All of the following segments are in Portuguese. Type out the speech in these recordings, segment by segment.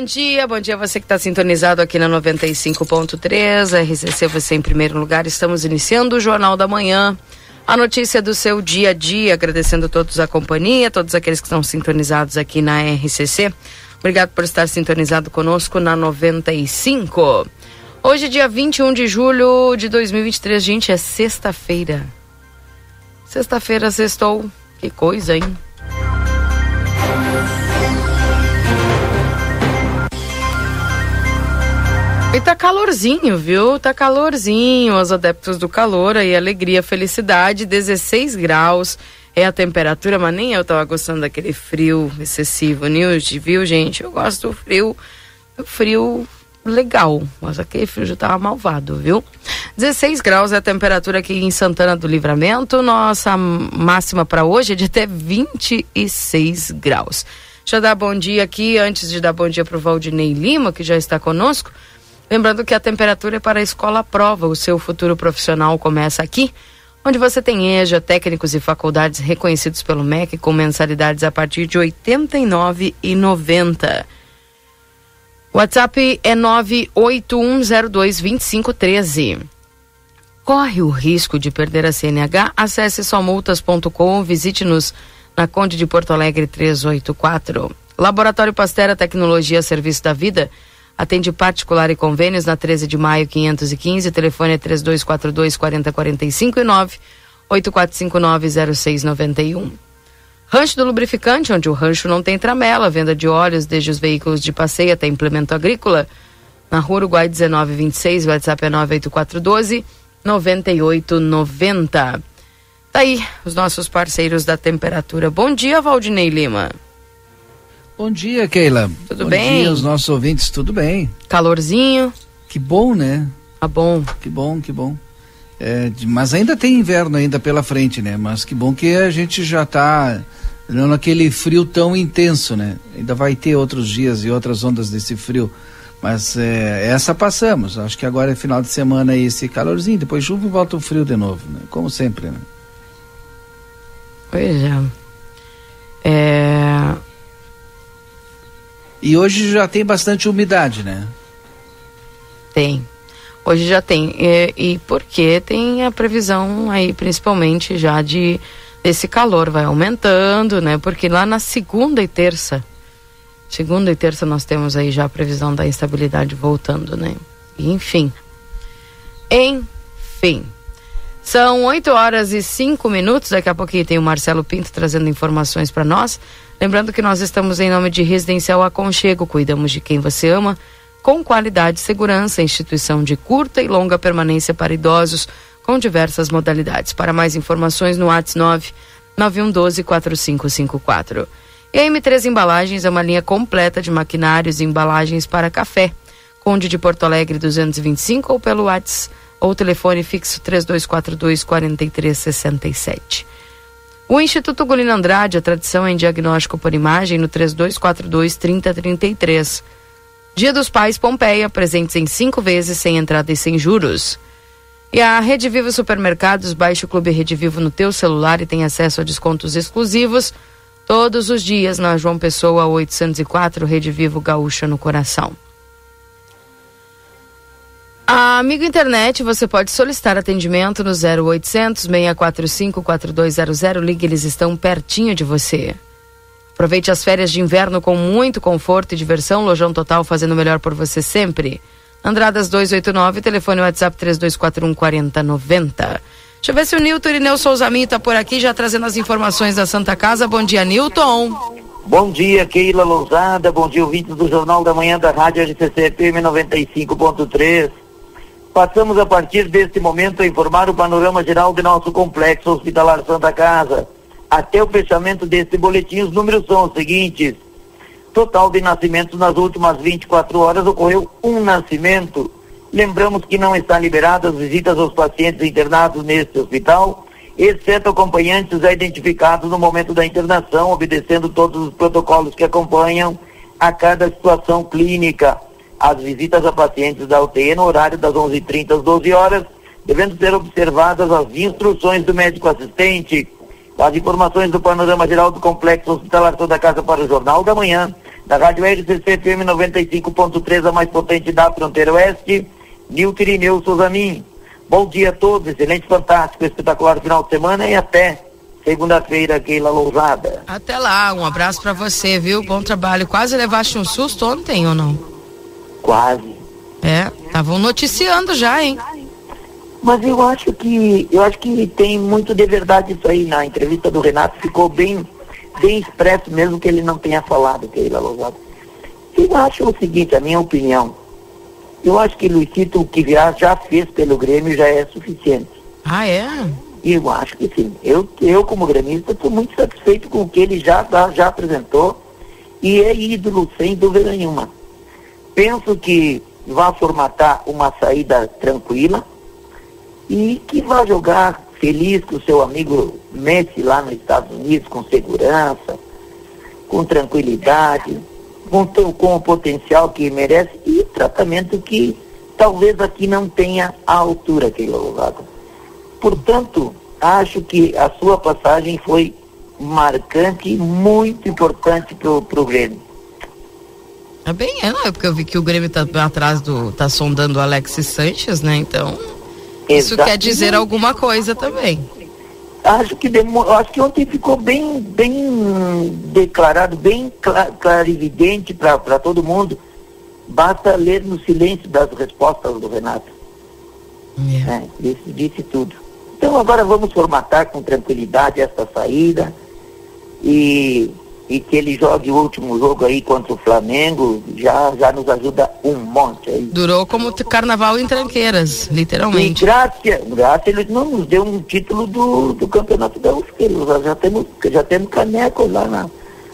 Bom dia. Bom dia você que está sintonizado aqui na 95.3. RCC, você em primeiro lugar. Estamos iniciando o Jornal da Manhã. A notícia do seu dia a dia, agradecendo a todos a companhia, todos aqueles que estão sintonizados aqui na RCC. Obrigado por estar sintonizado conosco na 95. Hoje, dia 21 de julho de 2023, gente, é sexta-feira. Sexta-feira, sextou. Que coisa, hein? E tá calorzinho, viu? Tá calorzinho. Os adeptos do calor aí, alegria, felicidade, 16 graus é a temperatura, mas nem eu tava gostando daquele frio excessivo, Nilde, viu, gente? Eu gosto do frio, do frio legal, mas aquele frio já tava malvado, viu? 16 graus é a temperatura aqui em Santana do Livramento. Nossa máxima para hoje é de até 26 graus. Deixa eu dar bom dia aqui, antes de dar bom dia pro Valdinei Lima, que já está conosco. Lembrando que a temperatura é para a escola prova, o seu futuro profissional começa aqui, onde você tem EJA, técnicos e faculdades reconhecidos pelo MEC com mensalidades a partir de R$ 89,90. WhatsApp é 981022513. Corre o risco de perder a CNH? Acesse somultas.com, visite-nos na Conde de Porto Alegre 384. Laboratório Pastera Tecnologia Serviço da Vida Atende particular e convênios na 13 de maio 515, telefone é 3242 4045 e 9 84590691. Rancho do Lubrificante, onde o rancho não tem tramela, venda de óleos desde os veículos de passeio até implemento agrícola. Na Rua Uruguai 1926, o WhatsApp é 98412 9890. Tá aí, os nossos parceiros da temperatura. Bom dia, Valdinei Lima. Bom dia, Keila. Tudo bom bem? Bom dia, os nossos ouvintes, tudo bem? Calorzinho. Que bom, né? Tá bom. Que bom, que bom. É, mas ainda tem inverno ainda pela frente, né? Mas que bom que a gente já está não aquele frio tão intenso, né? Ainda vai ter outros dias e outras ondas desse frio. Mas é, essa passamos. Acho que agora é final de semana esse calorzinho, depois chuva e volta o frio de novo, né? Como sempre, né? Pois é. É, e hoje já tem bastante umidade, né? Tem. Hoje já tem. E, e porque tem a previsão aí, principalmente já de esse calor vai aumentando, né? Porque lá na segunda e terça, segunda e terça nós temos aí já a previsão da instabilidade voltando, né? Enfim. Enfim. São 8 horas e 5 minutos. Daqui a pouquinho tem o Marcelo Pinto trazendo informações para nós. Lembrando que nós estamos em nome de Residencial Aconchego, cuidamos de quem você ama, com qualidade e segurança, instituição de curta e longa permanência para idosos, com diversas modalidades. Para mais informações no WhatsApp 99112 4554. E a M3 Embalagens é uma linha completa de maquinários e embalagens para café. Conde de Porto Alegre 225 ou pelo WhatsApp ou telefone fixo 3242 4367. O Instituto Golino Andrade, a tradição em diagnóstico por imagem no 3242 3033. Dia dos Pais Pompeia, presentes em cinco vezes sem entrada e sem juros. E a Rede Vivo Supermercados, baixe o Clube Rede Vivo no teu celular e tem acesso a descontos exclusivos todos os dias na João Pessoa 804, Rede Vivo Gaúcha no coração. Amigo Internet, você pode solicitar atendimento no 0800 645 4200. Ligue, eles estão pertinho de você. Aproveite as férias de inverno com muito conforto e diversão. Lojão Total fazendo melhor por você sempre. Andradas 289, telefone WhatsApp 3241 4090. Deixa eu ver se o Nilton Irineu Souza Minho tá por aqui, já trazendo as informações da Santa Casa. Bom dia, Nilton. Bom dia, Keila Lousada. Bom dia, ouvintes do Jornal da Manhã da Rádio RCC FM 95.3. Passamos a partir deste momento a informar o panorama geral de nosso complexo hospitalar Santa Casa. Até o fechamento desse boletim, os números são os seguintes. Total de nascimentos nas últimas 24 horas ocorreu um nascimento. Lembramos que não estão liberadas visitas aos pacientes internados neste hospital, exceto acompanhantes identificados no momento da internação, obedecendo todos os protocolos que acompanham a cada situação clínica. As visitas a pacientes da UTI no horário das 11h30 às 12 horas, devendo ser observadas as instruções do médico assistente. As informações do panorama geral do complexo hospitalar toda casa para o Jornal da Manhã, da Rádio RCC FM 95.3, a mais potente da fronteira oeste, Nilton Irineu Souzamin. Bom dia a todos, excelente, fantástico, espetacular final de semana e até segunda-feira, Keila Lousada. Até lá, um abraço para você, viu? Bom trabalho. Quase levaste um susto ontem ou não? Quase. É, estavam noticiando já, hein? Mas eu acho que eu acho que tem muito de verdade isso aí na entrevista do Renato ficou bem bem expresso mesmo que ele não tenha falado Keila Lousada. Eu acho o seguinte, a minha opinião, eu acho que Luizito o que já, já fez pelo Grêmio já é suficiente. Ah, é? Eu acho que sim. Eu, eu como gremista, estou muito satisfeito com o que ele já, já apresentou e é ídolo, sem dúvida nenhuma. Penso que vai formatar uma saída tranquila e que vai jogar feliz com o seu amigo Messi lá nos Estados Unidos, com segurança, com tranquilidade, com, com o potencial que merece e tratamento que talvez aqui não tenha a altura que ele louvado. Portanto, acho que a sua passagem foi marcante e muito importante para o Grêmio. É bem, é, não, é porque eu vi que o Grêmio está atrás do. tá sondando o Alexis Sanches, né? Então. Isso quer dizer alguma coisa também. Acho que acho que ontem ficou bem, bem declarado, bem clarividente para todo mundo. Basta ler no silêncio das respostas do Renato. Yeah. É, disse, disse tudo. Então agora vamos formatar com tranquilidade essa saída e, e que ele jogue o último jogo aí contra o Flamengo já, já nos ajuda um monte aí. Durou como carnaval em tranqueiras, literalmente. E graças, graças ele não nos deu um título do, do Campeonato da UFSC, já, já temos, já temos caneco lá na,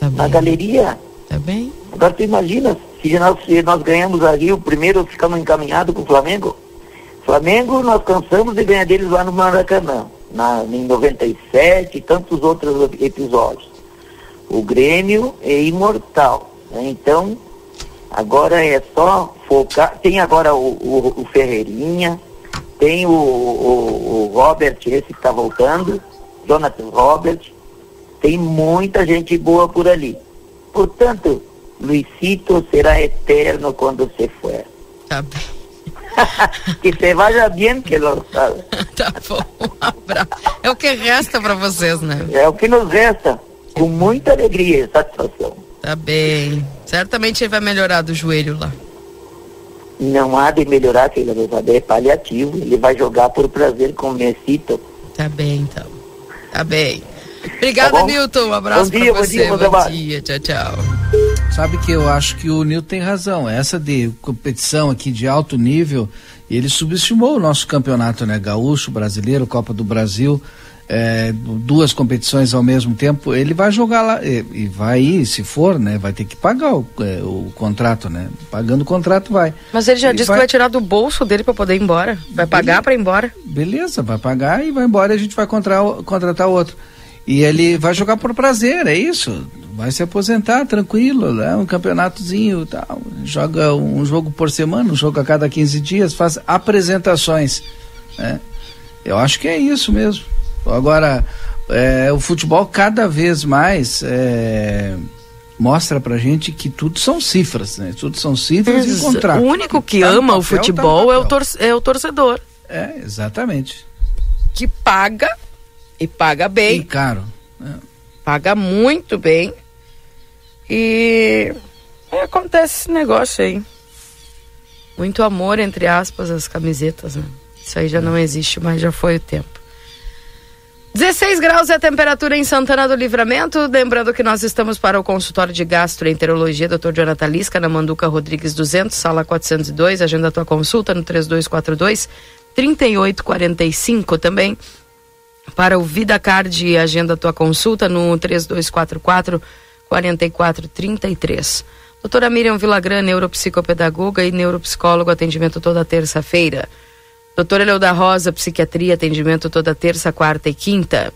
tá na galeria. Tá bem. Agora tu imagina, se nós, se nós ganhamos ali o primeiro, ficamos encaminhados com o Flamengo, Flamengo, nós cansamos de ganhar deles lá no Maracanã, na, em 97 e tantos outros episódios. O Grêmio é imortal. Né? Então, agora é só focar. Tem agora o, o, o Ferreirinha, tem o, o, Robert, esse que está voltando, Jonathan Robert, tem muita gente boa por ali. Portanto, Luisito será eterno quando você for. Tá bem. que te vaya bien, que lo sabe. tá bom, um abraço. É o que resta para vocês, né? É o que nos resta. Com muita alegria e satisfação. Tá bem. Certamente ele vai melhorar do joelho lá. Não há de melhorar, filha é paliativo. Ele vai jogar por prazer com o Messito. Tá bem, então. Tá bem. Obrigada, tá Nilton. Um abraço bom dia, pra você. Bom dia, bom, bom dia. Tchau, tchau. Sabe que eu acho que o Nilton tem razão. Essa de competição aqui de alto nível, ele subestimou o nosso campeonato, né? Gaúcho, brasileiro, Copa do Brasil. É, duas competições ao mesmo tempo, ele vai jogar lá e, e vai ir, se for, né? Vai ter que pagar o, é, o contrato, né? Pagando o contrato vai. Mas ele já ele disse vai... que vai tirar do bolso dele para poder ir embora. Vai pagar para ir embora. Beleza, vai pagar e vai embora e a gente vai contratar, contratar outro. E ele vai jogar por prazer, é isso. Vai se aposentar tranquilo, né? um campeonatozinho tal. Joga um jogo por semana, um jogo a cada 15 dias, faz apresentações. Né? Eu acho que é isso mesmo. Agora, é, o futebol cada vez mais é, mostra pra gente que tudo são cifras, né? Tudo são cifras e contratos. O único que tá ama papel, o tá futebol tá é, o tor é o torcedor. É, exatamente. Que paga e paga bem. E caro. É. Paga muito bem. E acontece esse negócio aí. Muito amor, entre aspas, as camisetas, né? Isso aí já não existe, mas já foi o tempo. 16 graus é a temperatura em Santana do Livramento. Lembrando que nós estamos para o consultório de gastroenterologia, Dr. Jonathan Lisca, na Manduca Rodrigues 200, sala 402. Agenda a tua consulta no 3242 3845 também para o VidaCard agenda tua consulta no 3244 4433. Doutora Miriam Vilagran, neuropsicopedagoga e neuropsicólogo, atendimento toda terça-feira. Doutora Leuda Rosa, psiquiatria, atendimento toda terça, quarta e quinta.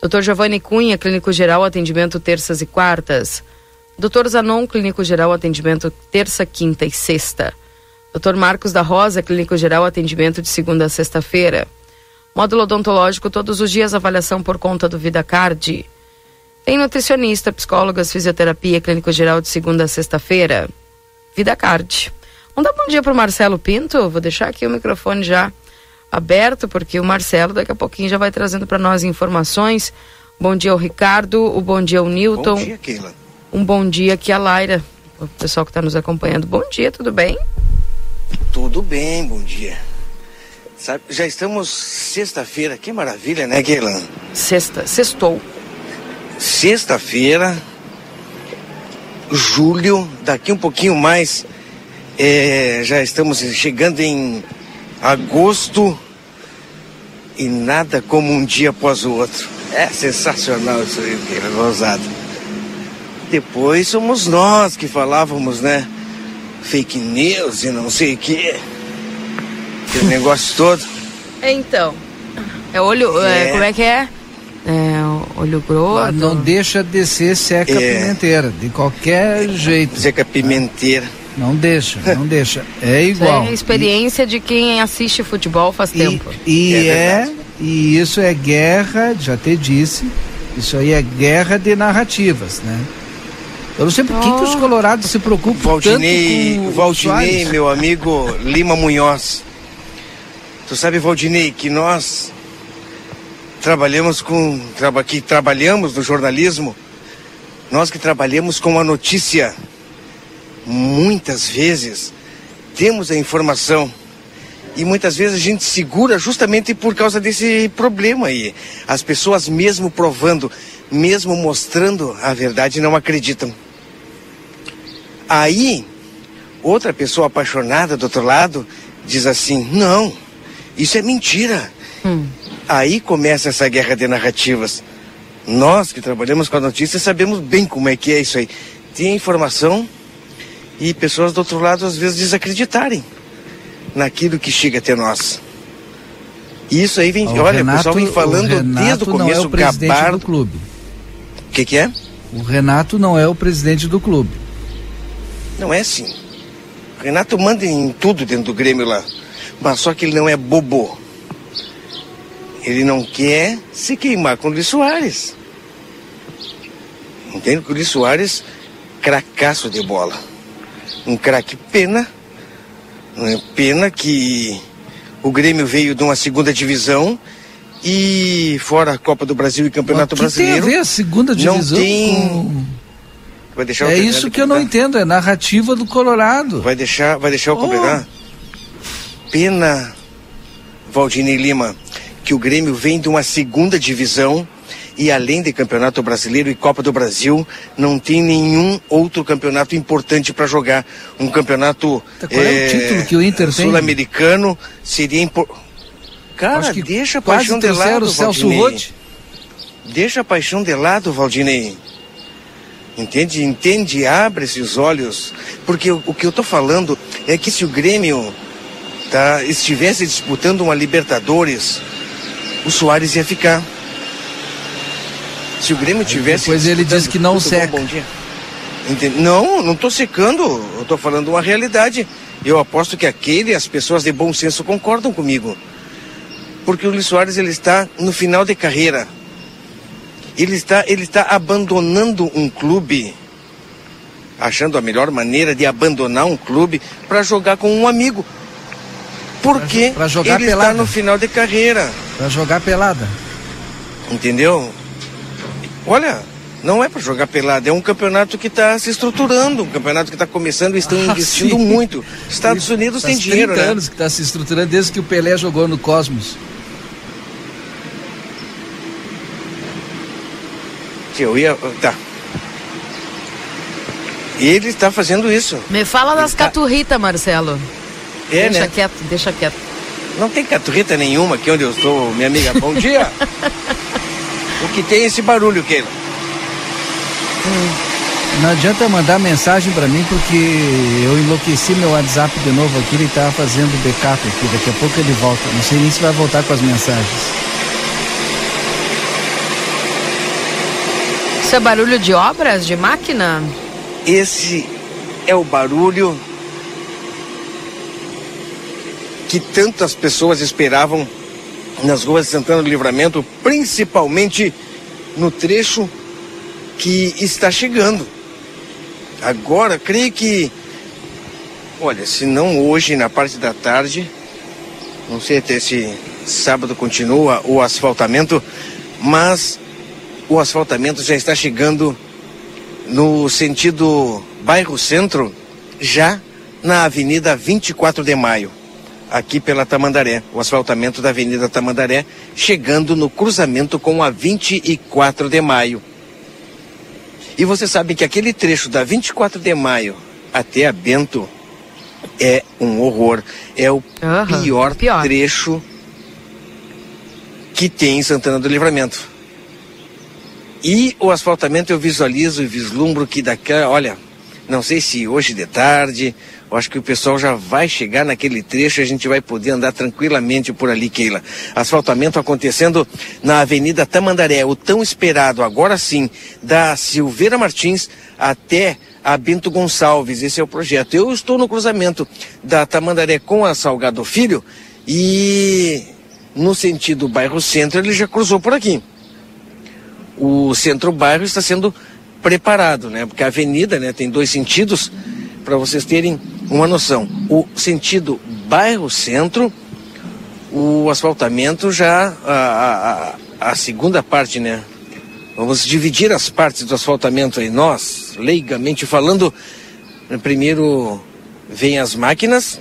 Doutor Giovanni Cunha, clínico geral, atendimento terças e quartas. Doutor Zanon, clínico geral, atendimento terça, quinta e sexta. Doutor Marcos da Rosa, clínico geral, atendimento de segunda a sexta-feira. Módulo odontológico todos os dias, avaliação por conta do VidaCard. Tem nutricionista, psicólogas, fisioterapia, clínico geral de segunda a sexta-feira. VidaCard. Vamos dar bom dia para o Marcelo Pinto? Vou deixar aqui o microfone já aberto, porque o Marcelo daqui a pouquinho já vai trazendo para nós informações. Bom dia ao Ricardo, o bom dia ao Newton. Bom dia, Keila. Um bom dia aqui a Laira, o pessoal que está nos acompanhando. Bom dia, tudo bem? Tudo bem, bom dia. Sabe, já estamos sexta-feira, que maravilha, né, Guelan? Sexta, sextou. Sexta-feira, julho, daqui um pouquinho mais, é, já estamos chegando em agosto e nada como um dia após o outro. É sensacional isso aí, Guelan, gozado. Depois somos nós que falávamos, né? Fake news e não sei o que aquele negócio todo. Então, é olho, é. É, como é que é? É, olho grosso. Não deixa de ser seca é. pimenteira, de qualquer jeito. Seca pimenteira. Não deixa, não deixa. É igual. Isso é a experiência e, de quem assiste futebol faz e, tempo. E é, é e isso é guerra, já te disse, isso aí é guerra de narrativas, né? Eu não sei por que, oh. que os colorados se preocupam Valdinei, tanto com Valdinei, meu amigo Lima Munhoz. Tu sabe, Valdinei, que nós trabalhamos com. Que trabalhamos no jornalismo, nós que trabalhamos com a notícia, muitas vezes temos a informação. E muitas vezes a gente segura justamente por causa desse problema aí. As pessoas, mesmo provando, mesmo mostrando a verdade, não acreditam. Aí, outra pessoa apaixonada do outro lado diz assim: não, isso é mentira. Hum. Aí começa essa guerra de narrativas. Nós que trabalhamos com a notícia sabemos bem como é que é isso aí. Tem informação e pessoas do outro lado às vezes desacreditarem naquilo que chega até nós. Isso aí vem, o olha, Renato, o pessoal vem falando o desde o começo, não é o presidente Gabardo. do clube. O que, que é? O Renato não é o presidente do clube. Não é assim. O Renato manda em tudo dentro do Grêmio lá. Mas só que ele não é bobo. Ele não quer se queimar com o Luiz Soares. Entende? O Luiz Soares, cracaço de bola. Um craque pena. Não é pena que o Grêmio veio de uma segunda divisão e fora a Copa do Brasil e Campeonato Brasileiro. Tem a ver a segunda divisão não tem... com... Vai deixar é isso que eu não entendo, é narrativa do Colorado. Vai deixar, vai deixar eu oh. completar? pena, Valdinei Lima, que o Grêmio vem de uma segunda divisão e além de Campeonato Brasileiro e Copa do Brasil, não tem nenhum outro campeonato importante para jogar. Um campeonato tá, é, é, o título que o Inter tem? Sul-americano seria importante. Cara, deixa a paixão de lado, Valdinei. Deixa a paixão de lado, Valdinei. Entende? Entende? Abre esses olhos. Porque o, o que eu estou falando é que se o Grêmio tá, estivesse disputando uma Libertadores, o Soares ia ficar. Se o Grêmio tivesse. Depois ele disse que não seca. Bom, bom dia. Não, não estou secando. Eu estou falando uma realidade. Eu aposto que aquele, as pessoas de bom senso concordam comigo. Porque o Luiz Soares ele está no final de carreira. Ele está, ele está abandonando um clube, achando a melhor maneira de abandonar um clube para jogar com um amigo. Porque pra, pra jogar ele pelada. está no final de carreira. Para jogar pelada. Entendeu? Olha, não é para jogar pelada, é um campeonato que está se estruturando, um campeonato que está começando e estão ah, investindo sim. muito. Estados Unidos tem dinheiro, 30 né? anos que está se estruturando desde que o Pelé jogou no Cosmos. Que eu ia, tá. Ele está fazendo isso. Me fala das tá... caturritas, Marcelo. É, deixa né? quieto, deixa quieto. Não tem caturrita nenhuma aqui onde eu estou, minha amiga. Bom dia. o que tem é esse barulho, Keila? Não adianta mandar mensagem para mim porque eu enlouqueci meu WhatsApp de novo aqui, ele tá fazendo backup aqui, daqui a pouco ele volta. Não sei nem se vai voltar com as mensagens. Isso é barulho de obras, de máquina? Esse é o barulho que tantas pessoas esperavam nas ruas Santana do Livramento, principalmente no trecho que está chegando. Agora, creio que, olha, se não hoje, na parte da tarde, não sei até se sábado continua o asfaltamento, mas o asfaltamento já está chegando no sentido bairro centro, já na Avenida 24 de Maio, aqui pela Tamandaré, o asfaltamento da Avenida Tamandaré, chegando no cruzamento com a 24 de Maio. E você sabe que aquele trecho da 24 de maio até a Bento é um horror. É o uhum, pior, pior trecho que tem em Santana do Livramento. E o asfaltamento eu visualizo e vislumbro que daqui, olha, não sei se hoje de tarde eu acho que o pessoal já vai chegar naquele trecho e a gente vai poder andar tranquilamente por ali, Keila. Asfaltamento acontecendo na Avenida Tamandaré, o tão esperado, agora sim, da Silveira Martins até a Bento Gonçalves. Esse é o projeto. Eu estou no cruzamento da Tamandaré com a Salgado Filho e no sentido bairro centro ele já cruzou por aqui. O centro-bairro está sendo preparado, né? Porque a avenida, né, tem dois sentidos para vocês terem uma noção. O sentido bairro-centro, o asfaltamento já, a, a, a, segunda parte, né? Vamos dividir as partes do asfaltamento aí. Nós, leigamente falando, primeiro vem as máquinas,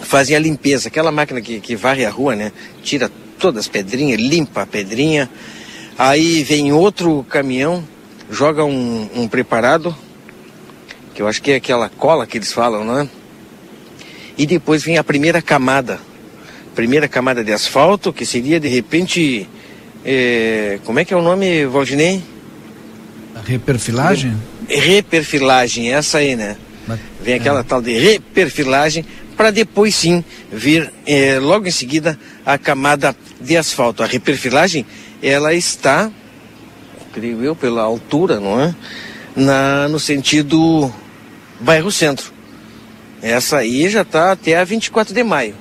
fazem a limpeza, aquela máquina que, que varre a rua, né? Tira todas as pedrinhas, limpa a pedrinha. Aí vem outro caminhão, joga um, um preparado, que eu acho que é aquela cola que eles falam, não é? E depois vem a primeira camada, primeira camada de asfalto, que seria de repente, é, como é que é o nome, Valdinei? A reperfilagem? Reperfilagem, essa aí, né? Vem aquela é. tal de reperfilagem para depois sim vir é, logo em seguida a camada de asfalto. A reperfilagem ela está, creio eu, pela altura, não é? Na, no sentido bairro centro. Essa aí já está até a 24 de maio.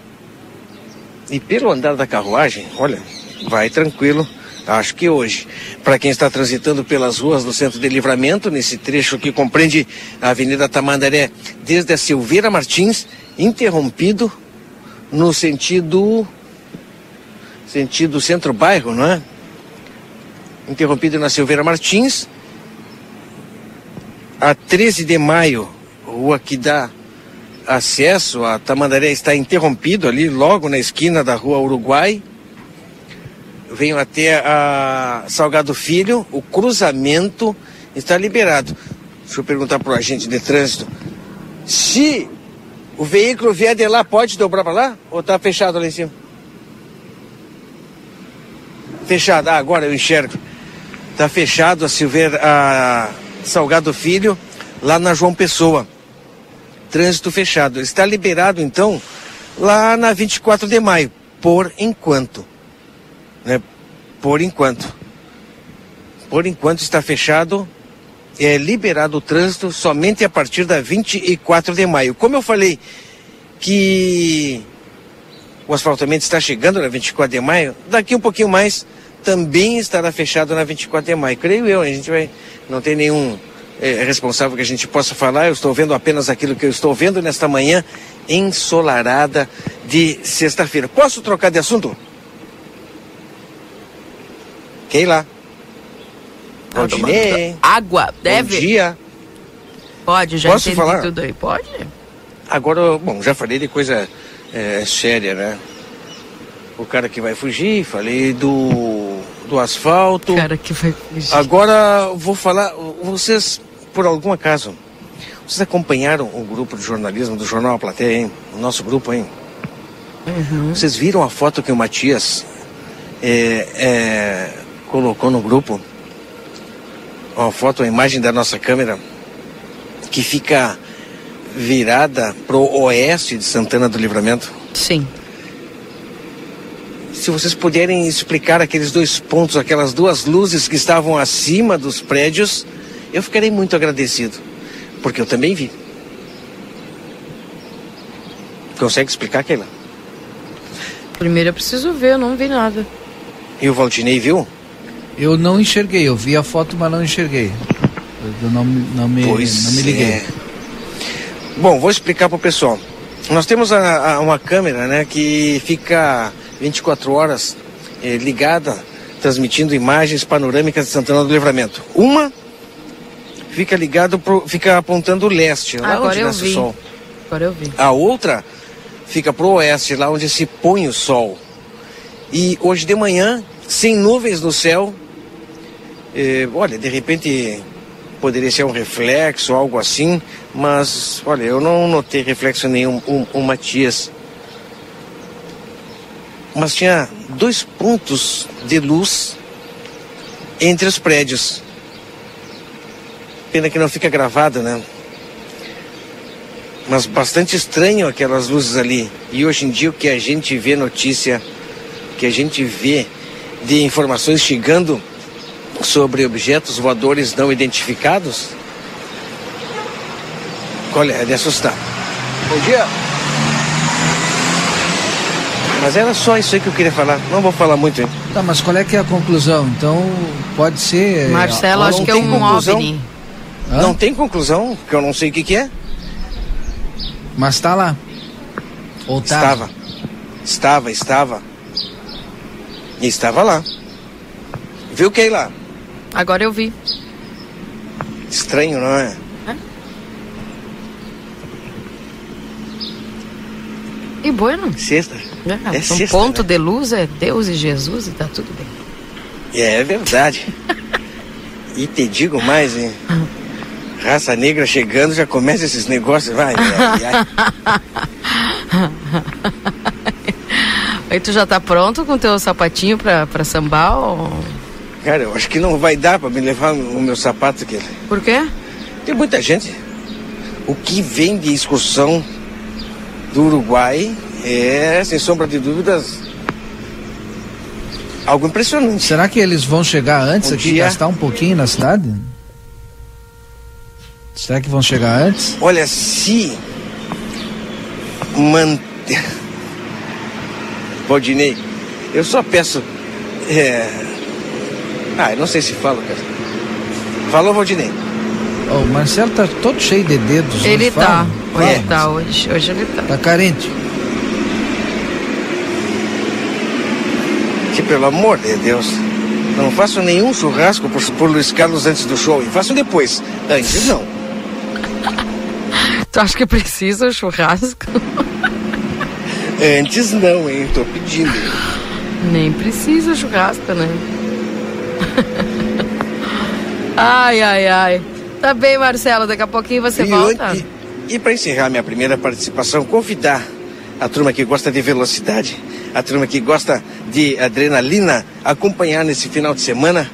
E pelo andar da carruagem, olha, vai tranquilo. Acho que hoje, para quem está transitando pelas ruas do centro de livramento, nesse trecho que compreende a Avenida Tamandaré, desde a Silveira Martins, interrompido no sentido sentido centro-bairro, não é? Interrompido na Silveira Martins, a 13 de maio, rua que dá acesso a Tamandaré está interrompido ali, logo na esquina da rua Uruguai. Venho até a Salgado Filho, o cruzamento está liberado. Deixa eu perguntar para o agente de trânsito. Se o veículo vier de lá, pode dobrar para lá? Ou está fechado lá em cima? Fechado, ah, agora eu enxergo. Está fechado a Silveira, a Salgado Filho, lá na João Pessoa trânsito fechado. Está liberado, então, lá na 24 de maio, por enquanto. Né? Por enquanto. Por enquanto está fechado, é liberado o trânsito somente a partir da 24 de maio. Como eu falei que o asfaltamento está chegando na 24 de maio, daqui um pouquinho mais também estará fechado na 24 de maio. Creio eu, a gente vai não tem nenhum é, responsável que a gente possa falar. Eu estou vendo apenas aquilo que eu estou vendo nesta manhã ensolarada de sexta-feira. Posso trocar de assunto? Keila. Valdinei. Água, deve. Bom dia. Pode, já Posso falar? tudo aí. Pode. Agora, bom, já falei de coisa é, séria, né? O cara que vai fugir, falei do, do asfalto. Cara que vai. Agora vou falar, vocês por algum acaso, vocês acompanharam o grupo de jornalismo do Jornal A Plateia, hein? O nosso grupo, hein? Uhum. Vocês viram a foto que o Matias é, é, colocou no grupo? Uma foto, uma imagem da nossa câmera que fica virada pro oeste de Santana do Livramento? Sim. Se vocês puderem explicar aqueles dois pontos, aquelas duas luzes que estavam acima dos prédios, eu ficarei muito agradecido, porque eu também vi. Consegue explicar, Keila? Primeiro eu preciso ver, eu não vi nada. E o Valdinei viu? Eu não enxerguei, eu vi a foto, mas não enxerguei. Eu não, não, me, pois não me liguei. É. Bom, vou explicar para o pessoal. Nós temos a, a, uma câmera né, que fica 24 horas eh, ligada, transmitindo imagens panorâmicas de Santana do Livramento. Uma fica ligado, pro, fica apontando o leste, lá Agora onde nasce vi. o sol. Agora eu vi. A outra fica para o oeste, lá onde se põe o sol. E hoje de manhã, sem nuvens no céu, eh, olha, de repente poderia ser um reflexo, algo assim, mas olha, eu não notei reflexo nenhum, o, o Matias. Mas tinha dois pontos de luz entre os prédios. Pena que não fica gravado, né? Mas bastante estranho aquelas luzes ali. E hoje em dia o que a gente vê notícia, que a gente vê de informações chegando sobre objetos voadores não identificados? Olha, é de assustar. Bom dia. Mas era só isso aí que eu queria falar. Não vou falar muito. Hein? Tá, mas qual é que é a conclusão? Então, pode ser... É, Marcelo, acho que é um conclusão. OVNI. Hã? Não tem conclusão, que eu não sei o que, que é. Mas está lá. Ou tá? Estava. Estava, estava. E estava lá. Viu quem lá? Agora eu vi. Estranho, não é? é? E bueno. Sexta. É, é um sexta, ponto né? de luz é Deus e Jesus e tá tudo bem. É verdade. e te digo mais, hein? Raça negra chegando, já começa esses negócios, vai. Ai, ai. Aí tu já tá pronto com teu sapatinho pra, pra sambar ou... Cara, eu acho que não vai dar para me levar o meu sapato aqui. Por quê? Tem muita gente. O que vem de excursão do Uruguai é, sem sombra de dúvidas, algo impressionante. Será que eles vão chegar antes um aqui dia... gastar um pouquinho na cidade? Será que vão chegar antes? Olha, se manter. Valdinei, eu só peço. É ah, eu não sei se fala, cara. Falou, Valdinei. Oh, o Marcelo tá todo cheio de dedos. Ele tá. Fala. Ele tá hoje. Hoje ele tá. Tá carente. Pelo amor de Deus. Não faço nenhum churrasco por, por Luiz Carlos antes do show. E faço depois. Antes não. tu acha que precisa churrasco? Antes não, hein? Tô pedindo. Nem precisa churrasco, né? ai, ai, ai. Tá bem, Marcelo, daqui a pouquinho você e volta. e, e para encerrar minha primeira participação, convidar a turma que gosta de velocidade, a turma que gosta de adrenalina, acompanhar nesse final de semana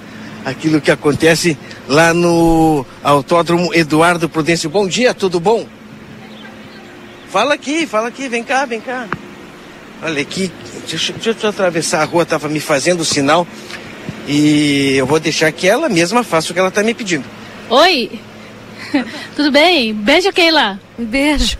aquilo que acontece lá no Autódromo Eduardo Prudêncio. Bom dia, tudo bom? Fala aqui, fala aqui, vem cá, vem cá. Olha aqui, deixa, deixa eu atravessar a rua, tava me fazendo sinal. E eu vou deixar que ela mesma faça o que ela está me pedindo. Oi! Tudo bem? Beijo, Keila. Um beijo.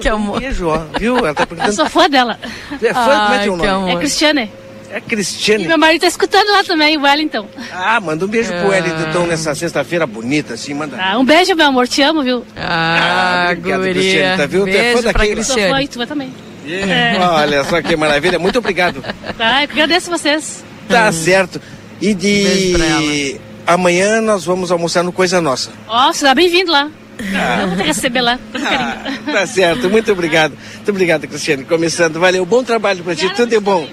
que amor. Um beijo, ó. Viu? Ela tá perguntando. Eu sou fã dela. É fã? Ai, como é teu nome? Amor. É Cristiane. É Cristiane. E meu marido tá escutando lá também, o Wellington. Ah, manda um beijo ah. pro Wellington nessa sexta-feira bonita, assim, manda. Ah, um beijo, meu amor, te amo, viu? Ah, ah obrigado, guria. Cristiane, tá, viu? Beijo tu é fã da Cristiane. Sou fã e tu também. Yeah. É. Olha só que maravilha, muito obrigado. Tá, eu agradeço vocês. Tá hum. certo. E de amanhã nós vamos almoçar no Coisa Nossa. Ó, oh, você tá bem-vindo lá. Ah. Vou te receber lá, ah, Tá certo, muito obrigado. Muito obrigado, Cristiane. Começando, valeu, bom trabalho pra ti, tudo de bom.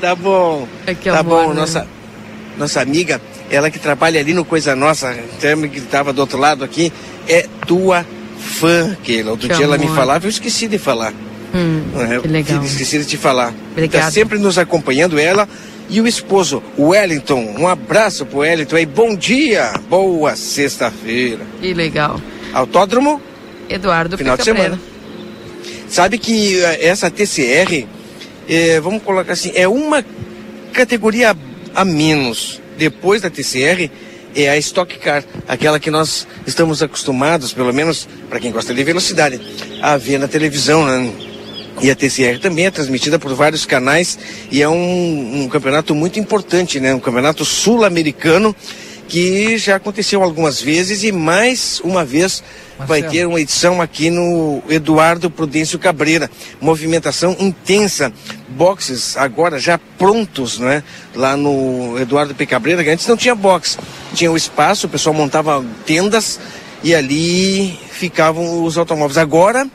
Tá bom. É tá amor, bom, né? nossa, nossa amiga, ela que trabalha ali no Coisa Nossa, que estava do outro lado aqui, é tua fã, Keila. Outro que dia amor. ela me falava, eu esqueci de falar. Hum, é? que legal. Esqueci de te falar. Obrigada. Está sempre nos acompanhando ela e o esposo, o Wellington. Um abraço pro Wellington aí. Bom dia, boa sexta-feira. Que legal. Autódromo, Eduardo final de semana. Sabe que eh, essa TCR, eh, vamos colocar assim, é uma categoria a menos. Depois da TCR é a Stock Car, aquela que nós estamos acostumados, pelo menos para quem gosta de velocidade, a ver na televisão, né? E a TCR também é transmitida por vários canais e é um, um campeonato muito importante, né? Um campeonato sul-americano que já aconteceu algumas vezes e mais uma vez vai Marcelo. ter uma edição aqui no Eduardo Prudêncio Cabreira. Movimentação intensa. Boxes agora já prontos, né? Lá no Eduardo P. Cabreira, que antes não tinha box. Tinha o espaço, o pessoal montava tendas e ali ficavam os automóveis. Agora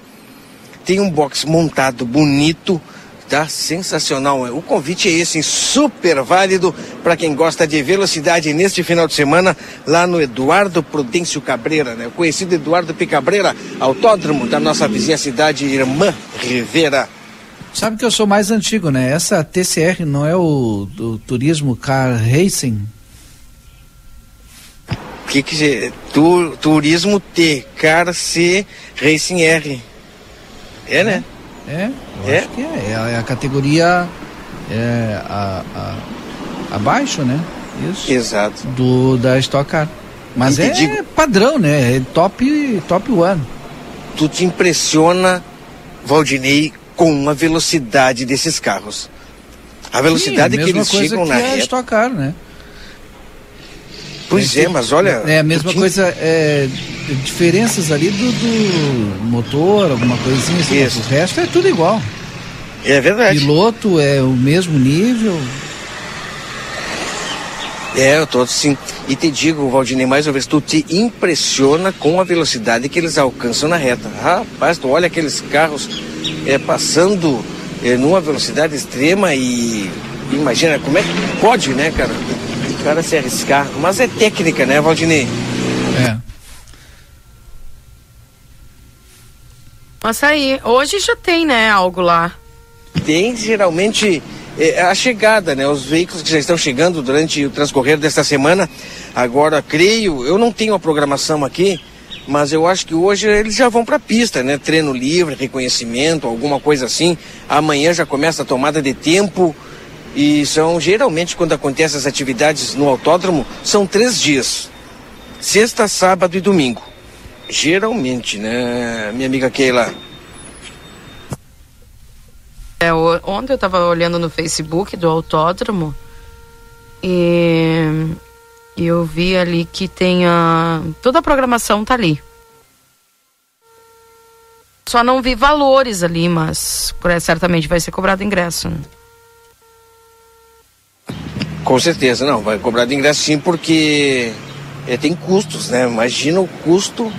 tem um box montado bonito, tá? Sensacional. O convite é esse, super válido para quem gosta de velocidade neste final de semana lá no Eduardo Prudêncio Cabreira, né? O conhecido Eduardo P. Cabreira, autódromo da nossa vizinha cidade Irmã Rivera. Sabe que eu sou mais antigo, né? Essa TCR não é o, o Turismo Car Racing? O que que é? Tu, turismo T, Car C, Racing R. É, né? É, eu É? acho que é. É a, é a categoria é, a, a- abaixo, né? Isso. Exato. Do, da Stock Car. Mas E é digo- padrão, né? É top, top one. Tu te impressiona, Valdinei, com a velocidade desses carros. A velocidade Sim, a que eles chegam que na a reta. Stock Car, né? Pois é, mas olha. É a mesma te- coisa, é, diferenças ali do, do motor, alguma coisinha assim, Isso. mas o resto é tudo igual. É verdade. Piloto é o mesmo nível. É, eu tô sim. E te digo, Valdinei, mais uma vez, tu te impressiona com a velocidade que eles alcançam na reta. Rapaz, tu olha aqueles carros é, passando é, numa velocidade extrema e imagina como é que pode, né, cara? O cara se arriscar. Mas é técnica, né, Valdinei? É. Mas aí, hoje já tem, né, algo lá. tem geralmente é, a chegada, né? Os veículos que já estão chegando durante o transcorrer desta semana. Agora, creio, eu não tenho a programação aqui, mas eu acho que hoje eles já vão para a pista, né? Treino livre, reconhecimento, alguma coisa assim. Amanhã já começa a tomada de tempo. E são geralmente quando acontecem as atividades no autódromo, são três dias: sexta, sábado e domingo. Geralmente, né, minha amiga Keila? É, ontem eu tava olhando no Facebook do autódromo e, eu vi ali que tem a. Toda a programação tá ali. Só não vi valores ali, mas certamente vai ser cobrado ingresso. né? Com certeza, não, vai cobrar de ingresso sim, porque é, tem custos, né? Imagina o custo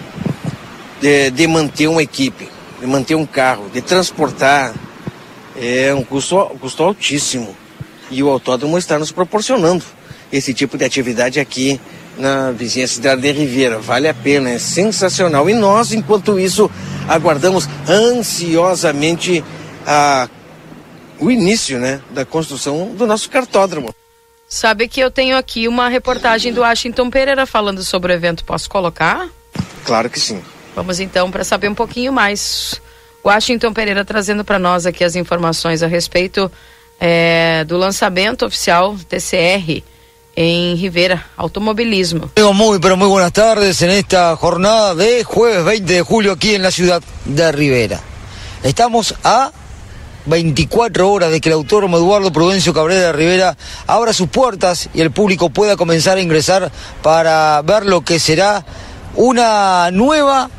de, de manter uma equipe, de manter um carro, de transportar. É um custo, custo altíssimo. E o autódromo está nos proporcionando esse tipo de atividade aqui na vizinha cidade de Ribeira. Vale a pena, é sensacional. E nós, enquanto isso, aguardamos ansiosamente a, o início né, da construção do nosso cartódromo. Sabe que eu tenho aqui uma reportagem do Washington Pereira falando sobre o evento. Posso colocar? Claro que sim. Vamos então para saber um pouquinho mais. Washington Pereira trazendo para nós aqui as informações a respeito eh, do lançamento oficial TCR em Rivera, automobilismo. Amigos, Muy, pero muy buenas tardes en esta jornada de jueves 20 de julio aquí en la ciudad de Rivera. Estamos a 24 horas de que el autódromo Eduardo Prudencio Cabrera Rivera abra sus puertas y el público pueda comenzar a ingresar para ver lo que será una nueva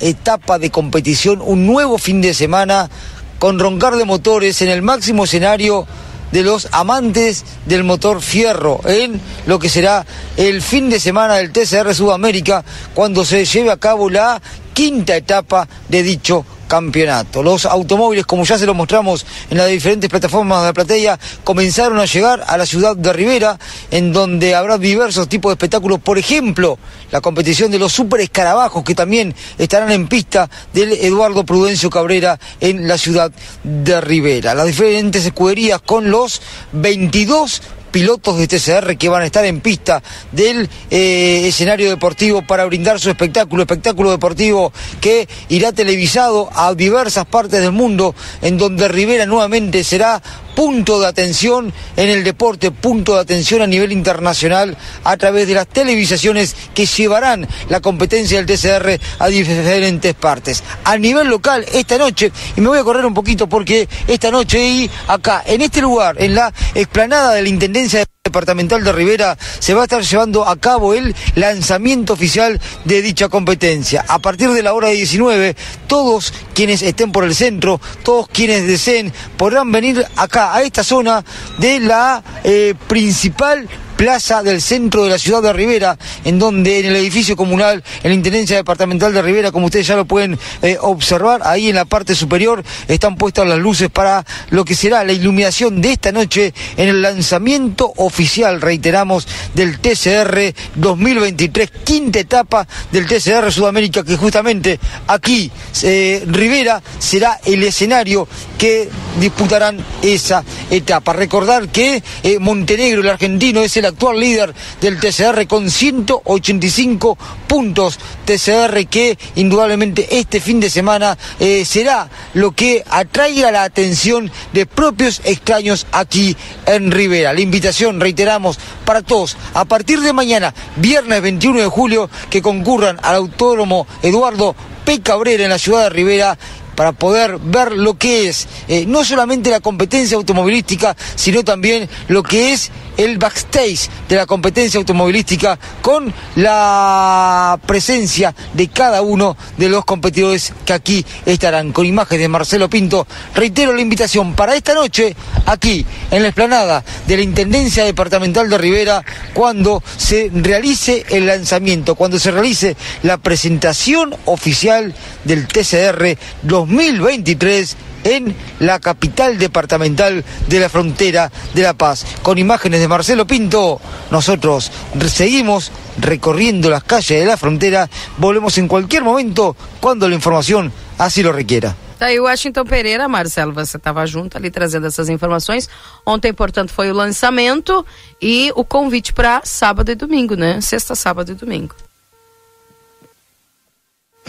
etapa de competición, un nuevo fin de semana con roncar de motores en el máximo escenario de los amantes del motor fierro en lo que será el fin de semana del TCR Sudamérica cuando se lleve a cabo la quinta etapa de dicho campeonato. Los automóviles, como ya se lo mostramos en las diferentes plataformas de la platea, comenzaron a llegar a la ciudad de Rivera, en donde habrá diversos tipos de espectáculos, por ejemplo, la competición de los super escarabajos que también estarán en pista del Eduardo Prudencio Cabrera en la ciudad de Rivera. Las diferentes escuderías con los 22 pilotos de TCR que van a estar en pista del eh, escenario deportivo para brindar su espectáculo, espectáculo deportivo que irá televisado a diversas partes del mundo, en donde Rivera nuevamente será punto de atención en el deporte, punto de atención a nivel internacional a través de las televisaciones que llevarán la competencia del TCR a diferentes partes. A nivel local, esta noche, y me voy a correr un poquito porque esta noche y acá, en este lugar, en la explanada de la Intendencia Departamental de Rivera se va a estar llevando a cabo el lanzamiento oficial de dicha competencia. A partir de la hora 19, todos quienes estén por el centro, todos quienes deseen, podrán venir acá, a esta zona de la eh, principal plaza del centro de la ciudad de Rivera, en donde en el edificio comunal, en la Intendencia Departamental de Rivera, como ustedes ya lo pueden eh, observar, ahí en la parte superior están puestas las luces para lo que será la iluminación de esta noche en el lanzamiento oficial, reiteramos, del TCR 2023, quinta etapa del TCR Sudamérica, que justamente aquí eh, Rivera será el escenario que disputarán esa etapa. Recordar que eh, Montenegro, el argentino, es el actual líder del TCR con 185 puntos. TCR que indudablemente este fin de semana eh, será lo que atraiga la atención de propios extraños aquí en Rivera. La invitación, reiteramos, para todos, a partir de mañana, viernes 21 de julio, que concurran al Autódromo Eduardo P. Cabrera en la ciudad de Rivera para poder ver lo que es eh, no solamente la competencia automovilística, sino también lo que es el backstage de la competencia automovilística con la presencia de cada uno de los competidores que aquí estarán. Con imágenes de Marcelo Pinto, reitero la invitación para esta noche aquí en la explanada de la Intendencia Departamental de Rivera cuando se realice el lanzamiento, cuando se realice la presentación oficial del TCR 2023 en la capital departamental de la frontera de La Paz. Con imágenes de Marcelo Pinto, nosotros seguimos recorriendo las calles de la frontera. Volvemos en cualquier momento cuando la información así lo requiera. Tá aí Washington Pereira, Marcelo, você estava junto ali trazendo essas informações. Ontem, portanto, foi o lançamento e o convite para sábado e domingo, né? Sexta, sábado e domingo.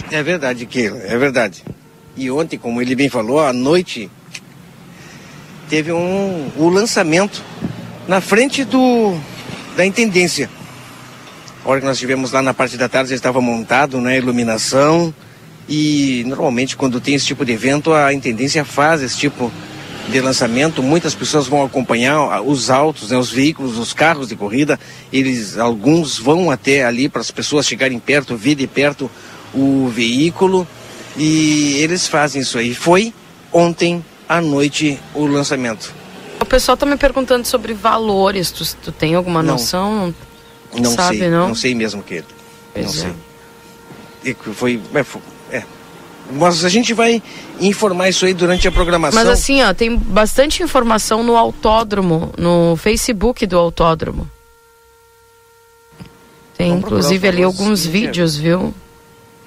É verdade, Keila, é verdade. E ontem, como ele bem falou, à noite teve um, o lançamento na frente do, da intendência. A hora que nós estivemos lá na parte da tarde já estava montado, né, iluminação. E normalmente quando tem esse tipo de evento, a intendência faz esse tipo de lançamento. Muitas pessoas vão acompanhar os autos, né, os veículos, os carros de corrida. Eles, alguns vão até ali para as pessoas chegarem perto, ver de perto o veículo. E eles fazem isso aí. Foi ontem à noite o lançamento. O pessoal tá me perguntando sobre valores. Tu, tu tem alguma Não. noção? Não Sabe, sei, não? sei mesmo que Pois não é. sei. E Foi, é, foi- é. Mas a gente vai informar isso aí durante a programação. Mas assim, ó, tem bastante informação no autódromo, no Facebook do autódromo. Tem Vamos inclusive ali alguns vídeos, viu?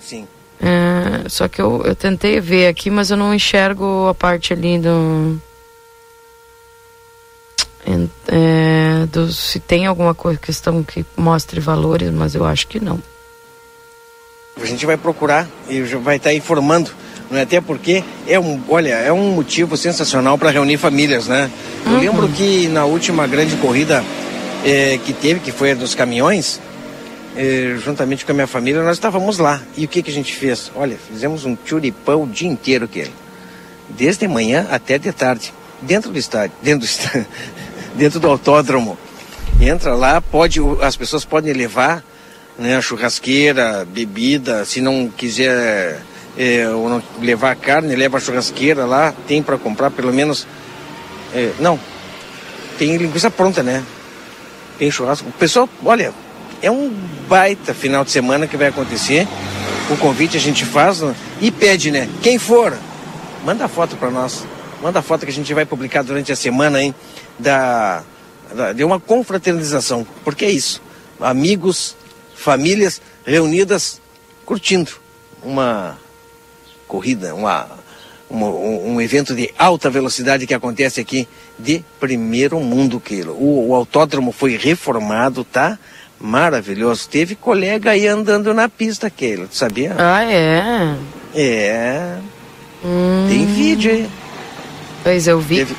Sim. É, só que eu, eu tentei ver aqui, mas eu não enxergo a parte ali do. é, do se tem alguma coisa, questão que mostre valores, mas eu acho que não. A gente vai procurar e vai estar informando, não é? Até porque é um, olha, é um motivo sensacional para reunir famílias, né? Eu lembro que na última grande corrida eh, que teve, que foi a dos caminhões, eh, juntamente com a minha família, nós estávamos lá. E o que que a gente fez? Olha, fizemos um churipão o dia inteiro aquele. Desde manhã até de tarde, dentro do estádio, dentro do estádio, dentro do autódromo. Entra lá, pode, as pessoas podem levar né, churrasqueira, bebida, se não quiser é, ou não levar carne, leva a churrasqueira lá, tem para comprar pelo menos. é, não, tem linguiça pronta, né? Tem churrasco. O pessoal, olha, é um baita final de semana que vai acontecer. o convite a gente faz né? e pede, né? Quem for, manda foto para nós. Manda foto que a gente vai publicar durante a semana, hein? Da, da, de uma confraternização. Porque é isso. Amigos, famílias reunidas curtindo uma corrida, uma, uma, um, evento de alta velocidade que acontece aqui de primeiro mundo. O, o autódromo foi reformado, tá? Maravilhoso. Teve colega aí andando na pista, Keilo, sabia? Ah, é? É. Hum. Tem vídeo aí. Pois eu vi. Teve,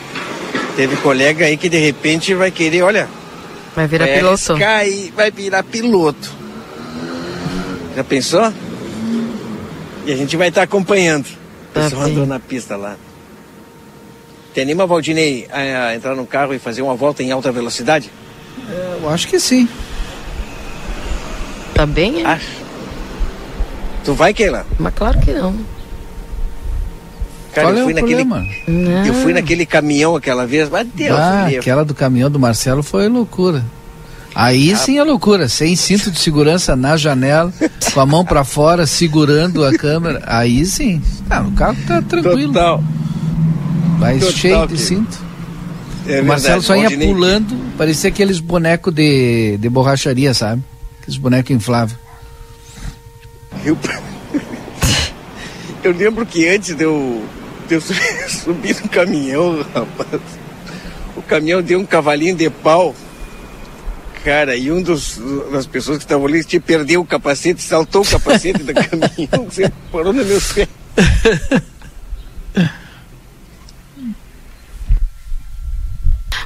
teve colega aí que de repente vai querer, olha. Vai virar vai piloto. aí, vai virar piloto. Já pensou? E a gente vai estar acompanhando. O Tá pessoal bem. andou na pista lá. Te anima, Valdinei, a, a entrar no carro e fazer uma volta em alta velocidade? Eu acho que sim. Tá bem, é? Acho. Tu vai, Keila? Mas claro que não. Cara, Qual eu é fui o naquele. Não. Eu fui naquele caminhão aquela vez, mas Deus Ah, aquela do caminhão do Marcelo foi loucura. Aí sim é loucura, sem cinto de segurança na janela, com a mão pra fora, segurando a câmera. Aí sim. Ah, o carro tá tranquilo. Total. Vai total, cheio de cinto. É o Marcelo verdade, só ia pulando, parecia aqueles bonecos de, de borracharia, sabe? Aqueles bonecos infláveis. Eu, eu lembro que antes de eu, de eu su- subir no caminhão, rapaz, o caminhão deu um cavalinho de pau. Cara, e um dos, das pessoas que estavam ali tinha perdeu o capacete, saltou o capacete do caminhão, você parou no meu pé.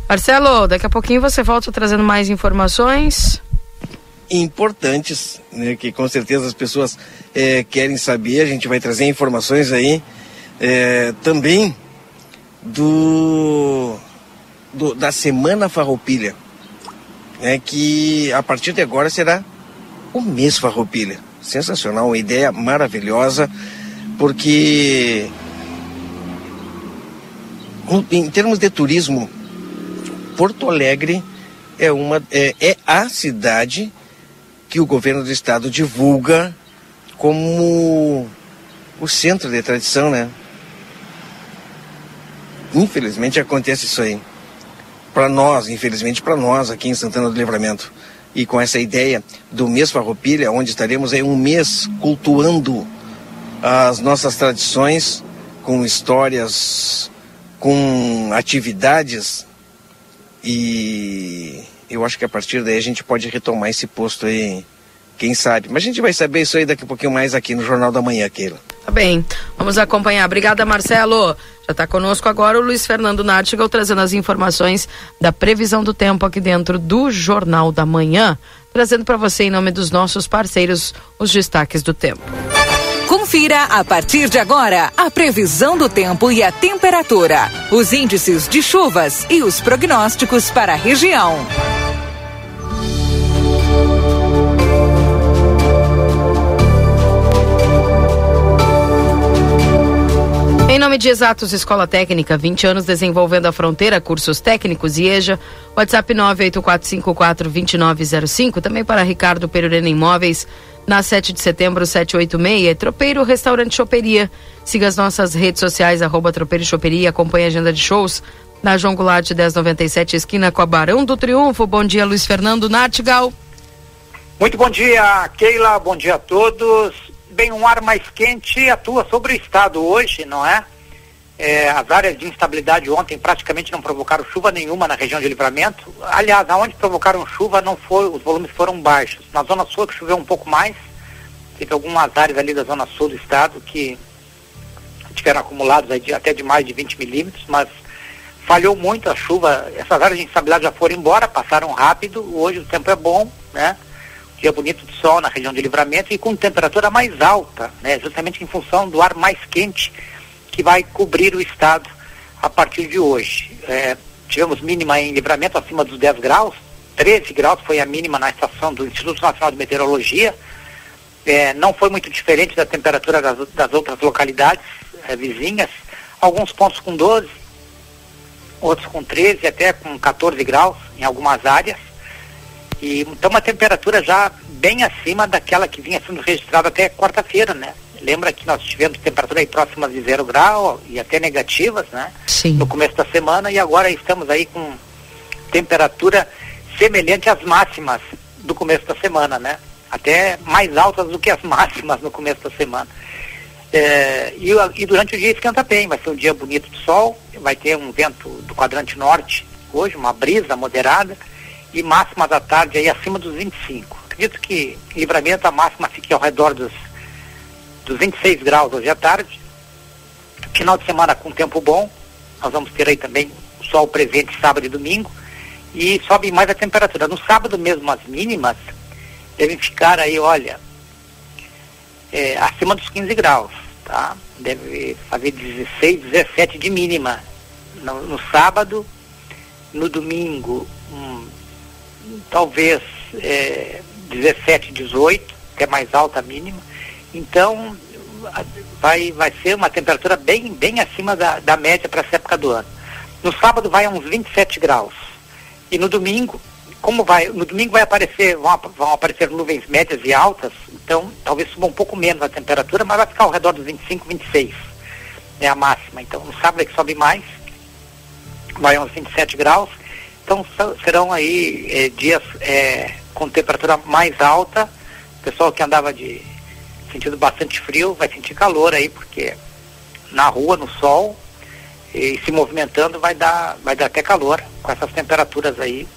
Marcelo, daqui a pouquinho você volta trazendo mais informações. Importantes, né, que com certeza as pessoas eh, querem saber. A gente vai trazer informações aí eh, também do, do- da Semana Farroupilha, né, que a partir de agora será o mês Farroupilha. Sensacional, uma ideia maravilhosa, porque em termos de turismo, Porto Alegre é uma é, é a cidade que o governo do estado divulga como o centro de tradição, né? Infelizmente acontece isso aí. Para nós, infelizmente para nós aqui em Santana do Livramento. E com essa ideia do mês Farroupilha, onde estaremos aí um mês cultuando as nossas tradições com histórias, com atividades e eu acho que a partir daí a gente pode retomar esse posto aí, quem sabe. Mas a gente vai saber isso aí daqui a pouquinho mais aqui no Jornal da Manhã, Keila. Tá bem, vamos acompanhar. Obrigada, Marcelo. Já está conosco agora o Luiz Fernando Nartigal trazendo as informações da previsão do tempo aqui dentro do Jornal da Manhã, trazendo para você em nome dos nossos parceiros os destaques do tempo. Confira a partir de agora a previsão do tempo e a temperatura, os índices de chuvas e os prognósticos para a região. Em nome de Exatos Escola Técnica, 20 anos desenvolvendo a fronteira, cursos técnicos e EJA, WhatsApp 984542905, também para Ricardo Perurena Imóveis, na 7 de setembro, 786, Tropeiro Restaurante Choperia. Siga as nossas redes sociais, arroba Tropeiro Choperia, acompanhe a agenda de shows na João Goulart 1097, esquina com a Barão do Triunfo. Bom dia, Luiz Fernando Nartigal. Muito bom dia, Keila. Bom dia a todos. Bem, um ar mais quente atua sobre o estado hoje, não é? É, as áreas de instabilidade ontem praticamente não provocaram chuva nenhuma na região de livramento. Aliás, aonde provocaram chuva não foi, os volumes foram baixos. Na zona sul é que choveu um pouco mais. Teve algumas áreas ali da zona sul do estado que tiveram acumulados aí de, até de mais de 20 milímetros, mas falhou muito a chuva. Essas áreas de instabilidade já foram embora, passaram rápido. Hoje o tempo é bom, né? Dia bonito de sol na região de livramento e com temperatura mais alta, né? Justamente em função do ar mais quente que vai cobrir o estado a partir de hoje. É, tivemos mínima em livramento acima dos 10 graus, 13 graus foi a mínima na estação do Instituto Nacional de Meteorologia. É, não foi muito diferente da temperatura das, das outras localidades é, vizinhas. Alguns pontos com 12, outros com 13, até com 14 graus em algumas áreas. E então uma temperatura já bem acima daquela que vinha sendo registrada até quarta-feira, né? Lembra que nós tivemos temperatura aí próximas de zero grau e até negativas, né? Sim. No começo da semana e agora estamos aí com temperatura semelhante às máximas do começo da semana, né? Até mais altas do que as máximas no começo da semana. É, e, e, durante o dia esquenta bem, vai ser um dia bonito de sol, vai ter um vento do quadrante norte hoje, uma brisa moderada e máxima da tarde aí acima dos 25. Acredito que livramento a máxima fique ao redor dos, dos 26 graus hoje à tarde. Final de semana com tempo bom, nós vamos ter aí também o sol presente sábado e domingo e sobe mais a temperatura. No sábado mesmo as mínimas devem ficar aí, olha, é, acima dos 15 graus, tá? Deve fazer 16, 17 de mínima no, no sábado, no domingo, hum, talvez é, 17, 18, que é mais alta a mínima. Então, vai, vai ser uma temperatura bem, bem acima da, da média para essa época do ano. No sábado vai a uns 27 graus. E no domingo, como vai, no domingo vai aparecer, vão, vão aparecer nuvens médias e altas, então talvez suba um pouco menos a temperatura, mas vai ficar ao redor dos 25, 26, é a máxima. Então no sábado é que sobe mais, vai a uns 27 graus, então serão aí é, dias é, com temperatura mais alta, o pessoal que andava de sentindo bastante frio vai sentir calor aí, porque na rua, no sol, e se movimentando vai dar, vai dar até calor com essas temperaturas aí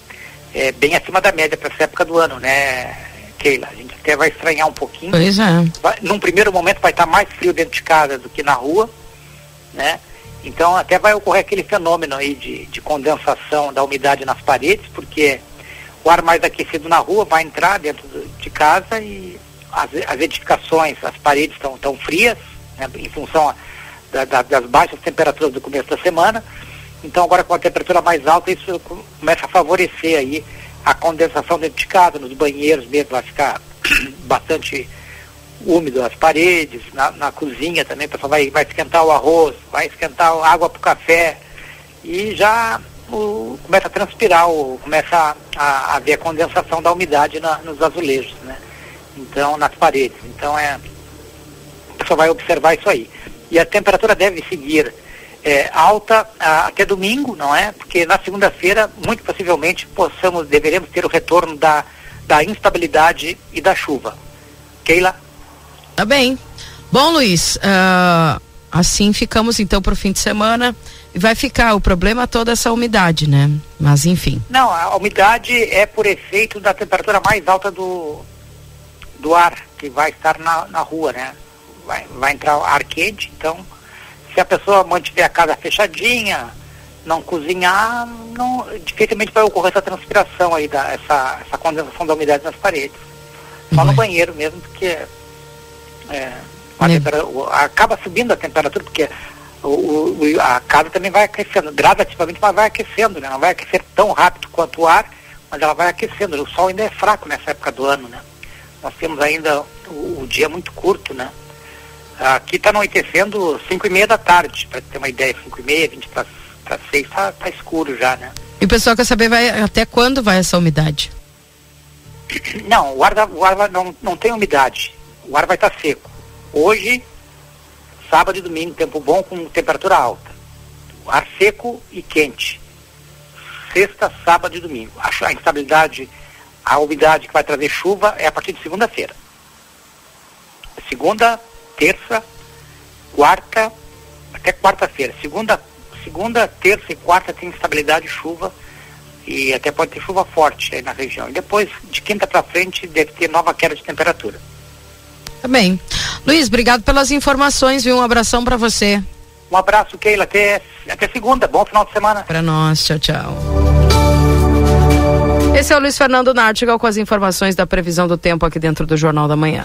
é, bem acima da média para essa época do ano, né, Keila? A gente até vai estranhar um pouquinho. Pois é. Vai, num primeiro momento vai estar mais frio dentro de casa do que na rua, né? Então até vai ocorrer aquele fenômeno aí de, de condensação da umidade nas paredes, porque o ar mais aquecido na rua vai entrar dentro de casa e as, as edificações, as paredes estão tão frias, né, em função da, da, das baixas temperaturas do começo da semana. Então agora com a temperatura mais alta, isso começa a favorecer aí a condensação dentro de casa, nos banheiros mesmo, vai ficar bastante úmido as paredes, na, na cozinha também, o pessoal vai, vai esquentar o arroz, vai esquentar a água para o café e já o, começa a transpirar, o, começa a, a, haver a condensação da umidade na, nos azulejos, né? Então, nas paredes. Então é. O pessoal vai observar isso aí. E a temperatura deve seguir é, alta a, até domingo, não é? Porque na segunda-feira, muito possivelmente, possamos, deveremos ter o retorno da, da instabilidade e da chuva. Keila? Tá bem. Bom, Luiz, uh, assim ficamos então para o fim de semana. E vai ficar o problema toda essa umidade, né? Mas enfim. Não, a umidade é por efeito da temperatura mais alta do, do ar que vai estar na, na rua, né? Vai, vai entrar ar quente, então se a pessoa mantiver a casa fechadinha, não cozinhar, não, dificilmente vai ocorrer essa transpiração aí, da, essa, essa condensação da umidade nas paredes. Só no banheiro mesmo, porque é, acaba subindo a temperatura, porque o, o, a casa também vai aquecendo, gradativamente, mas vai aquecendo, né? Não vai aquecer tão rápido quanto o ar, mas ela vai aquecendo. O sol ainda é fraco nessa época do ano, né? Nós temos ainda o, o dia muito curto, né? Aqui está anoitecendo 5 e meia da tarde, para ter uma ideia, 5 e meia, 20 para 6, está tá escuro já, né? E o pessoal quer saber vai, até quando vai essa umidade? Não, o ar, o ar não, não tem umidade. O ar vai estar tá seco. Hoje, sábado e domingo, tempo bom com temperatura alta. Ar seco e quente. Sexta, sábado e domingo. A, a instabilidade, a umidade que vai trazer chuva é a partir de segunda-feira. Segunda, terça, quarta, até quarta-feira. Segunda, segunda, terça e quarta tem instabilidade de chuva e até pode ter chuva forte aí na região. E depois, de quinta para frente, deve ter nova queda de temperatura. Tá bem. Luiz, obrigado pelas informações, viu? Um abração para você. Um abraço, Keila. Até, até segunda. Bom final de semana. Para nós. Tchau, tchau. Esse é o Luiz Fernando Nartigal com as informações da previsão do tempo aqui dentro do Jornal da Manhã.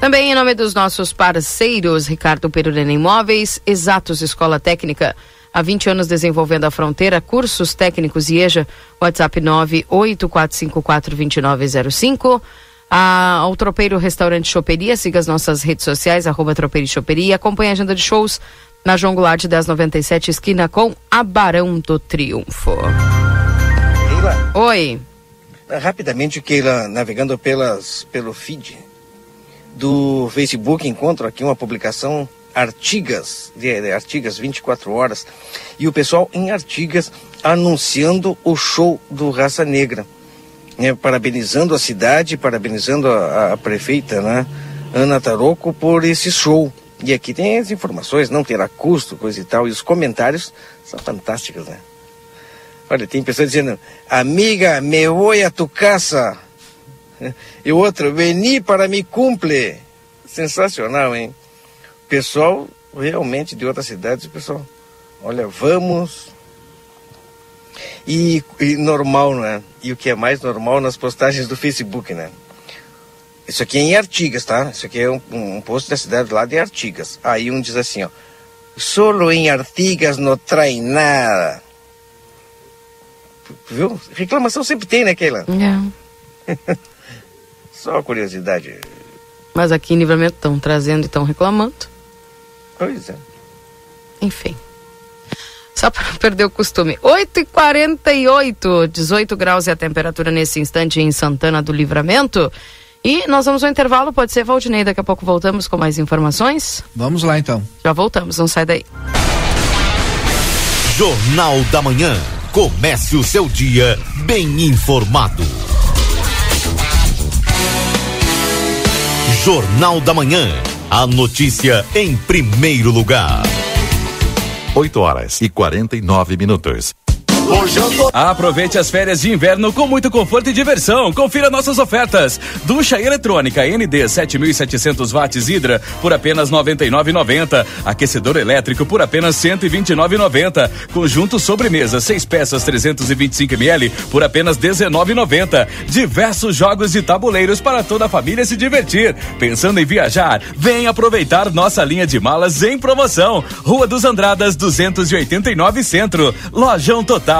Também em nome dos nossos parceiros, Ricardo Perurena Imóveis, Exatos Escola Técnica, há 20 anos desenvolvendo a fronteira, cursos técnicos IEJA, WhatsApp 984542905. A, ao Tropeiro Restaurante Choperia, siga as nossas redes sociais, arroba Tropeiro Choperia, acompanhe a agenda de shows na João Goulart 1097, esquina com a Barão do Triunfo. Keila, Oi. rapidamente, Keila, navegando pelas, pelo feed do Facebook, encontro aqui uma publicação Artigas, de, de Artigas 24 horas, e o pessoal em Artigas anunciando o show do Raça Negra, né, parabenizando a cidade, parabenizando a, a prefeita, né, Ana Taroco, por esse show. E aqui tem as informações, não terá custo, coisa e tal, e os comentários são fantásticos, né? Olha, tem pessoas dizendo, amiga, me voy a tu casa. E outro, veni para me cumple. Sensacional, hein? Pessoal, realmente de outras cidades, pessoal, olha, vamos. E, e normal, né? E o que é mais normal nas postagens do Facebook, né? Isso aqui é em Artigas, tá? Isso aqui é um, um posto da cidade lá de Artigas. Aí um diz assim, ó. Solo em Artigas não trai nada. Viu? Reclamação sempre tem, né, Keila? É. Só curiosidade. Mas aqui em Livramento estão trazendo e estão reclamando. Pois é. Enfim. Só para perder o costume. 8h48, 18 graus é a temperatura nesse instante em Santana do Livramento. E nós vamos ao intervalo, pode ser, Valdinei. Daqui a pouco voltamos com mais informações. Vamos lá então. Já voltamos, não sai daí. Jornal da Manhã. Comece o seu dia bem informado. Jornal da Manhã. A notícia em primeiro lugar. 8 horas e 49 minutos. Aproveite as férias de inverno com muito conforto e diversão. Confira nossas ofertas. Ducha eletrônica ND 7700 watts Hidra por apenas 99,90. Aquecedor elétrico por apenas 129,90. Conjunto sobremesa 6 peças 325 ml por apenas 19,90. Diversos jogos e tabuleiros para toda a família se divertir. Pensando em viajar? Vem aproveitar nossa linha de malas em promoção. Rua dos Andradas 289 Centro. Lojão Total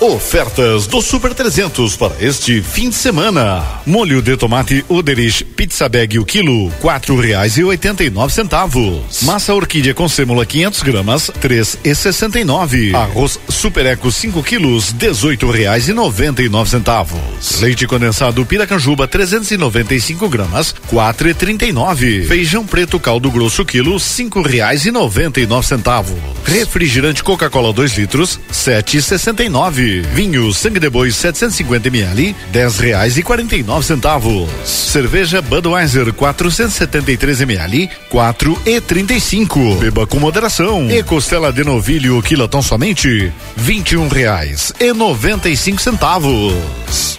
Ofertas do Super 300 para este fim de semana. Molho de tomate Oderich Pizza Bag o quilo, quatro reais e oitenta e nove centavos. Massa orquídea com sêmula 500 gramas, três e sessenta e nove. Arroz Super Eco 5 quilos, dezoito reais e noventa e nove centavos. Leite condensado Piracanjuba 395 gramas, quatro e trinta e nove. Feijão preto caldo grosso quilo, cinco reais e noventa e nove centavos. Refrigerante Coca-Cola 2 litros, sete e sessenta e nove. Vinho Sangue de Boi 750 ml, dez reais e quarenta e nove centavos. Cerveja Budweiser 473 ml, quatro e trinta e cinco. Beba com moderação. E costela de novilho quilotão somente vinte e um reais e noventa e cinco centavos.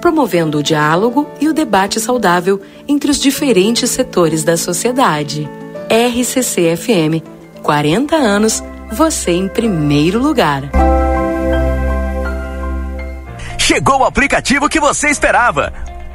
promovendo o diálogo e o debate saudável entre os diferentes setores da sociedade. RCC FM, 40 anos, você em primeiro lugar. Chegou o aplicativo que você esperava.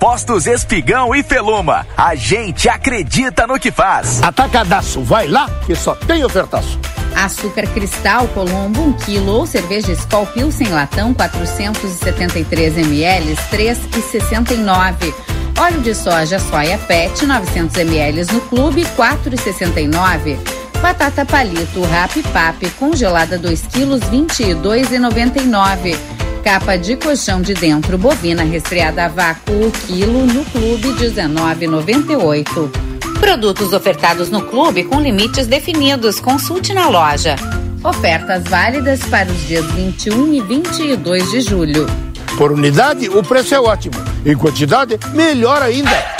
Postos Espigão e Feluma. A gente acredita no que faz. Atacadaço, vai lá que só tem ofertaço. Açúcar cristal Colombo 1 um quilo ou cerveja Skol Pilsen latão 473 ml 3,69. Óleo de soja soia pet 900 ml no clube 4,69. Batata palito Rap Pap congelada 2 quilos 22,99. Capa de colchão de dentro bovina resfriada a vácuo quilo no clube 19,98. Produtos ofertados no clube com limites definidos. Consulte na loja. Ofertas válidas para os dias 21 e 22 de julho. Por unidade, o preço é ótimo. Em quantidade, melhor ainda.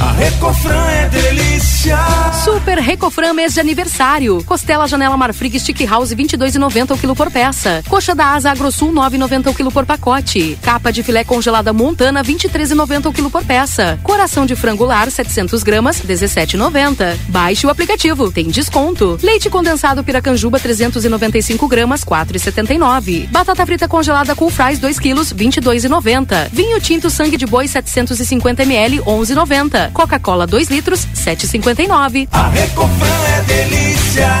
A Recofran é delícia. Super Recofran mês de aniversário. Costela Janela Marfrig Stick House 22,90 o quilo por peça. Coxa da Asa AgroSul 9,90 o quilo por pacote. Capa de filé congelada Montana 23,90 o quilo por peça. Coração de frango lar 700 gramas 17,90. Baixe o aplicativo, tem desconto. Leite condensado Piracanjuba 395 gramas 4,79. Batata frita congelada Cool Fries 2 quilos 22,90. Vinho tinto sangue de boi 750 ml 11,90. Coca-Cola 2 litros, 7,59. A Recofran é delícia.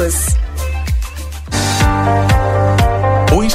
O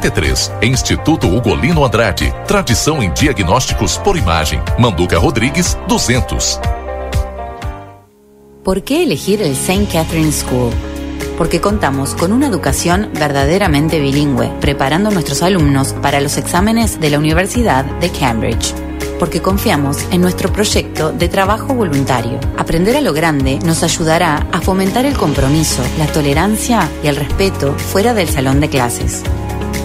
3033. Instituto Ugolino Andrade. Tradição em diagnósticos por imagem. Manduca Rodrigues 200. ¿Por qué elegir el St. Catherine School? Porque contamos con una educación verdaderamente bilingüe, preparando a nuestros alumnos para los exámenes de la Universidad de Cambridge. Porque confiamos en nuestro proyecto de trabajo voluntario. Aprender a lo grande nos ayudará a fomentar el compromiso, la tolerancia y el respeto fuera del salón de clases.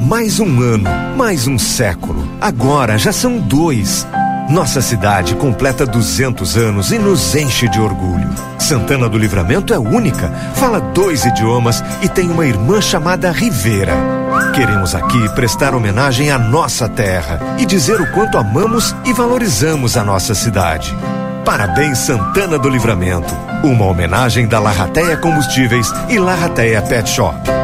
Mais um ano, mais um século. Agora já são dois. Nossa cidade completa 200 anos e nos enche de orgulho. Santana do Livramento é única, fala dois idiomas e tem uma irmã chamada Rivera. Queremos aqui prestar homenagem à nossa terra e dizer o quanto amamos e valorizamos a nossa cidade. Parabéns Santana do Livramento. Uma homenagem da Larrateia Combustíveis e Larrateia Pet Shop.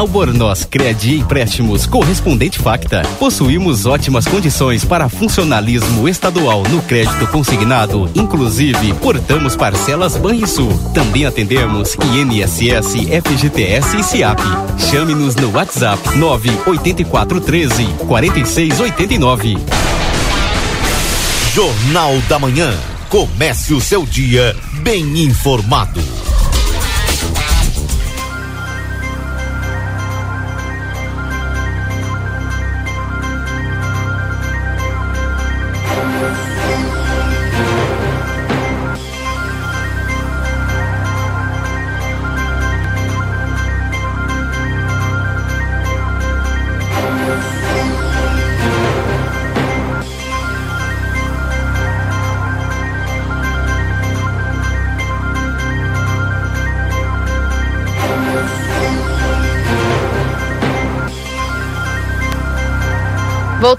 Albornoz Crédito e Empréstimos Correspondente Facta. Possuímos ótimas condições para funcionalismo estadual no crédito consignado. Inclusive, portamos parcelas Banrisul. Também atendemos INSS, FGTS e SIAP. Chame-nos no WhatsApp 98413 4689. Jornal da Manhã. Comece o seu dia bem informado.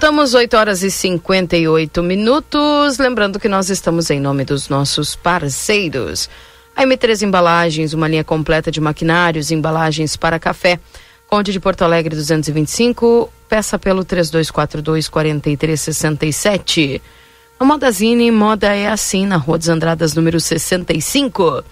Voltamos 8 horas e 58 minutos. Lembrando que nós estamos em nome dos nossos parceiros. A M3 Embalagens, uma linha completa de maquinários e embalagens para café. Conde de Porto Alegre 225, peça pelo 3242 4367. A Modazine, moda é assim, na Rua dos Andradas, número 65.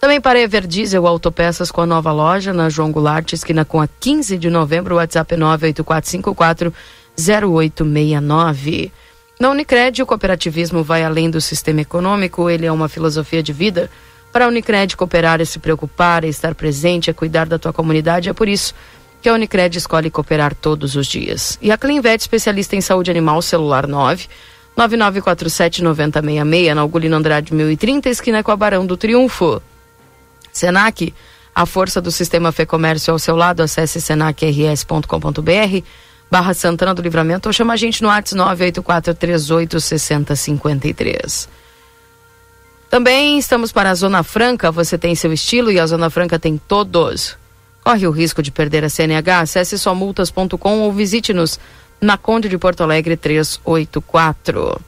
Também para Everdiesel Autopeças com a nova loja, na João Goulart, esquina com a 15 de novembro, WhatsApp 98454 0869. Na Unicred, o cooperativismo vai além do sistema econômico, ele é uma filosofia de vida. Para a Unicred, cooperar é se preocupar, é estar presente, é cuidar da tua comunidade. É por isso que a Unicred escolhe cooperar todos os dias. E a Clinvet, especialista em saúde animal, celular 9 9947 9066, na Algolino Andrade 1030, esquina com a Barão do Triunfo. Senac, a força do sistema Fê Comércio ao seu lado, acesse senacrs.com.br barra Santana do Livramento ou chama a gente no WhatsApp 98438 6053. Também estamos para a Zona Franca, você tem seu estilo e a Zona Franca tem todos. Corre o risco de perder a CNH? Acesse somultas.com ou visite-nos na Conde de Porto Alegre 384.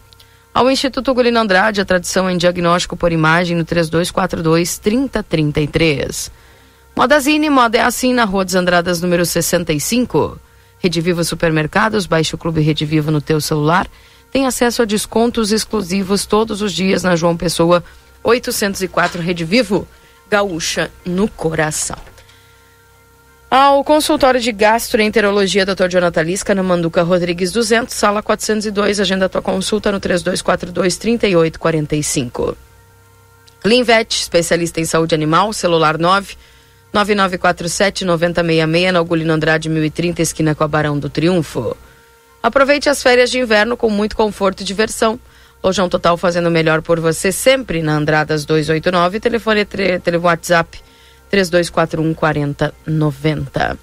Ao Instituto Gulino Andrade, a tradição em diagnóstico por imagem no 3242 3033. Modazine, moda é assim na Rua dos Andradas, número 65. Rede Vivo Supermercados, baixe o Clube Rede Vivo no teu celular. Tem acesso a descontos exclusivos todos os dias na João Pessoa 804 Rede Vivo, gaúcha no coração. Ao consultório de gastroenterologia Dr. Jonathan Lisca, na Manduca Rodrigues 200, sala 402, agenda tua consulta no 3242 3845. Clinvet, especialista em saúde animal, celular 9 9947 9066 na Augulino Andrade 1030, esquina com a Barão do Triunfo. Aproveite as férias de inverno com muito conforto e diversão. Lojão Total fazendo o melhor por você sempre na Andradas 289, telefone, telefone WhatsApp 3241 4090.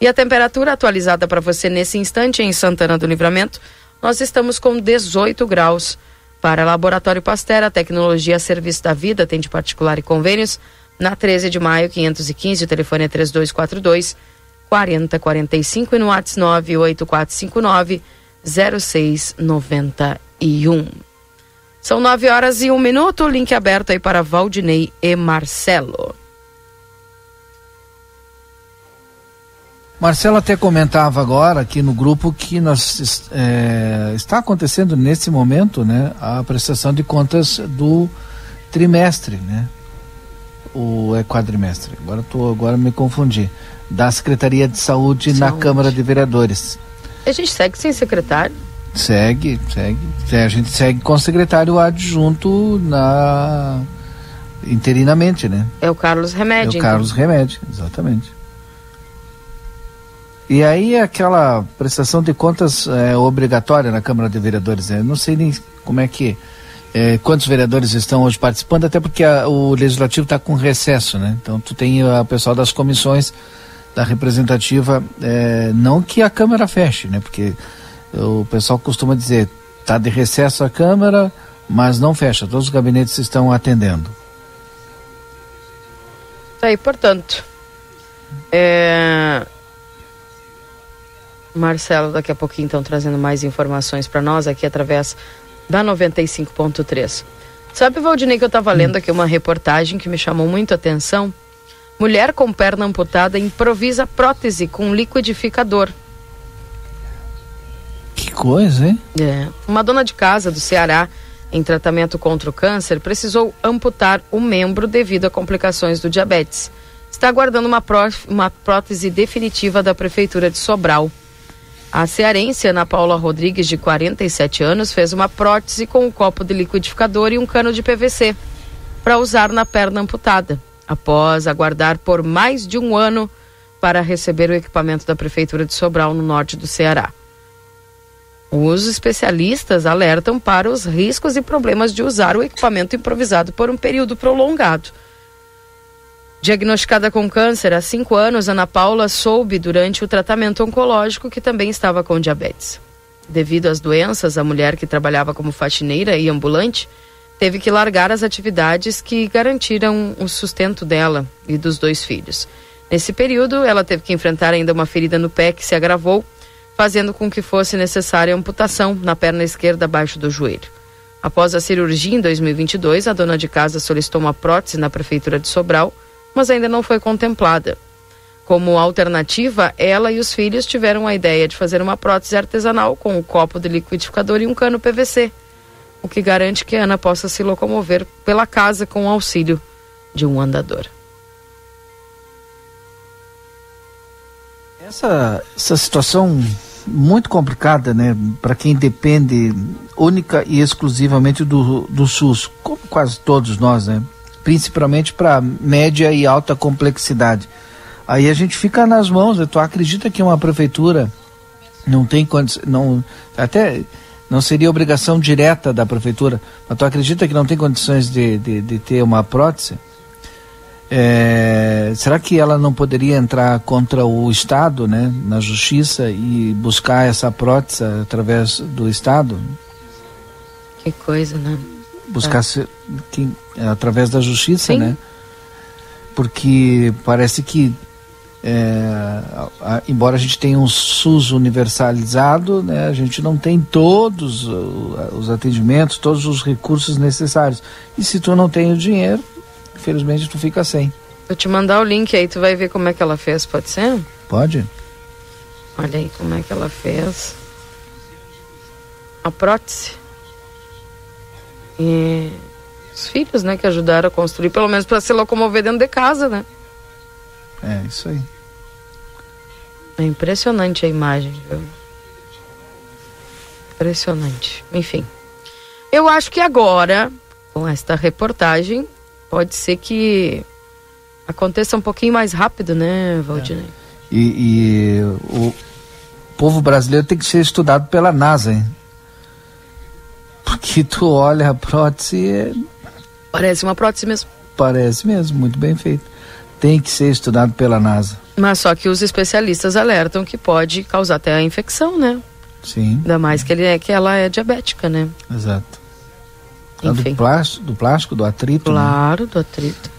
E a temperatura atualizada para você nesse instante em Santana do Livramento, nós estamos com 18 graus. Para Laboratório Pastera, tecnologia a serviço da vida, tem de particular e convênios, na 13 de maio, 515, o telefone é 3242 4045 e no WhatsApp 98459 0691. São 9 horas e um minuto, link aberto aí para Valdinei e Marcelo. Marcelo até comentava agora aqui no grupo que nós é, está acontecendo nesse momento, né, a prestação de contas do trimestre, né? O é quadrimestre. Agora tô agora me confundi. Da Secretaria de Saúde, na Saúde. Câmara de Vereadores. A gente segue sem secretário. Segue, segue. É, A gente segue com o secretário adjunto na interinamente, né? É o Carlos Remédio. É o Carlos Remédio, exatamente. E aí aquela prestação de contas é, obrigatória na Câmara de Vereadores, né? Não sei nem como é que é, quantos vereadores estão hoje participando, até porque a- o legislativo está com recesso, né? Então tu tem o pessoal das comissões da representativa, é, não que a Câmara feche, né? Porque o pessoal costuma dizer está de recesso a Câmara, mas não fecha. Todos os gabinetes estão atendendo. Tá aí, portanto. É... Marcelo, daqui a pouquinho, então, trazendo mais informações para nós aqui através da 95.3. Sabe, Valdinei, que eu estava lendo aqui uma reportagem que me chamou muito a atenção? Mulher com perna amputada improvisa prótese com liquidificador. Que coisa, hein? É. Uma dona de casa do Ceará, em tratamento contra o câncer, precisou amputar o membro devido a complicações do diabetes. Está aguardando uma, pró- uma prótese definitiva da Prefeitura de Sobral. A cearense Ana Paula Rodrigues, de 47 anos, fez uma prótese com um copo de liquidificador e um cano de PVC para usar na perna amputada, após aguardar por mais de um ano para receber o equipamento da Prefeitura de Sobral, no norte do Ceará. Os especialistas alertam para os riscos e problemas de usar o equipamento improvisado por um período prolongado. Diagnosticada com câncer há cinco anos, Ana Paula soube durante o tratamento oncológico que também estava com diabetes. Devido às doenças, a mulher que trabalhava como faxineira e ambulante teve que largar as atividades que garantiram o sustento dela e dos dois filhos. Nesse período, ela teve que enfrentar ainda uma ferida no pé que se agravou, fazendo com que fosse necessária amputação na perna esquerda abaixo do joelho. Após a cirurgia em 2022, a dona de casa solicitou uma prótese na prefeitura de Sobral, mas ainda não foi contemplada. Como alternativa, ela e os filhos tiveram a ideia de fazer uma prótese artesanal com um copo de liquidificador e um cano PVC, o que garante que Ana possa se locomover pela casa com o auxílio de um andador. Essa, essa situação muito complicada, né, para quem depende única e exclusivamente do, do SUS, como quase todos nós, né, principalmente para média e alta complexidade. Aí a gente fica nas mãos. Tu acredita que uma prefeitura não tem condições, não até não seria obrigação direta da prefeitura, mas tu acredita que não tem condições de, de, de ter uma prótese? É, será que ela não poderia entrar contra o Estado, né, na justiça e buscar essa prótese através do Estado? Que coisa, né? Buscar É. se- que- através da justiça, Sim. né? Porque parece que é, a- a- embora a gente tenha um SUS universalizado, né, a gente não tem todos os atendimentos, todos os recursos necessários. E se tu não tem o dinheiro, infelizmente tu fica sem. Vou te mandar o link aí, tu vai ver como é que ela fez, pode ser? Pode? Olha aí como é que ela fez. A prótese. E os filhos, né, que ajudaram a construir, pelo menos para se locomover dentro de casa, né? É, isso aí. É impressionante a imagem, viu? Impressionante. Enfim. Eu acho que agora, com esta reportagem, pode ser que aconteça um pouquinho mais rápido, né, Valdinei? E, e o povo brasileiro tem que ser estudado pela NASA, hein? Porque tu olha a prótese, é- Parece uma prótese mesmo. parece mesmo, muito bem feito. Tem que ser estudado pela NASA. Mas só que os especialistas alertam que pode causar até a infecção, né? Sim, Ainda mais que, ele é, que ela é diabética, né? exato. É Enfim. do plástico, do plástico, do atrito. né? Claro, do atrito.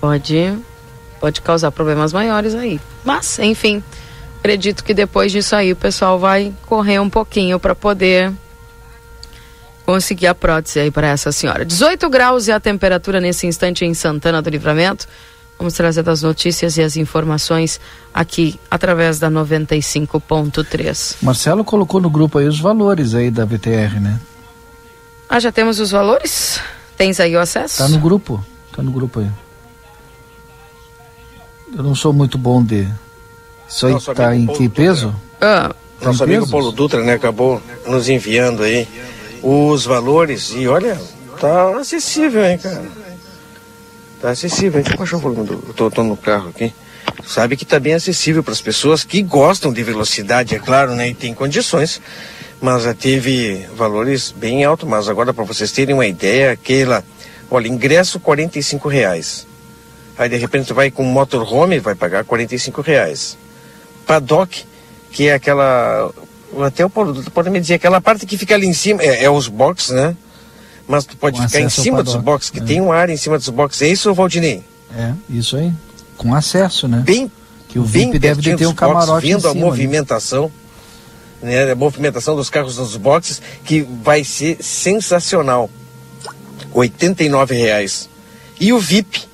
Pode, pode causar problemas maiores aí. Mas, enfim, acredito que depois disso aí o pessoal vai correr um pouquinho para poder conseguir a prótese aí para essa senhora. 18 graus é a temperatura nesse instante em Santana do Livramento. Vamos trazer das notícias e as informações aqui através da 95.3. Marcelo colocou no grupo aí os valores aí da VTR, né? Ah, já temos os valores? Tens aí o acesso? Tá no grupo. Tá no grupo aí. Eu não sou muito bom de. Isso aí Nosso tá em que Dutra. peso? Ah, Nosso amigo? Paulo Dutra, né, acabou nos enviando aí os valores e olha, tá acessível, hein, cara. Tá acessível? Deixa eu baixar o volume do. Eu tô, tô no carro aqui. Sabe que tá bem acessível para as pessoas que gostam de velocidade, é claro, né? E tem condições. Mas já teve valores bem altos. Mas agora, para vocês terem uma ideia, aquela. Olha, ingresso 45 reais. Aí de repente vai com motorhome, vai pagar 45 reais. Paddock, que é aquela. Até o Paulo Dutra pode me dizer, aquela parte que fica ali em cima, é, é os boxes, né? Mas tu pode Com ficar em cima dos boxes, que é. tem uma área em cima dos boxes. É isso, Valdinei? É, isso aí. Com acesso, né? Bem, que o VIP deve de ter um boxes, camarote em Vendo a cima, né? movimentação, né? A movimentação dos carros nos boxes, que vai ser sensacional. 89 reais. E o VIP,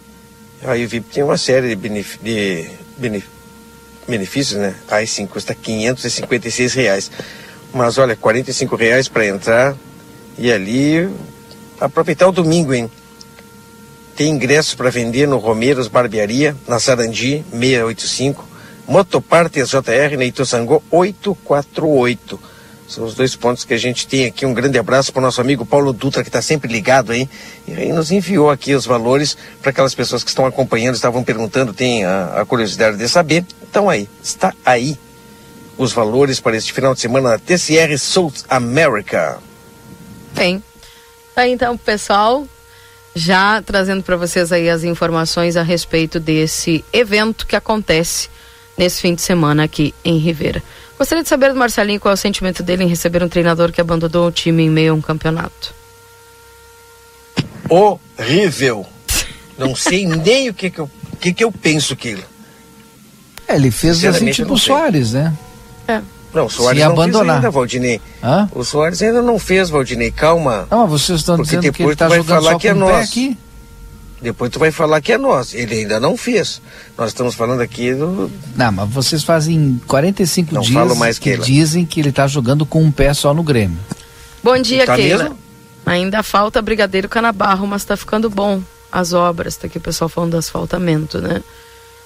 aí o VIP tem uma série de, benef- de benef- benefícios, né? Aí sim, custa 556 reais. Mas olha, 45 reais para entrar e ali aproveitar o domingo, hein? Tem ingressos para vender no Romeiros Barbearia, na Sarandi 685, Motopartes JR na Ituçangô 848. São os dois pontos que a gente tem aqui. Um grande abraço para o nosso amigo Paulo Dutra, que está sempre ligado aí. E aí nos enviou aqui os valores para aquelas pessoas que estão acompanhando, estavam perguntando, tem a, a curiosidade de saber. Então aí, está aí os valores para este final de semana na TCR South America. Tem. Tá aí, então, pessoal, já trazendo para vocês aí as informações a respeito desse evento que acontece nesse fim de semana aqui em Rivera. Gostaria de saber do Marcelinho qual é o sentimento dele em receber um treinador que abandonou o time em meio a um campeonato. Horrível. Não sei nem o que, que, eu, que, que eu penso aquilo. É, ele fez assim tipo não o sei. Soares, né? Não, o Soares Se não abandonar. fez ainda, Valdinei. Hã? O Soares ainda não fez, Valdinei. Calma. Não, mas vocês estão Porque dizendo que depois ele tá tu vai jogando falar só que é com o pé nós. aqui. Depois tu vai falar que é nós. Ele ainda não fez. Nós estamos falando aqui do. Não, mas vocês fazem 45 Não dias falo mais que Keila. dizem que ele tá jogando com um pé só no Grêmio. Bom dia, Tá Keila. mesmo? Ainda falta Brigadeiro Canabarro, mas tá ficando bom as obras. Tá aqui o pessoal falando do asfaltamento, né?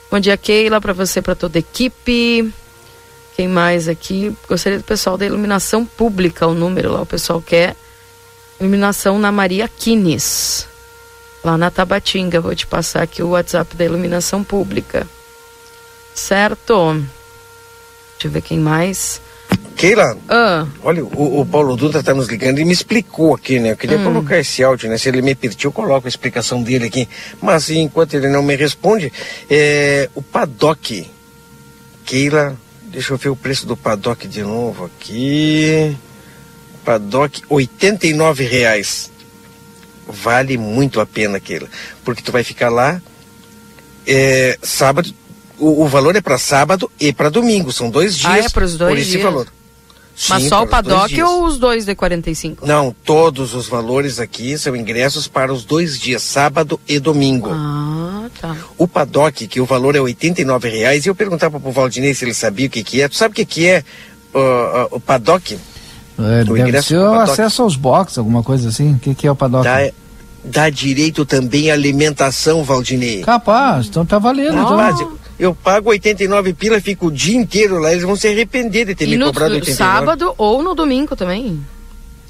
Bom dia, Keila, para você, para toda a equipe. Quem mais aqui? Gostaria do pessoal da iluminação pública, o número lá, o pessoal quer iluminação na Maria Quines, lá na Tabatinga. Vou te passar aqui o WhatsApp da iluminação pública. Certo? Deixa eu ver quem mais. Keila, Ah, olha, o, o Paulo Dutra está nos ligando e me explicou aqui, né? Eu queria Hum. colocar esse áudio, né? Se ele me permitir, eu coloco a explicação dele aqui. Mas enquanto ele não me responde, é, o paddock. Keila, deixa eu ver o preço do paddock de novo aqui. Paddock, 89 reais. Vale muito a pena, Keila. Porque tu vai ficar lá é, sábado. O, o valor é para sábado e para domingo. São dois dias Ah, é pros dois por esse dias? valor. Mas Sim, só o para os dois paddock ou os dois de 45? Não, todos os valores aqui são ingressos para os dois dias, sábado e domingo. Ah, tá. O paddock, que o valor é 89 reais, e eu perguntava para o Valdinei se ele sabia o que, que é. Tu sabe o que, que é uh, uh, o paddock? É, deve ingresso ser pro o paddock. acesso aos boxes, alguma coisa assim. O que, que é o paddock? Dá, dá direito também à alimentação, Valdinei. Capaz, então tá valendo. Rapaz, então. Eu, pago 89 pila, fico o dia inteiro lá, eles vão se arrepender de ter E me no cobrado 89. sábado ou no domingo também.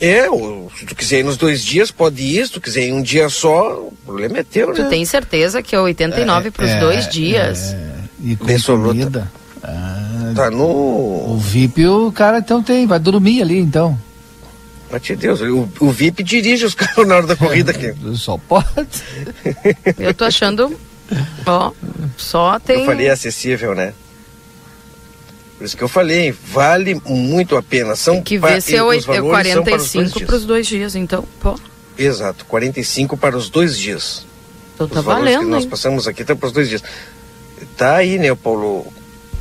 É, ou, se tu quiser ir nos dois dias, pode ir. Se tu quiser ir um dia só, o problema é teu, né? Tu tem certeza que é 89 para os é, dois dias? E com comida. Ah, Tá no. O VIP o cara então tem, vai dormir ali então. Mate Deus, o, o VIP dirige os carros na hora da corrida aqui. Só pode. Eu tô achando, ó, só tem... Eu falei acessível, né? Por isso que eu falei, vale muito a pena. São que pa- ver se é, os oit- é valores são para os dois 45 dias. para os dois dias, então, pô, Exato, 45 para os dois dias. então tá os valores valendo, que nós hein? passamos aqui estão para os dois dias. Tá aí, né, o Paulo?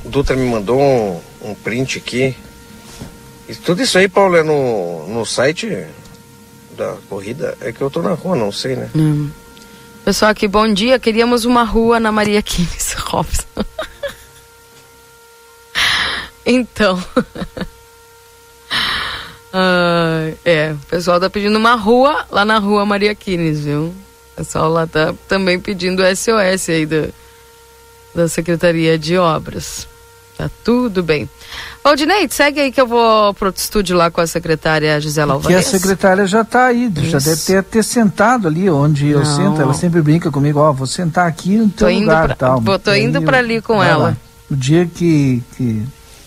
O Dutra me mandou um, um print aqui. E tudo isso aí, Paulo, é no, no site da corrida. É que eu tô na rua, não sei, né? Hum. Pessoal aqui, bom dia. Queríamos uma rua na Maria Quines Robson. então. Ah, é, o pessoal tá pedindo uma rua lá na rua Maria Quines, viu? O pessoal lá tá também pedindo SOS aí da, da Secretaria de Obras. Tá tudo bem. Valdinei, segue aí que eu vou pro estúdio lá com a secretária Gisela Que a Alvarez. secretária já está aí, já Isso. deve ter, ter sentado ali onde eu Não. sento. Ela sempre brinca comigo, ó, vou sentar aqui no teu Tô lugar pra- tal. vou- tô Aí indo eu- pra ali com ela. lá. O dia que, que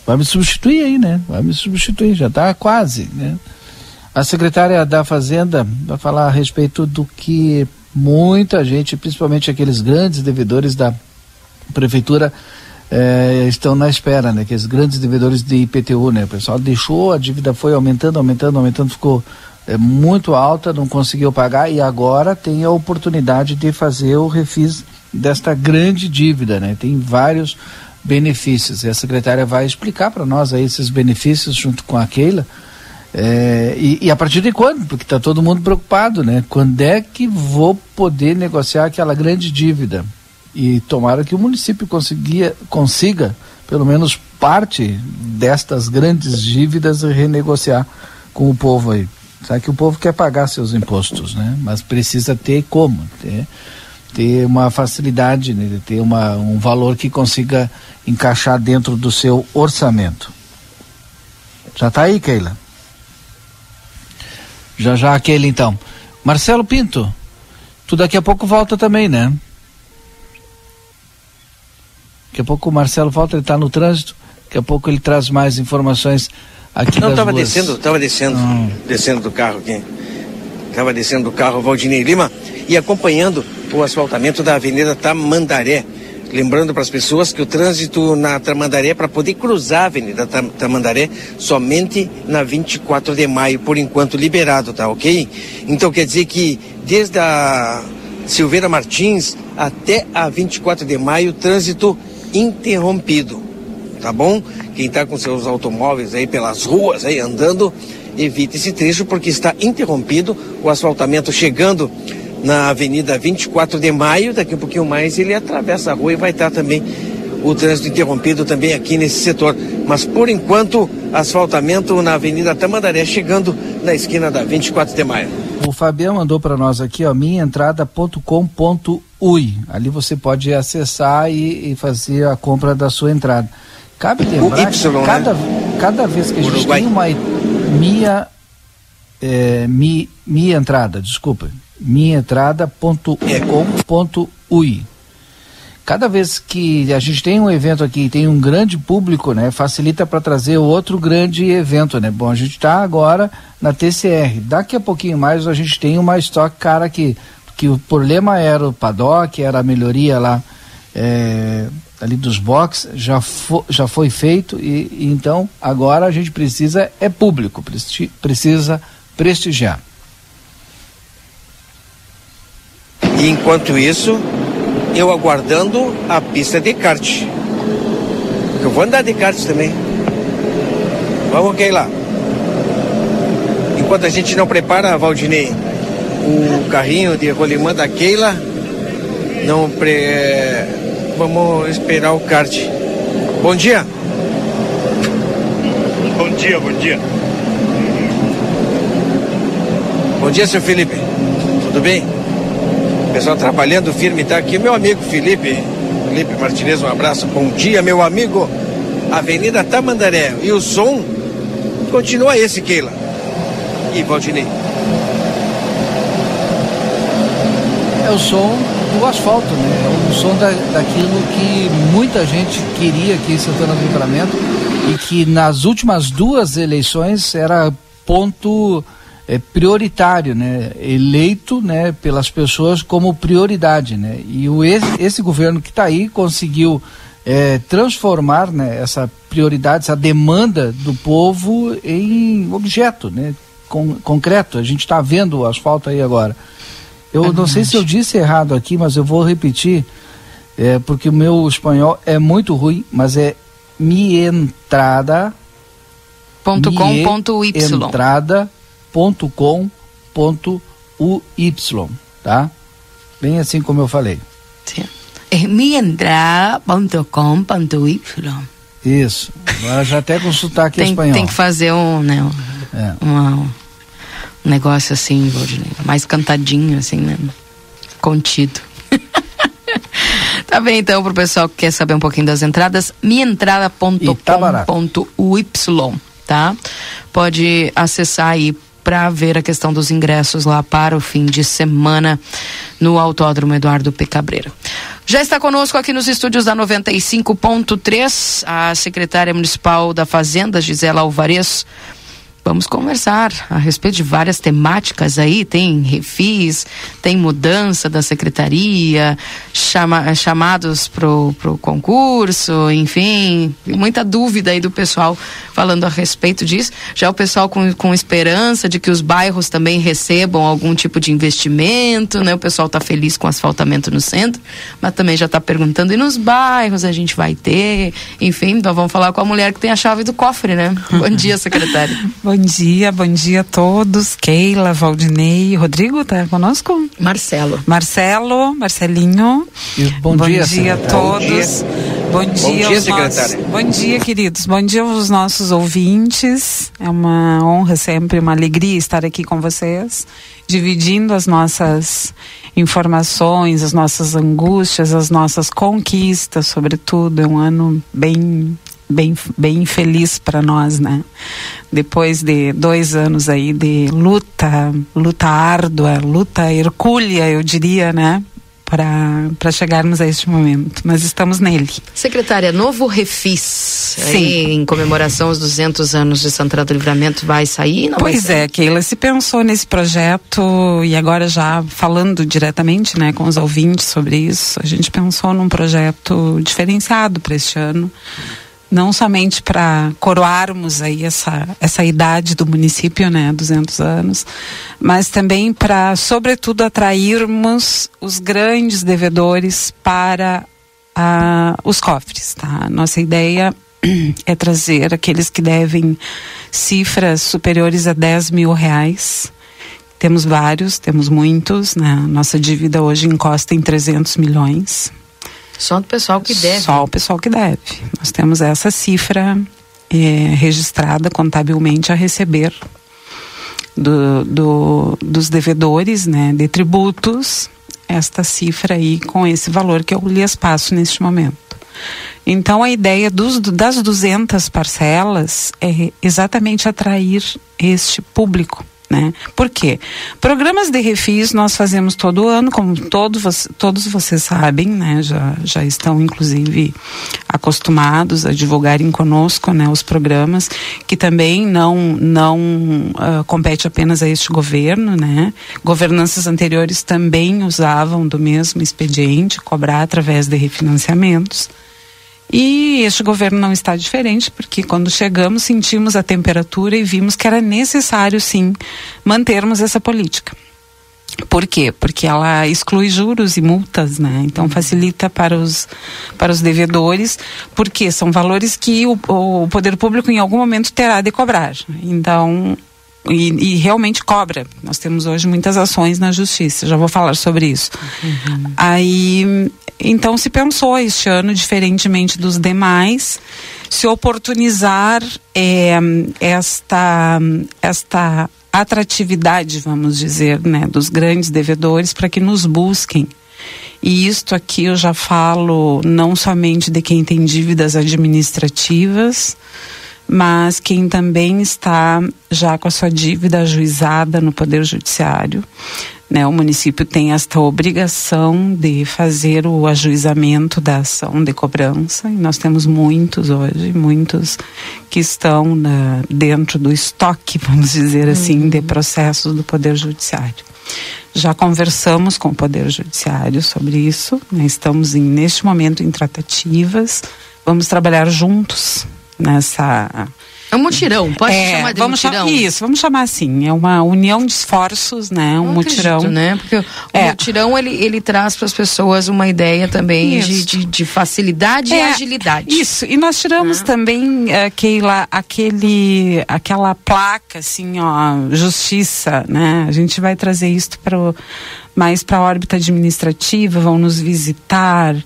vai me substituir aí, né? Vai me substituir, já está quase, né? A secretária da Fazenda vai falar a respeito do que muita gente, principalmente aqueles grandes devedores da prefeitura, eh, estão na espera, né? Aqueles grandes devedores de IPTU, né? O pessoal deixou, a dívida foi aumentando, aumentando, aumentando, ficou eh, muito alta, não conseguiu pagar e agora tem a oportunidade de fazer o refis desta grande dívida, né? Tem vários benefícios e a secretária vai explicar para nós aí esses benefícios junto com a Keila. É, e, e a partir de quando? Porque está todo mundo preocupado, né? Quando é que vou poder negociar aquela grande dívida? E tomara que o município conseguia, consiga, pelo menos parte destas grandes dívidas, renegociar com o povo aí. Sabe que o povo quer pagar seus impostos, né? Mas precisa ter como, ter, ter uma facilidade, né? ter uma, um valor que consiga encaixar dentro do seu orçamento. Já está aí, Keila? Já já aquele então. Marcelo Pinto, tu daqui a pouco volta também, né? Daqui a pouco o Marcelo volta, ele está no trânsito. Daqui a pouco ele traz mais informações aqui Não, das tava ruas. descendo, tava descendo, descendo do carro aqui. Tava descendo do carro Valdinei Lima e acompanhando o asfaltamento da Avenida Tamandaré. Lembrando para as pessoas que o trânsito na Tamandaré, para poder cruzar a Avenida Tam- Tamandaré, somente na 24 de maio, por enquanto liberado, tá ok? Então quer dizer que desde a Silveira Martins até a 24 de maio, trânsito interrompido tá bom? Quem está com seus automóveis aí pelas ruas aí andando, evite esse trecho porque está interrompido o asfaltamento chegando na Avenida 24 de Maio, daqui um pouquinho mais ele atravessa a rua e vai estar também o trânsito interrompido também aqui nesse setor. Mas por enquanto, asfaltamento na Avenida Tamandaré chegando na esquina da 24 de Maio. O Fabião mandou para nós aqui, ó, minhaentrada.com.ui. Ali você pode acessar e, e fazer a compra da sua entrada. Cabe lembrar que cada, cada vez que a gente tem uma minha é, mi, minha entrada, desculpa, minhaentrada.com.ui. Cada vez que a gente tem um evento aqui, e tem um grande público, né, facilita para trazer outro grande evento, né? Bom, a gente está agora na TCR. Daqui a pouquinho mais a gente tem uma Stock Car aqui, que o problema era o paddock, era a melhoria lá é, ali dos box, já, fo, já foi feito e, e então agora a gente precisa é público, presti, precisa prestigiar. E enquanto isso, eu aguardando a pista de kart. Eu vou andar de kart também. Vamos, Keila. Enquanto a gente não prepara, Valdinei, o carrinho de rolimã da Keila, não pre... vamos esperar o kart. Bom dia. Bom dia, bom dia. Bom dia, seu Felipe. Tudo bem? O pessoal trabalhando firme, tá aqui meu amigo Felipe. Felipe Martinez, um abraço. Bom dia, meu amigo. Avenida Tamandaré. E o som continua esse, Keila. E Valdinei. É o som do asfalto, né? É o som da, daquilo que muita gente queria aqui em Santana do Livramento e que nas últimas duas eleições era ponto é, prioritário, né? Eleito, né, pelas pessoas como prioridade, né? E o esse, esse governo que está aí conseguiu é, transformar, né, essa prioridade, essa demanda do povo em objeto, né? Con concreto. A gente está vendo o asfalto aí agora. Eu não sei se eu disse errado aqui, mas eu vou repetir, é, porque o meu espanhol é muito ruim, mas é mi entrada Ponto com ponto y. entrada ponto com ponto uy, tá? Bem assim como eu falei. É mientrada.com.y. Isso. Agora já até com sotaque Tem, espanhol. tem que fazer um, né, um, É. uma- negócio assim, Valdinei, mais cantadinho, assim, né? Contido. tá bem, então, pro pessoal que quer saber um pouquinho das entradas, mientrada.com.y, tá? Pode acessar aí para ver a questão dos ingressos lá para o fim de semana no Autódromo Eduardo P. Cabreira. Já está conosco aqui nos estúdios da 95.3 a secretária municipal da Fazenda, Gisela Alvarez. Vamos conversar a respeito de várias temáticas aí. Tem refis, tem mudança da secretaria, chama, chamados pro, pro concurso, enfim, muita dúvida aí do pessoal falando a respeito disso. Já o pessoal com, com esperança de que os bairros também recebam algum tipo de investimento, né? O pessoal está feliz com asfaltamento no centro, mas também já está perguntando, e nos bairros a gente vai ter? Enfim, nós vamos falar com a mulher que tem a chave do cofre, né? Bom dia, secretária. Bom dia, bom dia a todos. Keila, Valdinei, Rodrigo tá conosco? Marcelo. Marcelo, Marcelinho. bom dia, a secretária. todos. Bom dia, Bom dia, aos secretária. nossos, bom dia, queridos. Bom dia aos nossos ouvintes. É uma honra sempre, uma alegria estar aqui com vocês, dividindo as nossas informações, as nossas angústias, as nossas conquistas, sobretudo. É um ano bem bem bem feliz para nós, né? Depois de dois anos aí de luta, luta árdua, luta hercúlea, eu diria, né? Para chegarmos a este momento. Mas estamos nele. Secretária, novo refis. Aí, em comemoração aos 200 anos de Santana do Livramento, vai sair? Não vai Pois sair? é, Keila, se pensou nesse projeto e agora já falando diretamente, né, com os ouvintes sobre isso, a gente pensou num projeto diferenciado para este ano, não somente para coroarmos aí essa essa idade do município, né, 200 anos, mas também para, sobretudo, atrairmos os grandes devedores para ah, os cofres, tá? Nossa ideia é trazer aqueles que devem cifras superiores a 10 mil reais. Temos vários, temos muitos, né? Nossa dívida hoje encosta em 300 milhões. Só do pessoal que deve. Só o pessoal que deve. Nós temos essa cifra eh, registrada contabilmente a receber do, do- dos devedores, né, de tributos, esta cifra aí com esse valor que eu lhes passo neste momento. Então a ideia dos, das 200 parcelas é exatamente atrair este público. Né? Por quê? Programas de refis nós fazemos todo ano, como todo, vo- todos vocês sabem, né? já, já estão inclusive acostumados a divulgarem conosco né? os programas, que também não, não ah, compete apenas a este governo. Né? Governanças anteriores também usavam do mesmo expediente, cobrar através de refinanciamentos. E este governo não está diferente, porque quando chegamos sentimos a temperatura e vimos que era necessário sim mantermos essa política. Por quê? Porque ela exclui juros e multas, né? Então facilita para os, para os devedores, porque são valores que o, o poder público em algum momento terá de cobrar. Então, e, e realmente cobra. Nós temos hoje muitas ações na justiça, já vou falar sobre isso. Aí, então se pensou este ano, diferentemente dos demais, se oportunizar eh, esta, esta atratividade, vamos dizer, né, dos grandes devedores para que nos busquem. E isto aqui eu já falo não somente de quem tem dívidas administrativas, mas quem também está já com a sua dívida ajuizada no Poder Judiciário. Né, o município tem esta obrigação de fazer o ajuizamento da ação de cobrança, e nós temos muitos hoje, muitos que estão na- dentro do estoque, vamos dizer assim, de processos do Poder Judiciário. Já conversamos com o Poder Judiciário sobre isso, né, estamos em, neste momento em tratativas, vamos trabalhar juntos nessa É um mutirão, pode é, chamar de vamos mutirão? Chamar, isso, vamos chamar assim. É uma união de esforços, né? Um Não mutirão. acredito, né? Porque o É. mutirão ele, ele traz para as pessoas uma ideia também de, de, de facilidade e É, agilidade. Isso, e nós tiramos também, eh, Keila, aquele, aquela placa, assim, ó, justiça, né? A gente vai trazer isso para mais para a órbita administrativa, vão nos visitar.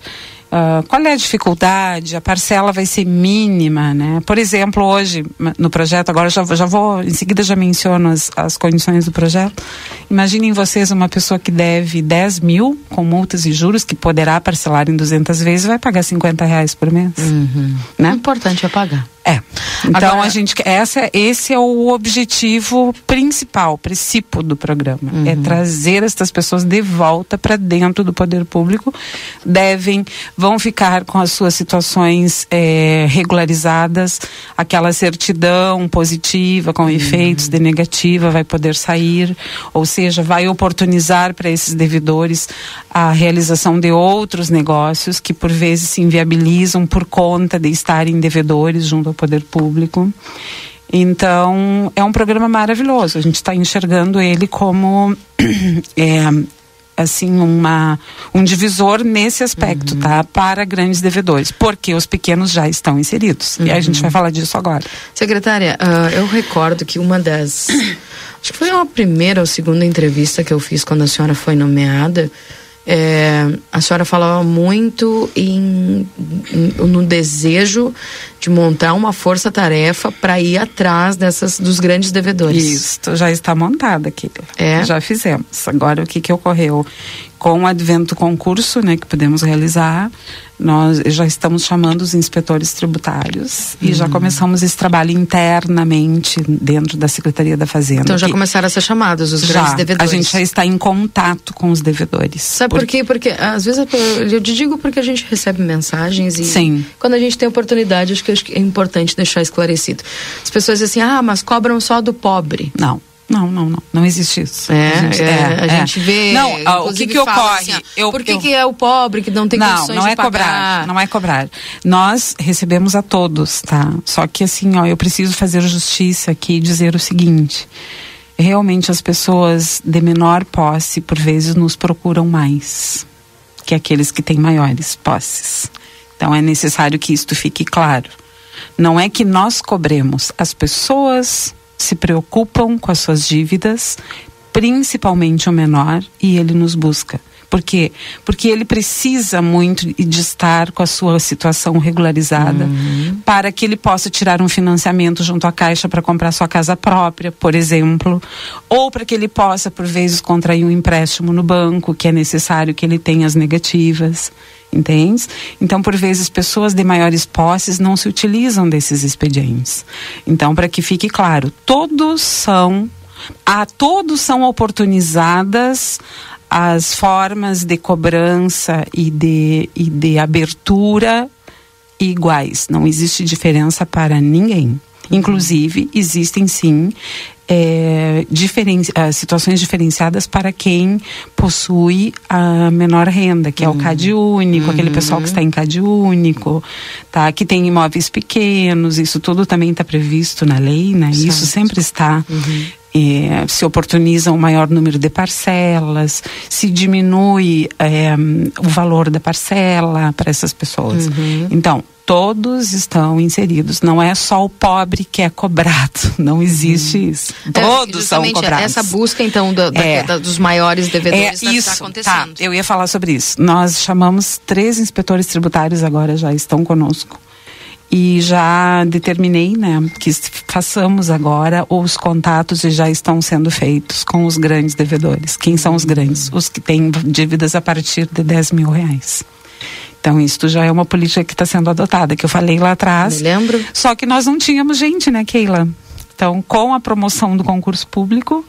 Ah, qual é a dificuldade? A parcela vai ser mínima, né? Por exemplo, hoje no projeto, agora já, vou- já vou, em seguida já menciono as, as condições do projeto. Imaginem vocês uma pessoa que deve 10 mil com multas e juros, que poderá parcelar em 200 vezes, vai pagar 50 reais por mês. Né? O importante é pagar. É. Então Agora- a gente essa esse é o objetivo principal, princípio do programa, é trazer estas pessoas de volta para dentro do poder público. Devem vão ficar com as suas situações eh, regularizadas, aquela certidão positiva com efeitos de negativa vai poder sair, ou seja, vai oportunizar para esses devedores a realização de outros negócios que por vezes se inviabilizam por conta de estarem devedores junto poder público. Então, é um programa maravilhoso. A gente está enxergando ele como é, assim uma um divisor nesse aspecto, tá? Para grandes devedores, porque os pequenos já estão inseridos. E a gente vai falar disso agora. Secretária, ah, eu recordo que uma das. Acho que foi a primeira ou segunda entrevista que eu fiz quando a senhora foi nomeada. É, a senhora falava muito em, em- no desejo de montar uma força-tarefa para ir atrás dessas dos grandes devedores. Isso, já está montada aqui. É? Já fizemos. Agora, o que, que ocorreu? Com o advento do concurso, né, que podemos realizar, nós já estamos chamando os inspetores tributários e já Uhum. começamos esse trabalho internamente dentro da Secretaria da Fazenda. Então já começaram a ser chamados os já, grandes devedores. A gente já está em contato com os devedores. Sabe por quê? Porque às vezes eu te digo porque a gente recebe mensagens e Sim. quando a gente tem oportunidade, acho que é importante deixar esclarecido. As pessoas dizem assim, ah, mas cobram só do pobre. Não. Não, não, não. Não existe isso. É, a gente, é, é, a é. gente vê. Não, o que que ocorre? assim, Eu- por que, eu- que é o pobre que não tem não, condições não de é pagar? cobrar, não é cobrar. Nós recebemos a todos, tá? Só que assim, ó, eu preciso fazer justiça aqui e dizer o seguinte: realmente as pessoas de menor posse por vezes nos procuram mais que aqueles que têm maiores posses. Então é necessário que isto fique claro. Não é que nós cobremos, as pessoas se preocupam com as suas dívidas, principalmente o menor, e ele nos busca. Por quê? Porque ele precisa muito de estar com a sua situação regularizada para que ele possa tirar um financiamento junto à Caixa para comprar sua casa própria, por exemplo, ou para que ele possa, por vezes, contrair um empréstimo no banco, que é necessário que ele tenha as negativas. Entende? Então, por vezes, pessoas de maiores posses não se utilizam desses expedientes. Então, para que fique claro, todos são a todos são oportunizadas as formas de cobrança e de, e de abertura iguais. Não existe diferença para ninguém. Inclusive, existem sim é, diferen ah, situações diferenciadas para quem possui a menor renda, que é o CAD único, aquele pessoal que está em CAD único, tá? que tem imóveis pequenos, isso tudo também está previsto na lei, né? Isso sempre está. É, se oportuniza um maior número de parcelas, se diminui é, o valor da parcela para essas pessoas. Então, todos estão inseridos. Não é só o pobre que é cobrado. Não existe isso. É, Todos são justamente cobrados. Essa busca, então, da- da- É. da- dos maiores devedores É está isso, acontecendo. tá. Eu ia falar sobre isso. Nós chamamos três inspetores tributários agora já estão conosco. E já determinei, né, que façamos agora os contatos e já estão sendo feitos com os grandes devedores. Quem são os grandes? Os que têm dívidas a partir de 10 mil reais. Então, isso já é uma política que está sendo adotada, que eu falei lá atrás. Me lembro. Só que nós não tínhamos gente, né, Keila? Então, com a promoção do concurso público,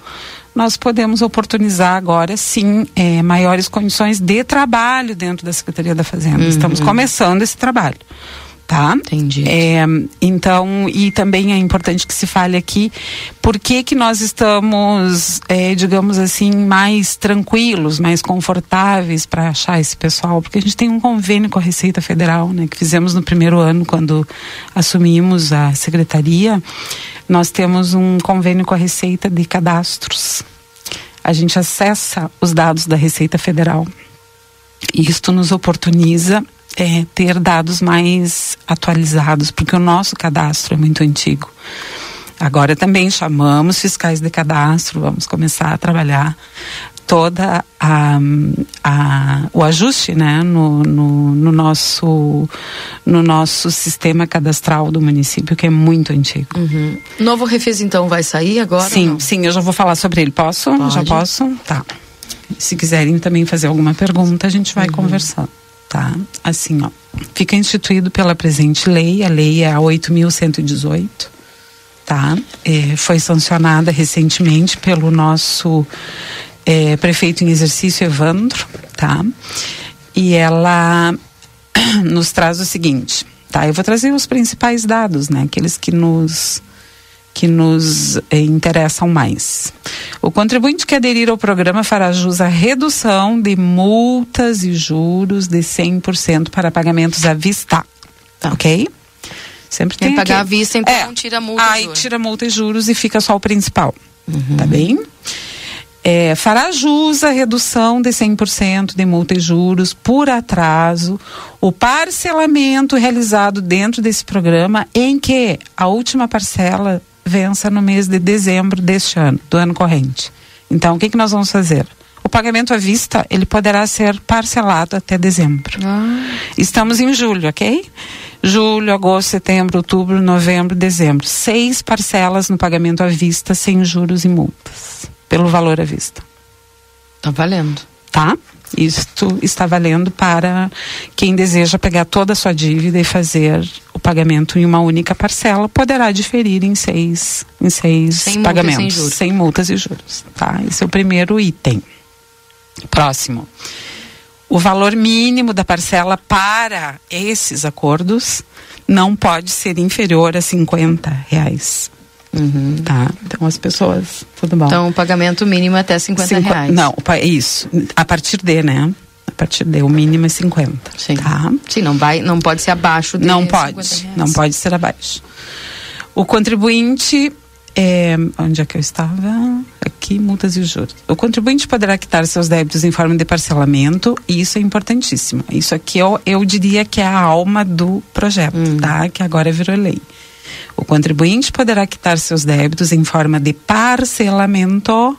nós podemos oportunizar agora, sim, eh, maiores condições de trabalho dentro da Secretaria da Fazenda. Uhum. Estamos começando esse trabalho. Tá? Entendi. É, então, e também é importante que se fale aqui por que que nós estamos, é, digamos assim, mais tranquilos, mais confortáveis para achar esse pessoal, porque a gente tem um convênio com a Receita Federal, né, que fizemos no primeiro ano quando assumimos a secretaria. Nós temos um convênio com a Receita de cadastros. A gente acessa os dados da Receita Federal. E isto nos oportuniza é, ter dados mais atualizados, porque o nosso cadastro é muito antigo. Agora também chamamos fiscais de cadastro, vamos começar a trabalhar toda a, a, o ajuste né, no, no, no, nosso, no nosso sistema cadastral do município, que é muito antigo. Uhum. Novo Refis, então, vai sair agora? Sim, sim, eu já vou falar sobre ele. Posso? Pode. Já posso? Tá. Se quiserem também fazer alguma pergunta, a gente vai conversando tá? Assim, ó, fica instituído pela presente lei, a lei é a 8.118, tá? É, foi sancionada recentemente pelo nosso é, prefeito em exercício, Evandro, tá? E ela nos traz o seguinte, tá? Eu vou trazer os principais dados, né? Aqueles que nos que nos eh, interessam mais. O contribuinte que aderir ao programa fará jus à redução de multas e juros de 100% para pagamentos à vista. Ok? Sempre Quem tem pagar à vista, então, É. tira multa Aí tira multa e juros e fica só o principal. Tá bem? É, fará jus à redução de 100% de multa e juros por atraso, o parcelamento realizado dentro desse programa, em que a última parcela vença no mês de dezembro deste ano, do ano corrente. Então, o que, que nós vamos fazer? O pagamento à vista, ele poderá ser parcelado até dezembro. Estamos em julho, ok? Julho, agosto, setembro, outubro, novembro, dezembro. Seis parcelas no pagamento à vista, sem juros e multas, pelo valor à vista. Tá valendo. Tá? Isto está valendo para quem deseja pegar toda a sua dívida e fazer o pagamento em uma única parcela, poderá diferir em seis, em seis Sem pagamentos, sem juros. sem multas e juros. Tá? Esse é o primeiro item. Próximo. O valor mínimo da parcela para esses acordos não pode ser inferior a 50 reais. Tá? Então as pessoas. Tudo bom. Então, o pagamento mínimo é até 50 Cinqu- reais. Não, isso. A partir de, né? A partir de, o mínimo é 50. Sim. Tá? Sim, não, vai, não pode ser abaixo de Não 50 pode. reais. Não pode ser abaixo. O contribuinte. é, onde é que eu estava? Aqui, multas e juros. O contribuinte poderá quitar seus débitos em forma de parcelamento, e isso é importantíssimo. Isso aqui eu, eu diria que é a alma do projeto, Hum. tá? Que agora virou lei. O contribuinte poderá quitar seus débitos em forma de parcelamento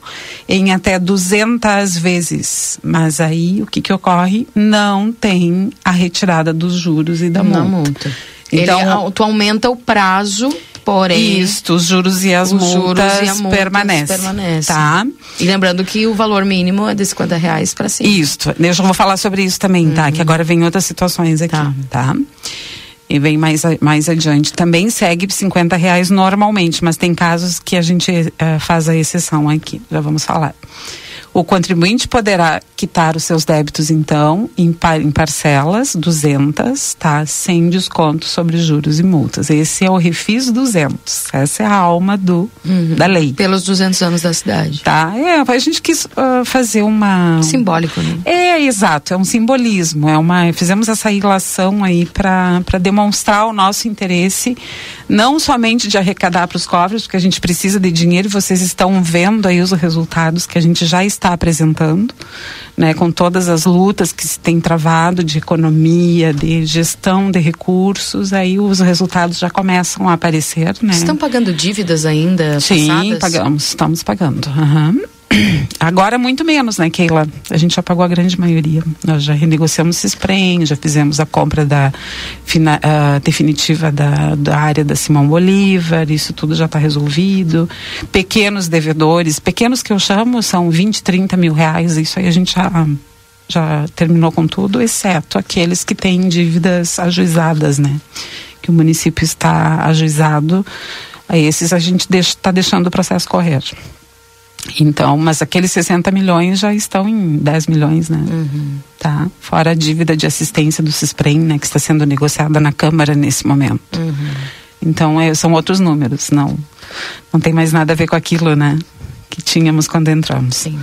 em até 200 vezes. Mas aí o que, que ocorre? Não tem a retirada dos juros e da multa. multa. Então, Ele, tu aumenta o prazo, porém. Isto, os juros e as os multas e a multa permanecem. permanecem. Tá? E lembrando que o valor mínimo é de 50 reais para cima. Isto. Eu já vou falar sobre isso também, tá? Que agora vem outras situações aqui, tá? E vem mais, mais adiante. Também segue 50 reais normalmente, mas tem casos que a gente eh, faz a exceção aqui. Já vamos falar. O contribuinte poderá quitar os seus débitos, então, em, par- em parcelas, 200, tá? Sem desconto sobre juros e multas. Esse é o Refis 200. Essa é a alma do, da lei. Pelos 200 anos da cidade. Tá? É, a gente quis ah, fazer uma. Simbólico, né? É, exato, é um simbolismo. É uma, fizemos essa ilação aí para demonstrar o nosso interesse, não somente de arrecadar para os cofres, porque a gente precisa de dinheiro e vocês estão vendo aí os resultados que a gente já está apresentando, né, com todas as lutas que se tem travado de economia, de gestão de recursos, aí os resultados já começam a aparecer, né? Estão pagando dívidas ainda Sim, passadas? pagamos, estamos pagando. aham. Agora muito menos, né, Keila? A gente já pagou a grande maioria. Nós já renegociamos CISPREM, já fizemos a compra da fina- ah, definitiva da, da área da Simão Bolívar, isso tudo já está resolvido. Pequenos devedores, pequenos que eu chamo, são 20, 30 mil reais, isso aí a gente já, já terminou com tudo, exceto aqueles que têm dívidas ajuizadas, né? Que o município está ajuizado. A esses a gente está deixando o processo correr. Então, mas aqueles 60 milhões já estão em 10 milhões, né? Tá? Fora a dívida de assistência do CISPREM, né? Que está sendo negociada na Câmara nesse momento. Então, é, são outros números, não, não tem mais nada a ver com aquilo, né? Que tínhamos quando entramos. Sim.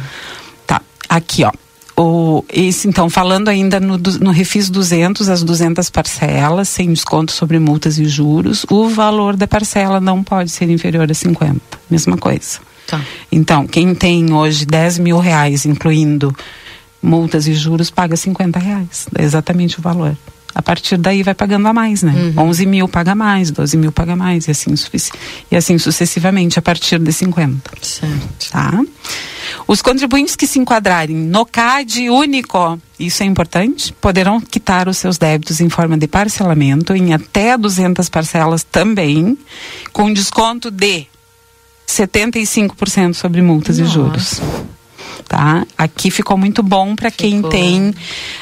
Tá, aqui, ó. O, esse, então, falando ainda no, no Refis 200, as 200 parcelas, sem desconto sobre multas e juros, o valor da parcela não pode ser inferior a 50. Mesma coisa. Tá. Então, quem tem hoje 10 mil reais, incluindo multas e juros, paga 50 reais. É exatamente o valor. A partir daí vai pagando a mais, né? 11 mil paga mais, 12 mil paga mais, e assim, e assim sucessivamente, a partir de 50. Certo. Tá? Os contribuintes que se enquadrarem no CAD único, isso é importante, poderão quitar os seus débitos em forma de parcelamento em até 200 parcelas também, com desconto de 75% sobre multas e Nossa. juros. Tá? Aqui ficou muito bom para quem tem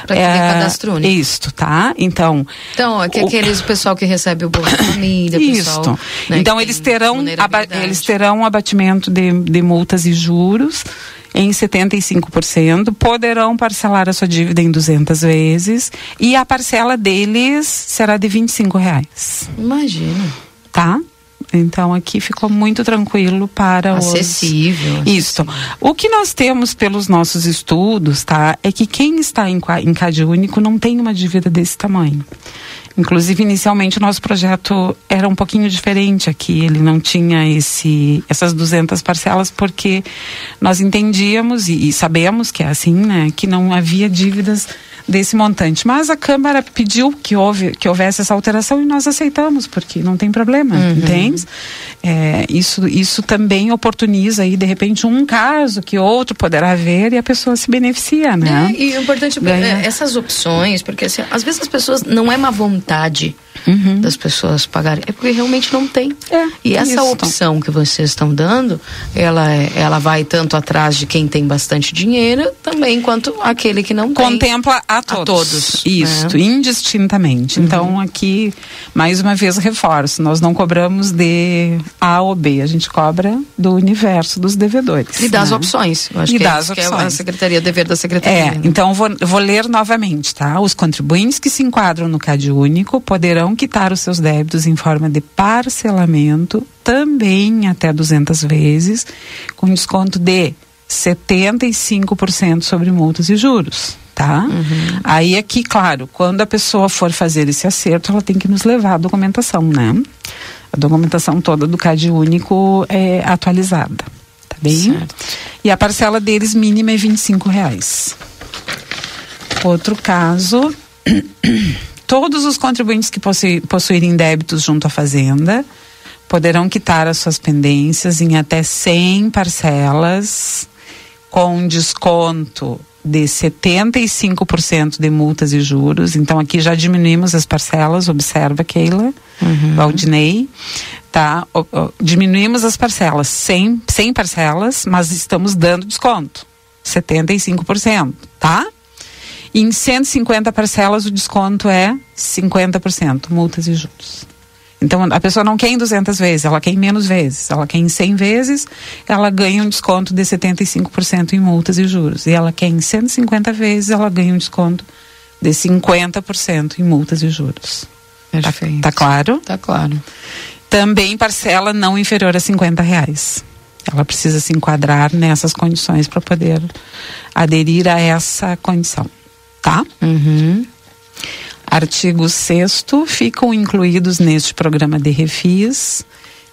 Pra quem tem eh, cadastro único. Isto, tá? Então, Então, aqui, O- aqueles o pessoal que recebe o Bolsa Família, pessoal, né, então eles terão, eles terão um abatimento de, de multas e juros em 75%, poderão parcelar a sua dívida em 200 vezes e a parcela deles será de 25 reais, Imagina. tá? Então aqui ficou muito tranquilo para os- Acessível. Isso. O que nós temos pelos nossos estudos, tá, é que quem está em, em CAD único não tem uma dívida desse tamanho. Inclusive, inicialmente, o nosso projeto era um pouquinho diferente aqui. Ele não tinha esse, essas 200 parcelas, porque nós entendíamos e, e sabemos que é assim, né? Que não havia dívidas desse montante. Mas a Câmara pediu que, houve, que houvesse essa alteração e nós aceitamos, porque não tem problema, entende? É, isso, isso também oportuniza aí, de repente, um caso que outro poderá haver e a pessoa se beneficia, né? É, e o importante é Ganha. é, essas opções, porque assim, às vezes as pessoas não é má vontade das pessoas pagarem, é porque realmente não tem. e essa isso. opção que vocês estão dando, ela, é- ela vai tanto atrás de quem tem bastante dinheiro, também quanto aquele que não tem. contempla a todos. todos, Isso, né? indistintamente. Então, aqui, mais uma vez, reforço: nós não cobramos de A ou B, a gente cobra do universo dos devedores. E das né? opções. Eu acho E que é das isso que é a opções. secretaria, dever da secretaria. É, né? então vou, vou ler novamente, tá? Os contribuintes que se enquadram no CAD único poderão quitar os seus débitos em forma de parcelamento, também até 200 vezes, com desconto de 75% sobre multas e juros, tá? Aí aqui, claro, quando a pessoa for fazer esse acerto, ela tem que nos levar a documentação, né? A documentação toda do CAD único é atualizada, tá bem? E a parcela deles mínima é 25 reais. Outro caso, todos os contribuintes que possuírem débitos junto à Fazenda poderão quitar as suas pendências em até 100 parcelas com desconto de 75% de multas e juros. Então aqui já diminuímos as parcelas, observa Keila, Valdinei, tá? O- o- diminuímos as parcelas, 100, 100 parcelas, mas estamos dando desconto, 75%, tá? E em 150 parcelas o desconto é 50%, multas e juros. Então a pessoa não quer em 200 vezes, ela quer em menos vezes. Ela quer em 100 vezes, ela ganha um desconto de 75% em multas e juros. E ela quer em 150 vezes, ela ganha um desconto de 50% em multas e juros. Perfeito. Tá, tá claro? Tá claro. Também parcela não inferior a 50 reais. Ela precisa se enquadrar nessas condições para poder aderir a essa condição. Tá? Artigo 6 ficam incluídos neste programa de refis,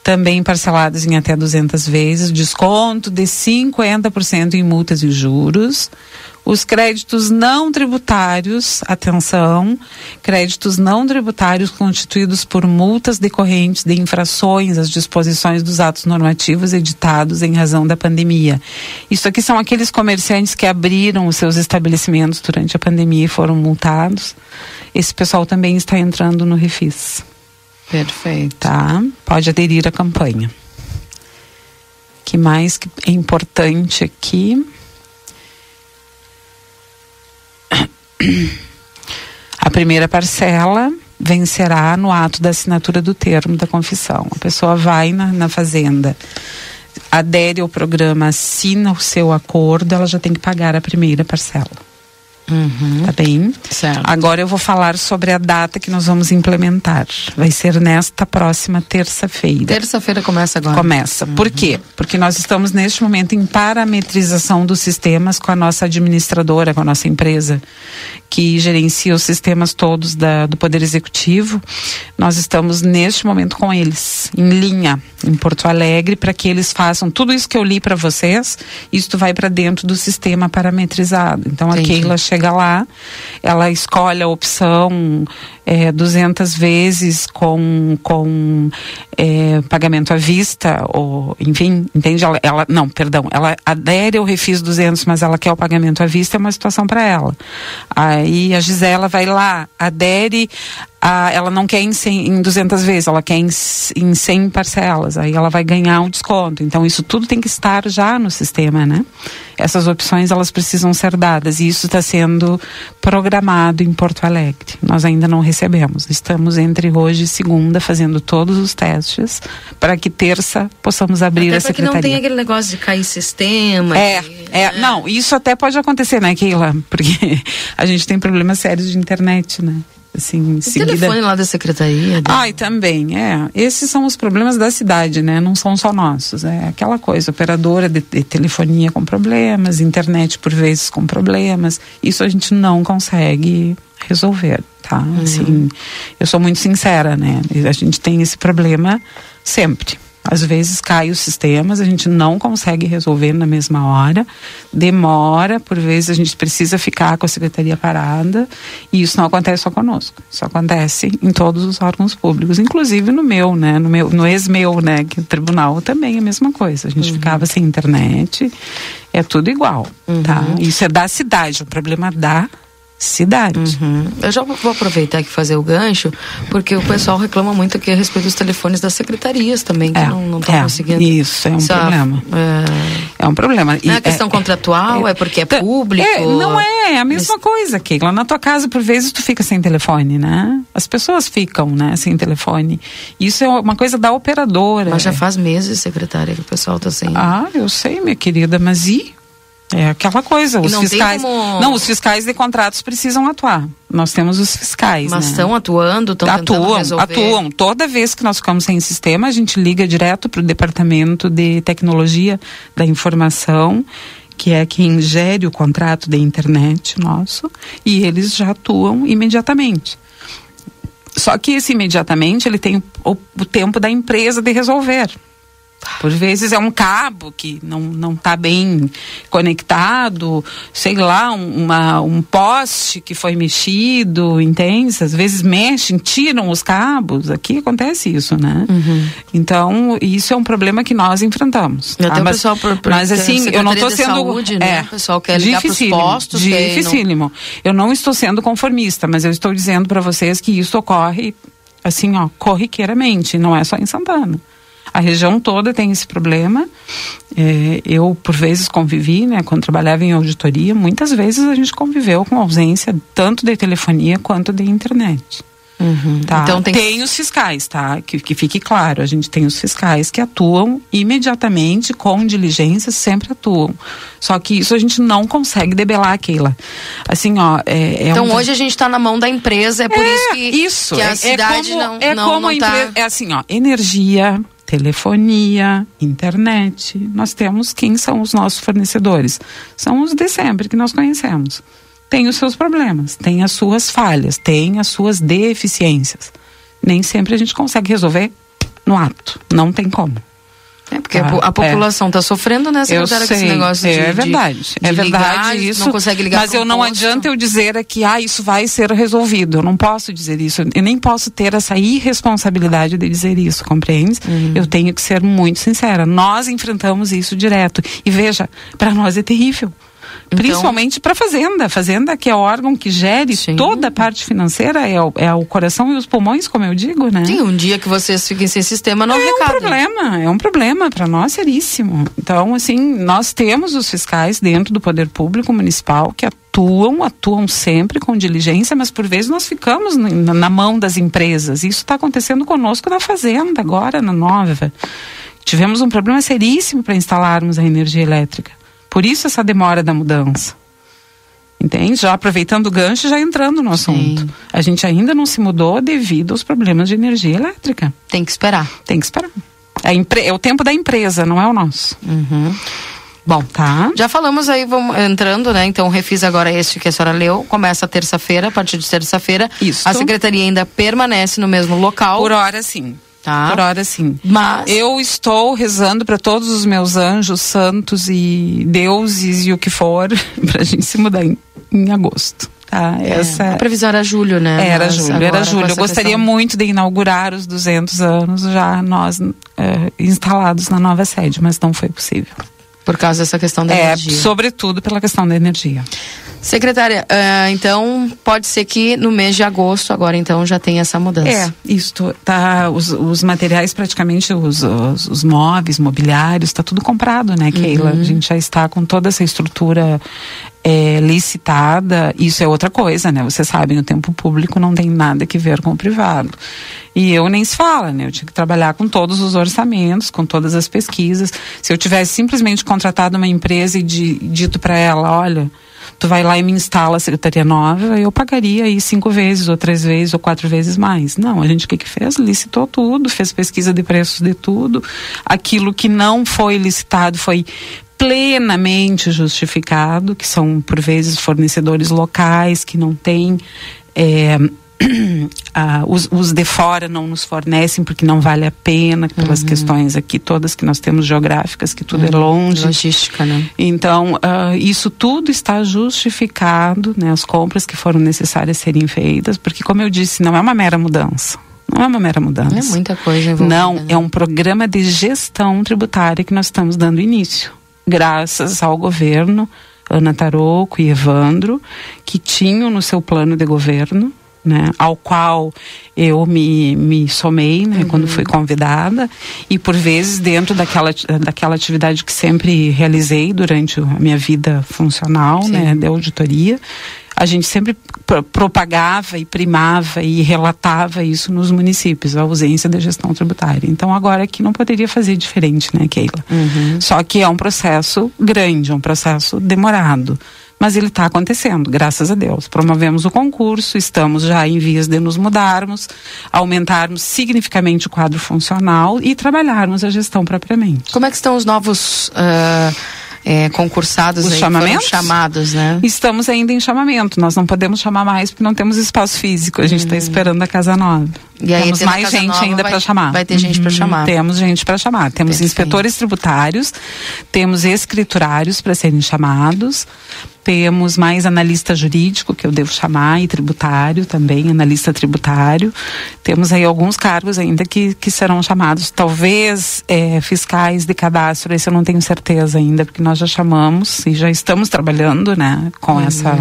também parcelados em até 200 vezes, desconto de 50% em multas e juros. Os créditos não tributários, atenção, créditos não tributários constituídos por multas decorrentes de infrações às disposições dos atos normativos editados em razão da pandemia. Isso aqui são aqueles comerciantes que abriram os seus estabelecimentos durante a pandemia e foram multados. Esse pessoal também está entrando no refis. Perfeito. Tá? Pode aderir à campanha. que mais que é importante aqui? A primeira parcela vencerá no ato da assinatura do termo da confissão. A pessoa vai na, na fazenda, adere ao programa, assina o seu acordo, ela já tem que pagar a primeira parcela. Tá bem? Certo. Agora eu vou falar sobre a data que nós vamos implementar. Vai ser nesta próxima terça-feira. Terça-feira começa agora. Começa. Por quê? Porque nós estamos neste momento em parametrização dos sistemas com a nossa administradora, com a nossa empresa, que gerencia os sistemas todos da, do Poder Executivo. Nós estamos neste momento com eles, em linha, em Porto Alegre, para que eles façam tudo isso que eu li para vocês. Isto vai para dentro do sistema parametrizado. Então a Entendi. Keila chega lá, ela escolhe a opção é, 200 vezes com, com é, pagamento à vista, ou enfim, entende? Ela, ela- não, perdão, ela adere ao refis 200, mas ela quer o pagamento à vista, é uma situação para ela. Aí a Gisela vai lá, adere, a, ela não quer em, 100, em 200 vezes, ela quer em, em 100 parcelas, aí ela vai ganhar um desconto. Então isso tudo tem que estar já no sistema, né? Essas opções elas precisam ser dadas e isso está sendo programado em Porto Alegre. Nós ainda não recebemos. Estamos entre hoje e segunda fazendo todos os testes para que terça possamos abrir Até a para que não secretaria. tenha aquele negócio de cair sistema. É, de- é, não, isso até pode acontecer, né, Keila? Porque a gente tem problemas sérios de internet, né? Assim, em O seguida... telefone lá da secretaria. da- Ai, também, é. Esses são os problemas da cidade, né? Não são só nossos. É aquela coisa, operadora de, de telefonia com problemas, internet por vezes com problemas. Isso a gente não consegue resolver, tá? Assim, eu sou muito sincera, né? A gente tem esse problema sempre. Às vezes cai os sistemas, a gente não consegue resolver na mesma hora, demora, por vezes a gente precisa ficar com a secretaria parada, e isso não acontece só conosco, isso acontece em todos os órgãos públicos, inclusive no meu, né, no meu, no ex-meu, né, que o tribunal também é a mesma coisa, a gente ficava sem internet, é tudo igual, tá? Isso é da cidade, um problema da cidade. Uhum. Eu já vou aproveitar aqui e fazer o gancho, porque o pessoal reclama muito aqui a respeito dos telefones das secretarias também, que É, não estão é, conseguindo. isso, é um problema. É, É um problema. não é E questão contratual, é, porque é público. É, não é, é a mesma coisa, Keila. Na tua casa, por vezes, tu fica sem telefone, né? As pessoas ficam, né, sem telefone. Isso é uma coisa da operadora. Mas já faz meses, secretária, que o pessoal tá sem. Ah, eu sei, minha querida, mas e? É aquela coisa, os não fiscais. como- Não, os fiscais de contratos precisam atuar. Nós temos os fiscais. Mas né? estão atuando, estão atuam, resolver. atuam. Toda vez que nós ficamos sem sistema, a gente liga direto para o departamento de tecnologia da informação, que é quem gere o contrato de internet nosso, e eles já atuam imediatamente. Só que esse imediatamente ele tem o, o tempo da empresa de resolver. Por vezes é um cabo que não não está bem conectado, sei lá, um, uma, um poste que foi mexido, entende? Às vezes mexem, tiram os cabos. Aqui acontece isso, né? Então, isso é um problema que nós enfrentamos. E até tá? o Mas- pessoal por- por- mas assim, eu não estou sendo. Saúde, né? é, O pessoal quer ligar dificílimo, postos, aí não- Dificílimo. Eu não estou sendo conformista, mas eu estou dizendo para vocês que isso ocorre assim, ó, corriqueiramente, não é só em Santana. A região toda tem esse problema. É, eu, por vezes, convivi, né, quando trabalhava em auditoria, muitas vezes a gente conviveu com ausência tanto de telefonia quanto de internet. Tá? Então tem- tem... os fiscais, tá? Que, que fique claro, a gente tem os fiscais que atuam imediatamente, com diligência, sempre atuam. Só que isso a gente não consegue debelar, Keila. Assim, ó. É, é Então um- hoje a gente está na mão da empresa, é por isso que, isso, que a é, é cidade como, não, é não, como não a tá... empresa, é assim, ó, energia, telefonia, internet. Nós temos quem são os nossos fornecedores. São os de sempre que nós conhecemos. Tem os seus problemas, tem as suas falhas, tem as suas deficiências. Nem sempre a gente consegue resolver no ato. Não tem como. É porque a po- a população está sofrendo, né, Eu com esse sei, negócio é, de- é de- verdade, de é verdade ligar, isso. Não consegue ligar mas eu não posto. adianta eu dizer aqui, ah, isso vai ser resolvido. Eu não posso dizer isso. Eu nem posso ter essa irresponsabilidade de dizer isso, compreende? Uhum. Eu tenho que ser muito sincera. Nós enfrentamos isso direto. E veja, para nós é terrível. Então Principalmente para a Fazenda. Fazenda, que é o órgão que gere toda a parte financeira, é o, é o coração e os pulmões, como eu digo, né? Sim, um dia que vocês fiquem sem sistema, não é recado. um problema, é um problema para nós seríssimo. Então, assim, nós temos os fiscais dentro do poder público municipal que atuam, atuam sempre com diligência, mas por vezes nós ficamos na, na mão das empresas. Isso está acontecendo conosco na fazenda agora, na nova. Tivemos um problema seríssimo para instalarmos a energia elétrica. Por isso essa demora da mudança. Entende? Já aproveitando o gancho e já entrando no assunto. A gente ainda não se mudou devido aos problemas de energia elétrica. Tem que esperar. Tem que esperar. É, é o tempo da empresa, não é o nosso. Bom, tá. Já falamos aí, vamos entrando, né? Então, refis agora este que a senhora leu, começa terça-feira, a partir de terça-feira. Isso. A secretaria ainda permanece no mesmo local. Por hora, sim. Tá. Por hora, sim. Mas. Eu estou rezando para todos os meus anjos, santos e deuses e o que for, para a gente se mudar em, em agosto. Tá? É, Essa A previsão era julho, né? Era Mas julho, era julho. Eu gostaria questão- muito de inaugurar os 200 anos já nós eh, instalados na nova sede, mas não foi possível. Por causa dessa questão da é, energia. sobretudo pela questão da energia. Secretária, ah, então pode ser que no mês de agosto, agora então, já tenha essa mudança. É, isto tá os, os materiais praticamente os, os, os móveis, mobiliários, está tudo comprado, né, Keila? Uhum. A gente já está com toda essa estrutura é, licitada. Isso é outra coisa, né? Você sabe, no tempo público não tem nada que ver com o privado. E eu nem se fala, né? Eu tinha que trabalhar com todos os orçamentos, com todas as pesquisas. Se eu tivesse simplesmente contratado uma empresa e di- dito para ela, olha, tu vai lá e me instala a secretaria nova, eu pagaria aí cinco vezes, ou três vezes, ou quatro vezes mais. Não, a gente o que que fez? Licitou tudo, fez pesquisa de preços de tudo. Aquilo que não foi licitado foi plenamente justificado, que são por vezes fornecedores locais que não têm é, ah, os, os de fora não nos fornecem porque não vale a pena pelas questões aqui todas que nós temos geográficas que tudo é longe. Logística né? Então ah, isso tudo está justificado né as compras que foram necessárias serem feitas porque como eu disse não é uma mera mudança. Não é uma mera mudança. É muita coisa envolvida. não né? é um programa de gestão tributária que nós estamos dando início graças ao governo Ana Taroco e Evandro que tinham no seu plano de governo né, ao qual eu me, me somei né, quando fui convidada e por vezes dentro daquela, daquela atividade que sempre realizei durante a minha vida funcional né, de auditoria a gente sempre pro- propagava e primava e relatava isso nos municípios, a ausência da gestão tributária. Então agora aqui não poderia fazer diferente, né, Keila? Só que é um processo grande, é um processo demorado. Mas ele está acontecendo, graças a Deus. Promovemos o concurso, estamos já em vias de nos mudarmos, aumentarmos significativamente o quadro funcional e trabalharmos a gestão propriamente. Como é que estão os novos ah, é, concursados Os aí chamamentos? chamados, né? Estamos ainda em chamamento. Nós não podemos chamar mais porque não temos espaço físico. A gente está esperando a Casa Nova. Uhum. E aí, temos mais gente Nova, ainda para chamar. vai ter gente pra Uhum, chamar. Temos gente para chamar. Temos Perfeito. inspetores tributários, temos escriturários para serem chamados, temos mais analista jurídico que eu devo chamar e tributário também, analista tributário. Temos aí alguns cargos ainda que, que serão chamados. Talvez eh, fiscais de cadastro, esse eu não tenho certeza ainda, porque nós já chamamos e já estamos trabalhando, né, com essa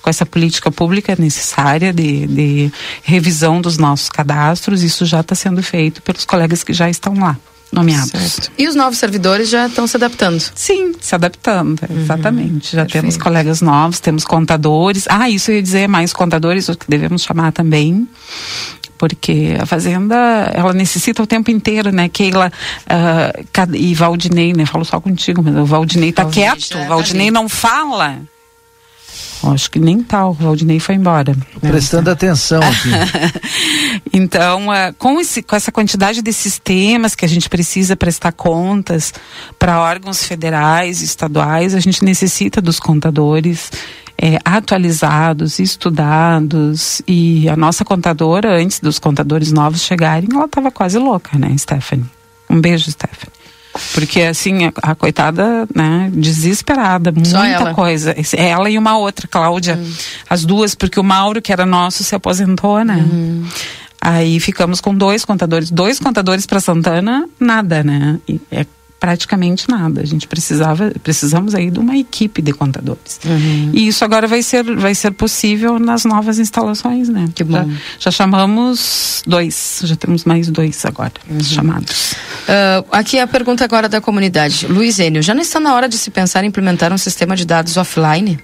com essa política pública necessária de, de revisão dos nossos cadastros. Isso já está sendo feito pelos colegas que já estão lá nomeados. E os novos servidores já estão se adaptando? Sim, se adaptando, exatamente. Já temos colegas novos, temos contadores. Ah, isso eu ia dizer, mais contadores, o que devemos chamar também. Porque a fazenda, ela necessita o tempo inteiro, né? Keila cada- e Valdinei, né? Falo só contigo, mas o Valdinei tá Valdinei quieto, já o tá Valdinei ali. não fala. Acho que nem tal, o Valdinei foi embora. Prestando atenção aqui. Então, com, esse, com essa quantidade de sistemas que a gente precisa prestar contas para órgãos federais e estaduais, a gente necessita dos contadores eh, atualizados, estudados. E a nossa contadora, antes dos contadores novos chegarem, ela estava quase louca, né, Stephanie? Um beijo, Stephanie. Porque, assim, a, a coitada, né, desesperada, Só muita ela? coisa. Ela e uma outra, Cláudia. As duas, porque o Mauro, que era nosso, se aposentou, né? Aí ficamos com dois contadores. Dois contadores para Santana, nada, né? E é praticamente nada. A gente precisava, precisamos aí de uma equipe de contadores. E isso agora vai ser, vai ser possível nas novas instalações, né? Que bom. Já, já chamamos dois, já temos mais dois agora chamados. Ah, aqui a pergunta agora da comunidade. Luiz Enio, já não está na hora de se pensar em implementar um sistema de dados offline?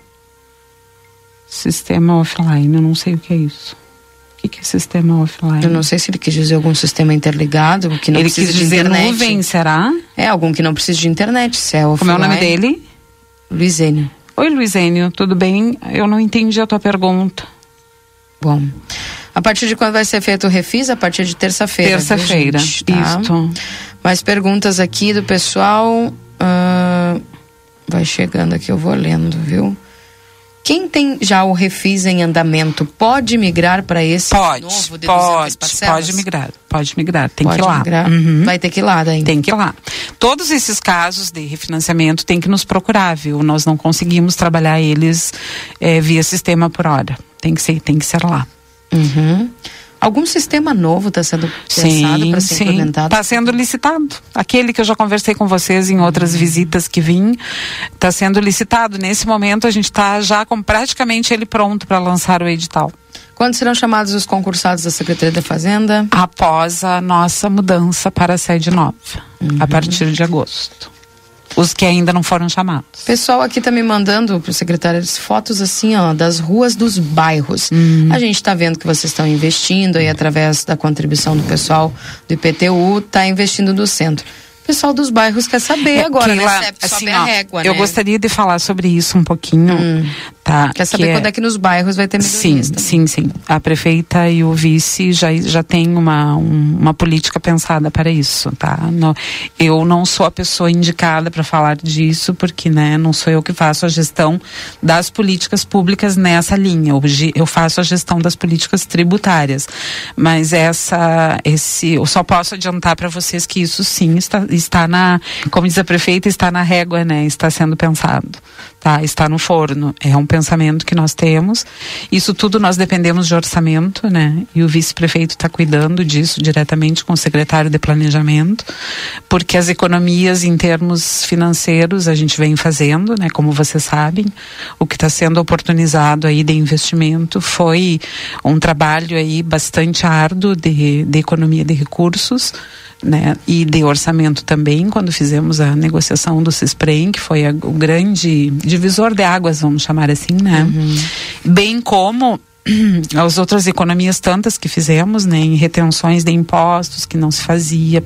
Sistema offline, eu não sei o que é isso. O que, é sistema offline? Eu não sei se ele quis dizer algum sistema interligado, que não Ele precisa quis de dizer internet. nuvem, será? É, algum que não precisa de internet, se é Como é o nome offline. dele? Luizênio. Oi, Luizênio, tudo bem? Eu não entendi a tua pergunta. Bom, a partir de quando vai ser feito o refis? A partir de terça-feira. Terça-feira? Tá? isso. Mais perguntas aqui do pessoal. ah, vai chegando aqui, eu vou lendo, viu? Quem tem já o refis em andamento pode migrar para esse Pode, novo de 200 pode, pode migrar, pode migrar, tem Pode que ir lá. migrar? Uhum. Vai ter que ir lá daí. Tem que ir lá. Todos esses casos de refinanciamento tem que nos procurar, viu? Nós não conseguimos trabalhar eles eh, via sistema por hora. Tem que ser, tem que ser lá. Uhum. Algum sistema novo está sendo pensado para ser sim. implementado? Está sendo licitado. Aquele que eu já conversei com vocês em outras Uhum. visitas que vim, está sendo licitado. Nesse momento a gente está já com praticamente ele pronto para lançar o edital. Quando serão chamados os concursados da Secretaria da Fazenda? Após a nossa mudança para a sede nova, a partir de agosto. Os que ainda não foram chamados. Pessoal aqui tá me mandando pro secretário fotos assim, ó, das ruas dos bairros. Uhum. A gente tá vendo que vocês estão investindo aí através da contribuição do pessoal do IPTU, tá investindo no centro. O pessoal dos bairros quer saber É, agora, né? Sobe assim, a ó, régua, eu né? gostaria de falar sobre isso um pouquinho, tá? Quer saber Que quando é que nos bairros vai ter Sim, melhorias? também. sim, sim. A prefeita e o vice já, já tem uma, um- uma política pensada para isso, tá? No- eu não sou a pessoa indicada para falar disso, porque, né, não sou eu que faço a gestão das políticas públicas nessa linha. Eu, ge- eu faço a gestão das políticas tributárias. Mas essa, esse, eu só posso adiantar para vocês que isso sim está, está na, como diz a prefeita, está na régua, né? Está sendo pensado, tá? Está no forno. É um pensamento que nós temos. Isso tudo nós dependemos de orçamento, né? E o vice-prefeito está cuidando disso diretamente com o secretário de planejamento, porque as economias em termos financeiros a gente vem fazendo, né? Como vocês sabem, o que está sendo oportunizado aí de investimento foi um trabalho aí bastante árduo de, de economia de recursos, né, e de orçamento também, quando fizemos a negociação do CISPREM, que foi a- o grande divisor de águas, vamos chamar assim, né? Bem como as outras economias tantas que fizemos, né, em retenções de impostos que não se fazia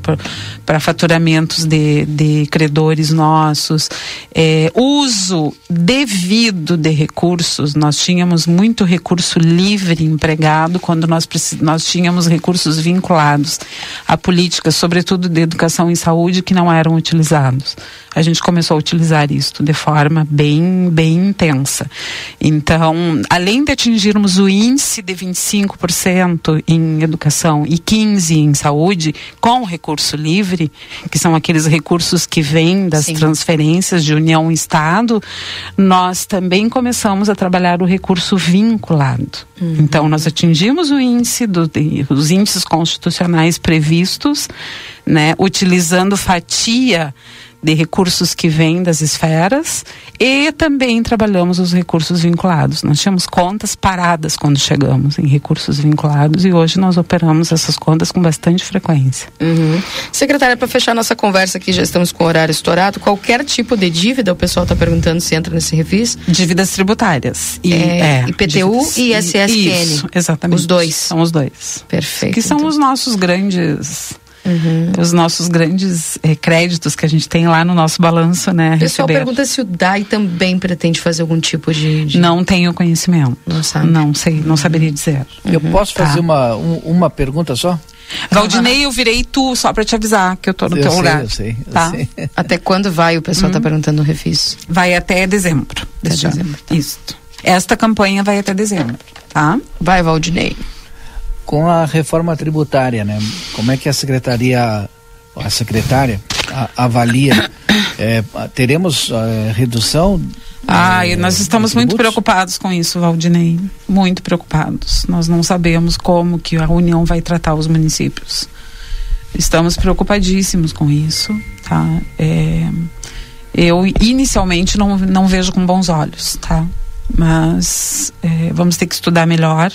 para faturamentos de, de credores nossos, é, uso devido de recursos. Nós tínhamos muito recurso livre empregado quando nós, nós tínhamos recursos vinculados a políticas, sobretudo de educação e saúde, que não eram utilizados. A gente começou a utilizar isso de forma bem, bem intensa. Então, além de atingirmos o índice de 25% em educação e 15% em saúde, com recurso livre, que são aqueles recursos que vêm das transferências de União e Estado, nós também começamos a trabalhar o recurso vinculado. Então, nós atingimos o índice, do, os índices constitucionais previstos, né, utilizando fatia de recursos que vêm das esferas e também trabalhamos os recursos vinculados. Nós tínhamos contas paradas quando chegamos em recursos vinculados e hoje nós operamos essas contas com bastante frequência. Uhum. Secretária, para fechar nossa conversa aqui, já estamos com o horário estourado. Qualquer tipo de dívida, o pessoal está perguntando se entra nesse refis? Dívidas tributárias. E, É, é, IPTU dívidas- e ISSQN. Isso, exatamente. Os dois. São os dois. Perfeito. Que são os nossos grandes. Os nossos grandes eh, créditos que a gente tem lá no nosso balanço, né? O pessoal receber. pergunta se o DAI também pretende fazer algum tipo de. de- Não tenho conhecimento. Não sabe. Não sei, não saberia dizer. Eu posso Tá. fazer uma, um- uma pergunta só? Valdinei, eu virei tu, só pra te avisar que eu tô no Eu teu sei, lugar. eu sei, eu tá? sei. Até quando vai? O pessoal está Hum. perguntando o refis. Vai até dezembro. deste ano. Isso. Esta campanha vai até dezembro, tá? Vai, Valdinei. Com a reforma tributária, né? Como é que a secretaria, a secretária a- avalia? É, teremos eh, redução? Ah, e nós estamos muito preocupados com isso, Valdinei. Muito preocupados. Nós não sabemos como que a União vai tratar os municípios. Estamos preocupadíssimos com isso, tá? É, eu inicialmente não, não vejo com bons olhos, tá? Mas é, vamos ter que estudar melhor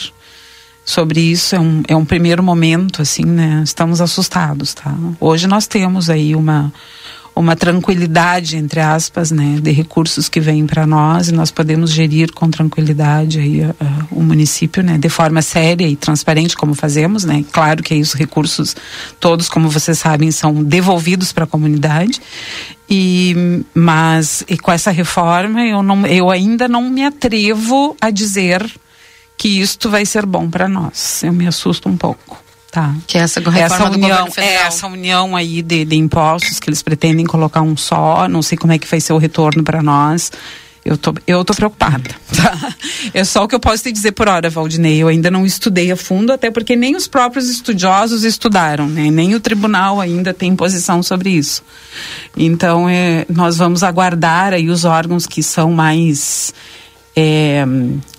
sobre isso. É um, é um primeiro momento, assim, né? Estamos assustados, tá? Hoje nós temos aí uma uma tranquilidade entre aspas, né, de recursos que vêm para nós e nós podemos gerir com tranquilidade aí uh, o município, né, de forma séria e transparente como fazemos, né. Claro que os recursos todos, como vocês sabem, são devolvidos para a comunidade e mas e com essa reforma eu não eu ainda não me atrevo a dizer que isto vai ser bom para nós. Eu me assusto um pouco. Tá. Que é essa essa união, é essa união aí de, de impostos que eles pretendem colocar um só, não sei como é que vai ser o retorno para nós. Eu tô, eu tô preocupada. Tá? É só o que eu posso te dizer por hora, Valdinei. Eu ainda não estudei a fundo, até porque nem os próprios estudiosos estudaram, né? Nem o tribunal ainda tem posição sobre isso. Então, é, nós vamos aguardar aí os órgãos que são mais é,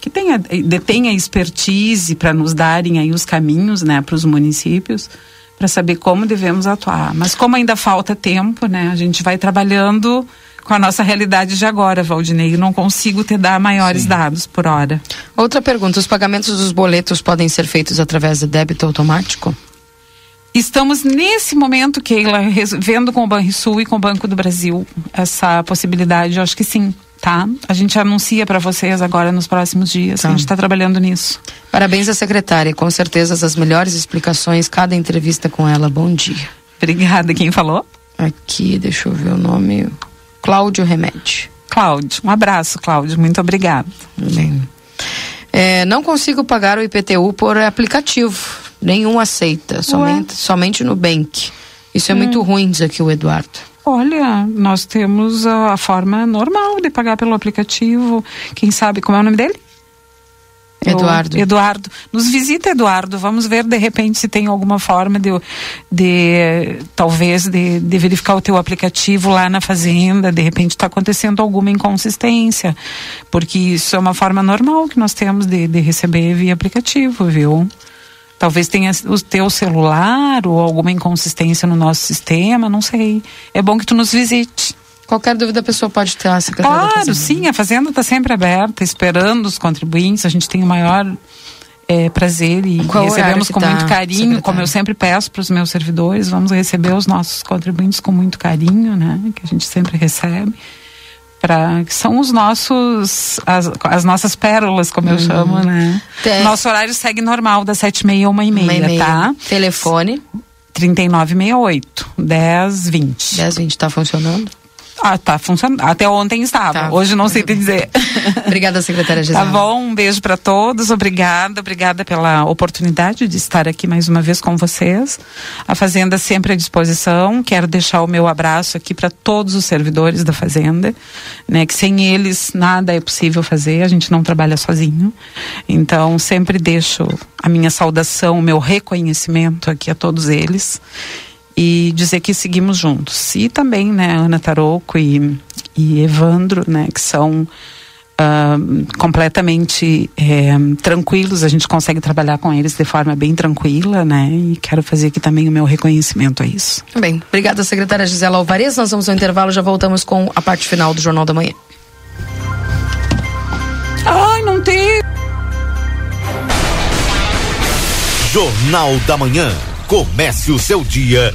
que tenha, detenha expertise para nos darem aí os caminhos, né, para os municípios, para saber como devemos atuar. Mas como ainda falta tempo, né, a gente vai trabalhando com a nossa realidade de agora, Valdinei. Eu não consigo te dar maiores Sim. dados por hora. Outra pergunta: os pagamentos dos boletos podem ser feitos através de débito automático? Estamos nesse momento, Keila, vendo com o Banrisul e com o Banco do Brasil essa possibilidade. Eu acho que sim, tá? A gente anuncia para vocês agora nos próximos dias. A gente está trabalhando nisso. Parabéns à secretária, com certeza as melhores explicações, cada entrevista com ela. Bom dia. Obrigada. Quem falou? Aqui, deixa eu ver o nome. Cláudio Remete. Cláudio, um abraço, Cláudio. Muito obrigada. Bem. É, não consigo pagar o IPTU por aplicativo. Nenhum aceita, somente, somente no Bank. Isso é Hum. muito ruim, diz aqui o Eduardo. Olha, nós temos a, a forma normal de pagar pelo aplicativo. Quem sabe como é o nome dele? Eduardo. Eu- Eduardo. Nos visita, Eduardo. Vamos ver de repente se tem alguma forma de, de talvez de, de verificar o teu aplicativo lá na fazenda. De repente está acontecendo alguma inconsistência, porque isso é uma forma normal que nós temos de, de receber via aplicativo, viu? Talvez tenha o teu celular ou alguma inconsistência no nosso sistema, não sei. É bom que tu nos visite. Qualquer dúvida a pessoa pode ter a secretária da Claro, sim, a Fazenda está sempre aberta, esperando os contribuintes. A gente tem o maior eh, prazer e Qual horário recebemos com tá, muito carinho, secretária? como eu sempre peço para os meus servidores, vamos receber os nossos contribuintes com muito carinho, né? Que a gente sempre recebe. Pra, que são os nossos, as, as nossas pérolas, como eu Uhum. chamo, né? Tem- Nosso horário segue normal, das sete e meia a uma e e meia. tá? Telefone? 3968 1020. 1020 tá funcionando? Ah, tá funcionando. Até ontem estava. Tá. Hoje não sei te dizer. Obrigada, secretária Gisela. Tá bom, um beijo para todos. Obrigada, obrigada pela oportunidade de estar aqui mais uma vez com vocês. A Fazenda sempre à disposição. Quero deixar o meu abraço aqui para todos os servidores da Fazenda, né? Que sem eles nada é possível fazer. A gente não trabalha sozinho. Então sempre deixo a minha saudação, o meu reconhecimento aqui a todos eles e dizer que seguimos juntos. E também, né, Ana Taroco e, e Evandro, né, que são ah, completamente eh, tranquilos, a gente consegue trabalhar com eles de forma bem tranquila, né, e quero fazer aqui também o meu reconhecimento a isso. Bem, obrigada, secretária Gisela Alvarez. Nós vamos ao intervalo, já voltamos com a parte final do Jornal da Manhã. Ai, não tem. Jornal da Manhã. Comece o seu dia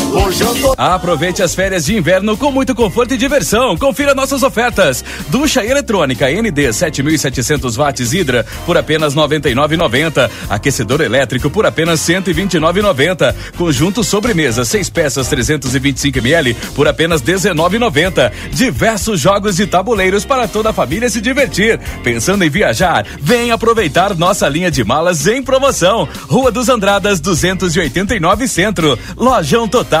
Aproveite as férias de inverno com muito conforto e diversão. Confira nossas ofertas. Ducha eletrônica ND 7700 watts Hidra por apenas 99,90. Aquecedor elétrico por apenas 129,90. Conjunto sobremesa 6 peças 325 ml por apenas 19,90. Diversos jogos e tabuleiros para toda a família se divertir. Pensando em viajar? Vem aproveitar nossa linha de malas em promoção. Rua dos Andradas 289 Centro. Lojão Total,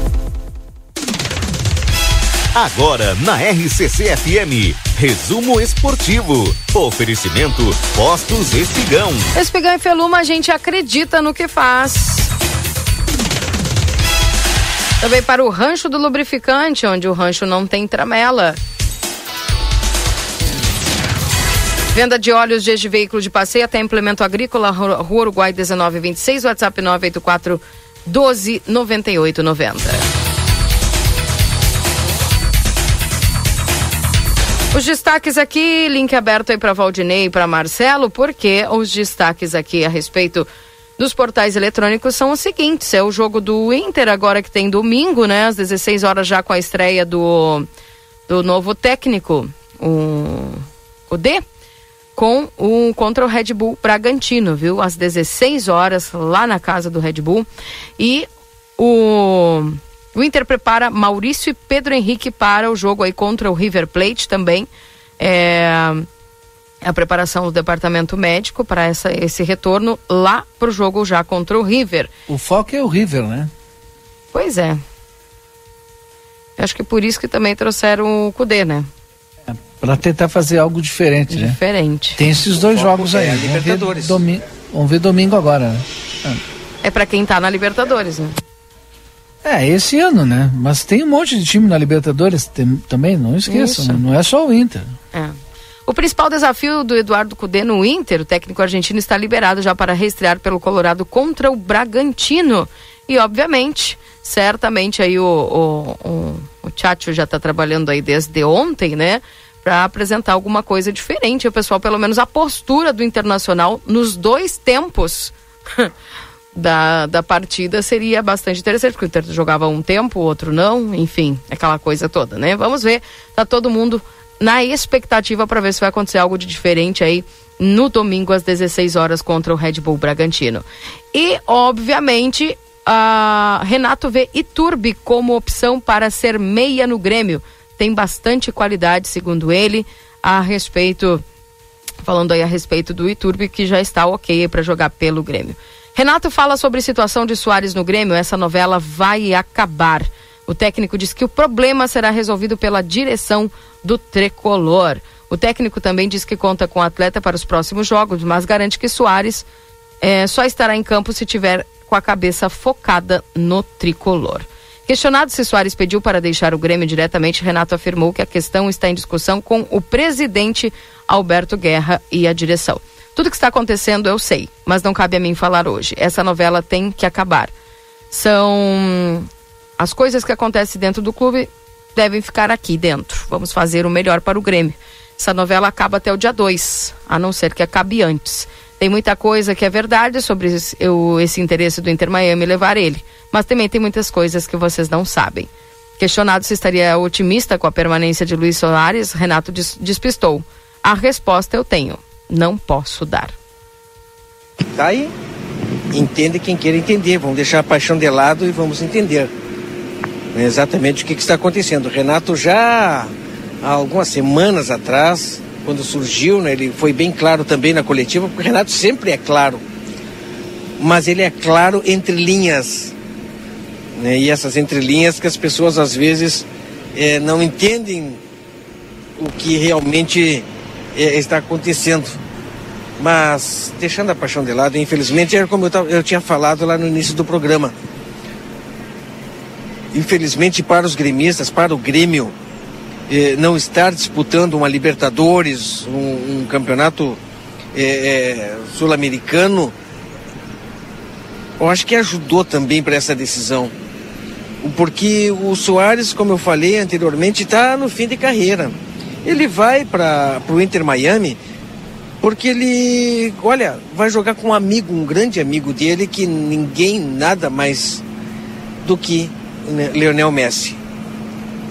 Agora na RCC FM, resumo esportivo. Oferecimento Postos Espigão. Espigão e Feluma, a gente acredita no que faz. Também para o rancho do lubrificante, onde o rancho não tem tramela. Venda de óleos de veículo de passeio até implemento agrícola, Rua Uruguai 1926, WhatsApp 984 12 98 90. Os destaques aqui, link aberto aí para Valdinei e para Marcelo, porque os destaques aqui a respeito dos portais eletrônicos são os seguintes: é o jogo do Inter agora que tem domingo, né, às 16 horas já com a estreia do do novo técnico, o o D com o contra o Red Bull Bragantino, viu? Às 16 horas lá na casa do Red Bull. E o o Inter prepara Maurício e Pedro Henrique para o jogo aí contra o River Plate também. É, a preparação do departamento médico para essa, esse retorno lá para o jogo já contra o River. O foco é o River, né? Pois é. Acho que por isso que também trouxeram o Cudê, né? É, para tentar fazer algo diferente, né? Diferente. Tem esses dois jogos aí. É vamos, ver domingo, vamos ver domingo agora. Né? É, é para quem tá na Libertadores, né? É, esse ano, né? Mas tem um monte de time na Libertadores tem, também, não esqueçam, né? não é só o Inter. É. O principal desafio do Eduardo Cudê no Inter, o técnico argentino, está liberado já para reestrear pelo Colorado contra o Bragantino. E, obviamente, certamente aí o, o, o, o Tchatcho já está trabalhando aí desde ontem, né? Para apresentar alguma coisa diferente. O pessoal, pelo menos a postura do Internacional nos dois tempos da, da partida seria bastante interessante, porque o Inter jogava um tempo, o outro não, enfim, aquela coisa toda, né? Vamos ver, tá todo mundo na expectativa para ver se vai acontecer algo de diferente aí no domingo às 16 horas contra o Red Bull Bragantino. E, obviamente, a Renato vê Iturbe como opção para ser meia no Grêmio. Tem bastante qualidade, segundo ele, a respeito falando aí a respeito do Iturbe que já está OK para jogar pelo Grêmio. Renato fala sobre a situação de Soares no Grêmio. Essa novela vai acabar. O técnico diz que o problema será resolvido pela direção do tricolor. O técnico também diz que conta com o atleta para os próximos jogos, mas garante que Soares é, só estará em campo se tiver com a cabeça focada no tricolor. Questionado se Soares pediu para deixar o Grêmio diretamente, Renato afirmou que a questão está em discussão com o presidente Alberto Guerra e a direção. Tudo que está acontecendo eu sei, mas não cabe a mim falar hoje. Essa novela tem que acabar. São as coisas que acontecem dentro do clube devem ficar aqui dentro. Vamos fazer o melhor para o Grêmio. Essa novela acaba até o dia 2, a não ser que acabe antes. Tem muita coisa que é verdade sobre esse, eu, esse interesse do Inter Miami levar ele, mas também tem muitas coisas que vocês não sabem. Questionado se estaria otimista com a permanência de Luiz Soares, Renato des, despistou. A resposta eu tenho, não posso dar. Tá aí. Entende quem queira entender. Vamos deixar a paixão de lado e vamos entender né, exatamente o que, que está acontecendo. O Renato já há algumas semanas atrás, quando surgiu, né, ele foi bem claro também na coletiva, porque o Renato sempre é claro. Mas ele é claro entre linhas. Né, e essas entrelinhas que as pessoas às vezes é, não entendem o que realmente é, está acontecendo. Mas, deixando a paixão de lado, infelizmente, é como eu, eu tinha falado lá no início do programa. Infelizmente, para os gremistas, para o Grêmio, eh, não estar disputando uma Libertadores, um, um campeonato eh, eh, sul-americano, eu acho que ajudou também para essa decisão. Porque o Soares, como eu falei anteriormente, está no fim de carreira. Ele vai para o Inter Miami porque ele, olha, vai jogar com um amigo, um grande amigo dele que ninguém nada mais do que né, Leonel Messi.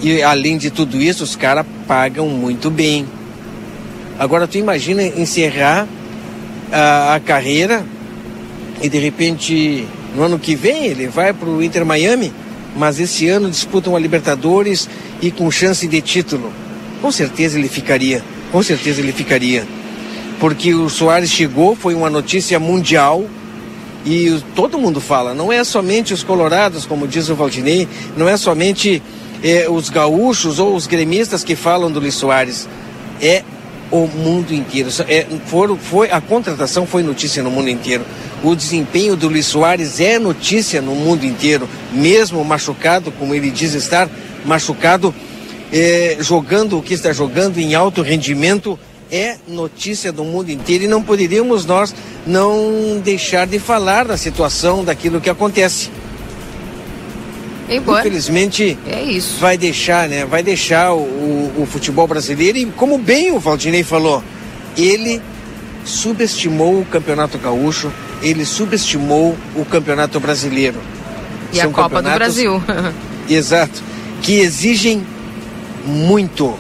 E além de tudo isso, os caras pagam muito bem. Agora tu imagina encerrar a, a, carreira e de repente no ano que vem ele vai para o Inter Miami, mas esse ano disputam a Libertadores e com chance de título. Com certeza ele ficaria, com certeza ele ficaria porque o Soares chegou, foi uma notícia mundial e todo mundo fala, não é somente os colorados, como diz o Valdinei, não é somente é, os gaúchos ou os gremistas que falam do Luiz Soares, é o mundo inteiro. É, for, foi, a contratação foi notícia no mundo inteiro. O desempenho do Luiz Soares é notícia no mundo inteiro, mesmo machucado, como ele diz estar machucado, é, jogando o que está jogando em alto rendimento é notícia do mundo inteiro e não poderíamos nós não deixar de falar da situação, daquilo que acontece. Embora. Infelizmente, é isso. vai deixar, né? Vai deixar o, o, o futebol brasileiro e, como bem o Valdinei falou, ele subestimou o Campeonato Gaúcho, ele subestimou o Campeonato Brasileiro. E São a Copa do Brasil. exato. Que exigem muito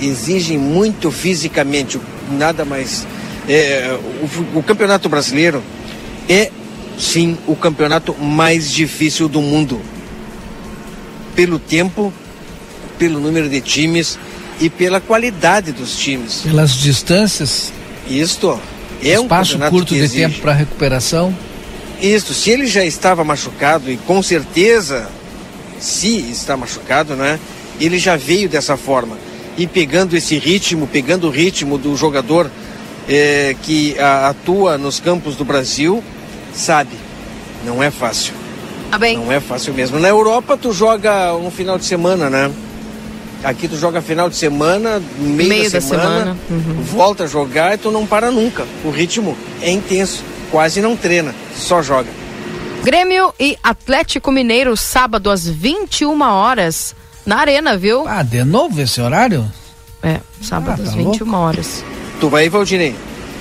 exigem muito fisicamente, nada mais. É, o, o campeonato brasileiro é sim o campeonato mais difícil do mundo. Pelo tempo, pelo número de times e pela qualidade dos times. Pelas distâncias. Isto é um espaço curto de tempo para recuperação. Isto, se ele já estava machucado e com certeza, se está machucado, né? Ele já veio dessa forma e pegando esse ritmo, pegando o ritmo do jogador é, que a, atua nos campos do Brasil, sabe, não é fácil. Tá bem. Não é fácil mesmo. Na Europa tu joga um final de semana, né? Aqui tu joga final de semana, meio, meio da, da semana, semana uhum. volta a jogar e tu não para nunca. O ritmo é intenso, quase não treina, só joga. Grêmio e Atlético Mineiro, sábado às 21 horas na arena, viu? Ah, de novo esse horário? É, sábado Ah, às tá 21 louco. horas. Tu vai, Valdinei?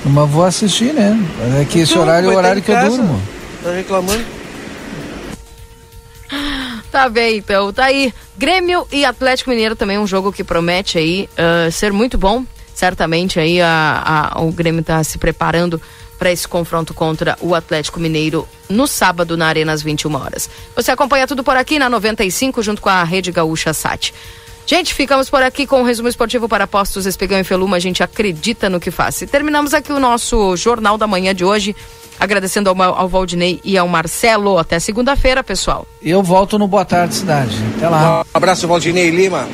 Mas vou assistir, né? É que esse horário é o vai horário que em eu casa. durmo. Tá reclamando? Tá bem, então. Tá aí. Grêmio e Atlético Mineiro também um jogo que promete aí ah, ser muito bom. Certamente aí a, a- o Grêmio tá se preparando para esse confronto contra o Atlético Mineiro no sábado na Arena às 21 horas. Você acompanha tudo por aqui na 95 junto com a Rede Gaúcha Sat. Gente, ficamos por aqui com o resumo esportivo para Postos Espigão e Feluma. A gente acredita no que faz. E terminamos aqui o nosso Jornal da Manhã de hoje. Agradecendo ao, ao Valdinei e ao Marcelo. Até segunda-feira, pessoal. Eu volto no Boa Tarde Cidade. Até lá. Um abraço, Valdinei Lima.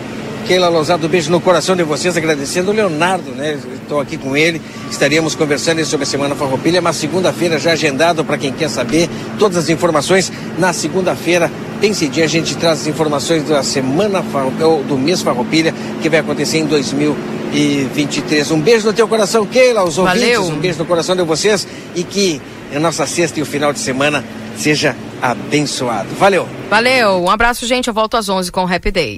Keila Lousado, um beijo no coração de vocês, agradecendo o Leonardo, né? Estou aqui com ele, estaríamos conversando sobre a Semana Farroupilha, mas segunda-feira já agendado para quem quer saber todas as informações. Na segunda-feira, tem cedinho, a gente traz as informações da Semana Farroupilha, ou do mês Farroupilha, que vai acontecer em 2023. Um beijo no teu coração, Keila, aos ouvintes, Valeu. um beijo no coração de vocês e que a nossa sexta e o final de semana seja abençoado. Valeu! Valeu, um abraço, gente. Eu volto às 11 com o Happy Day.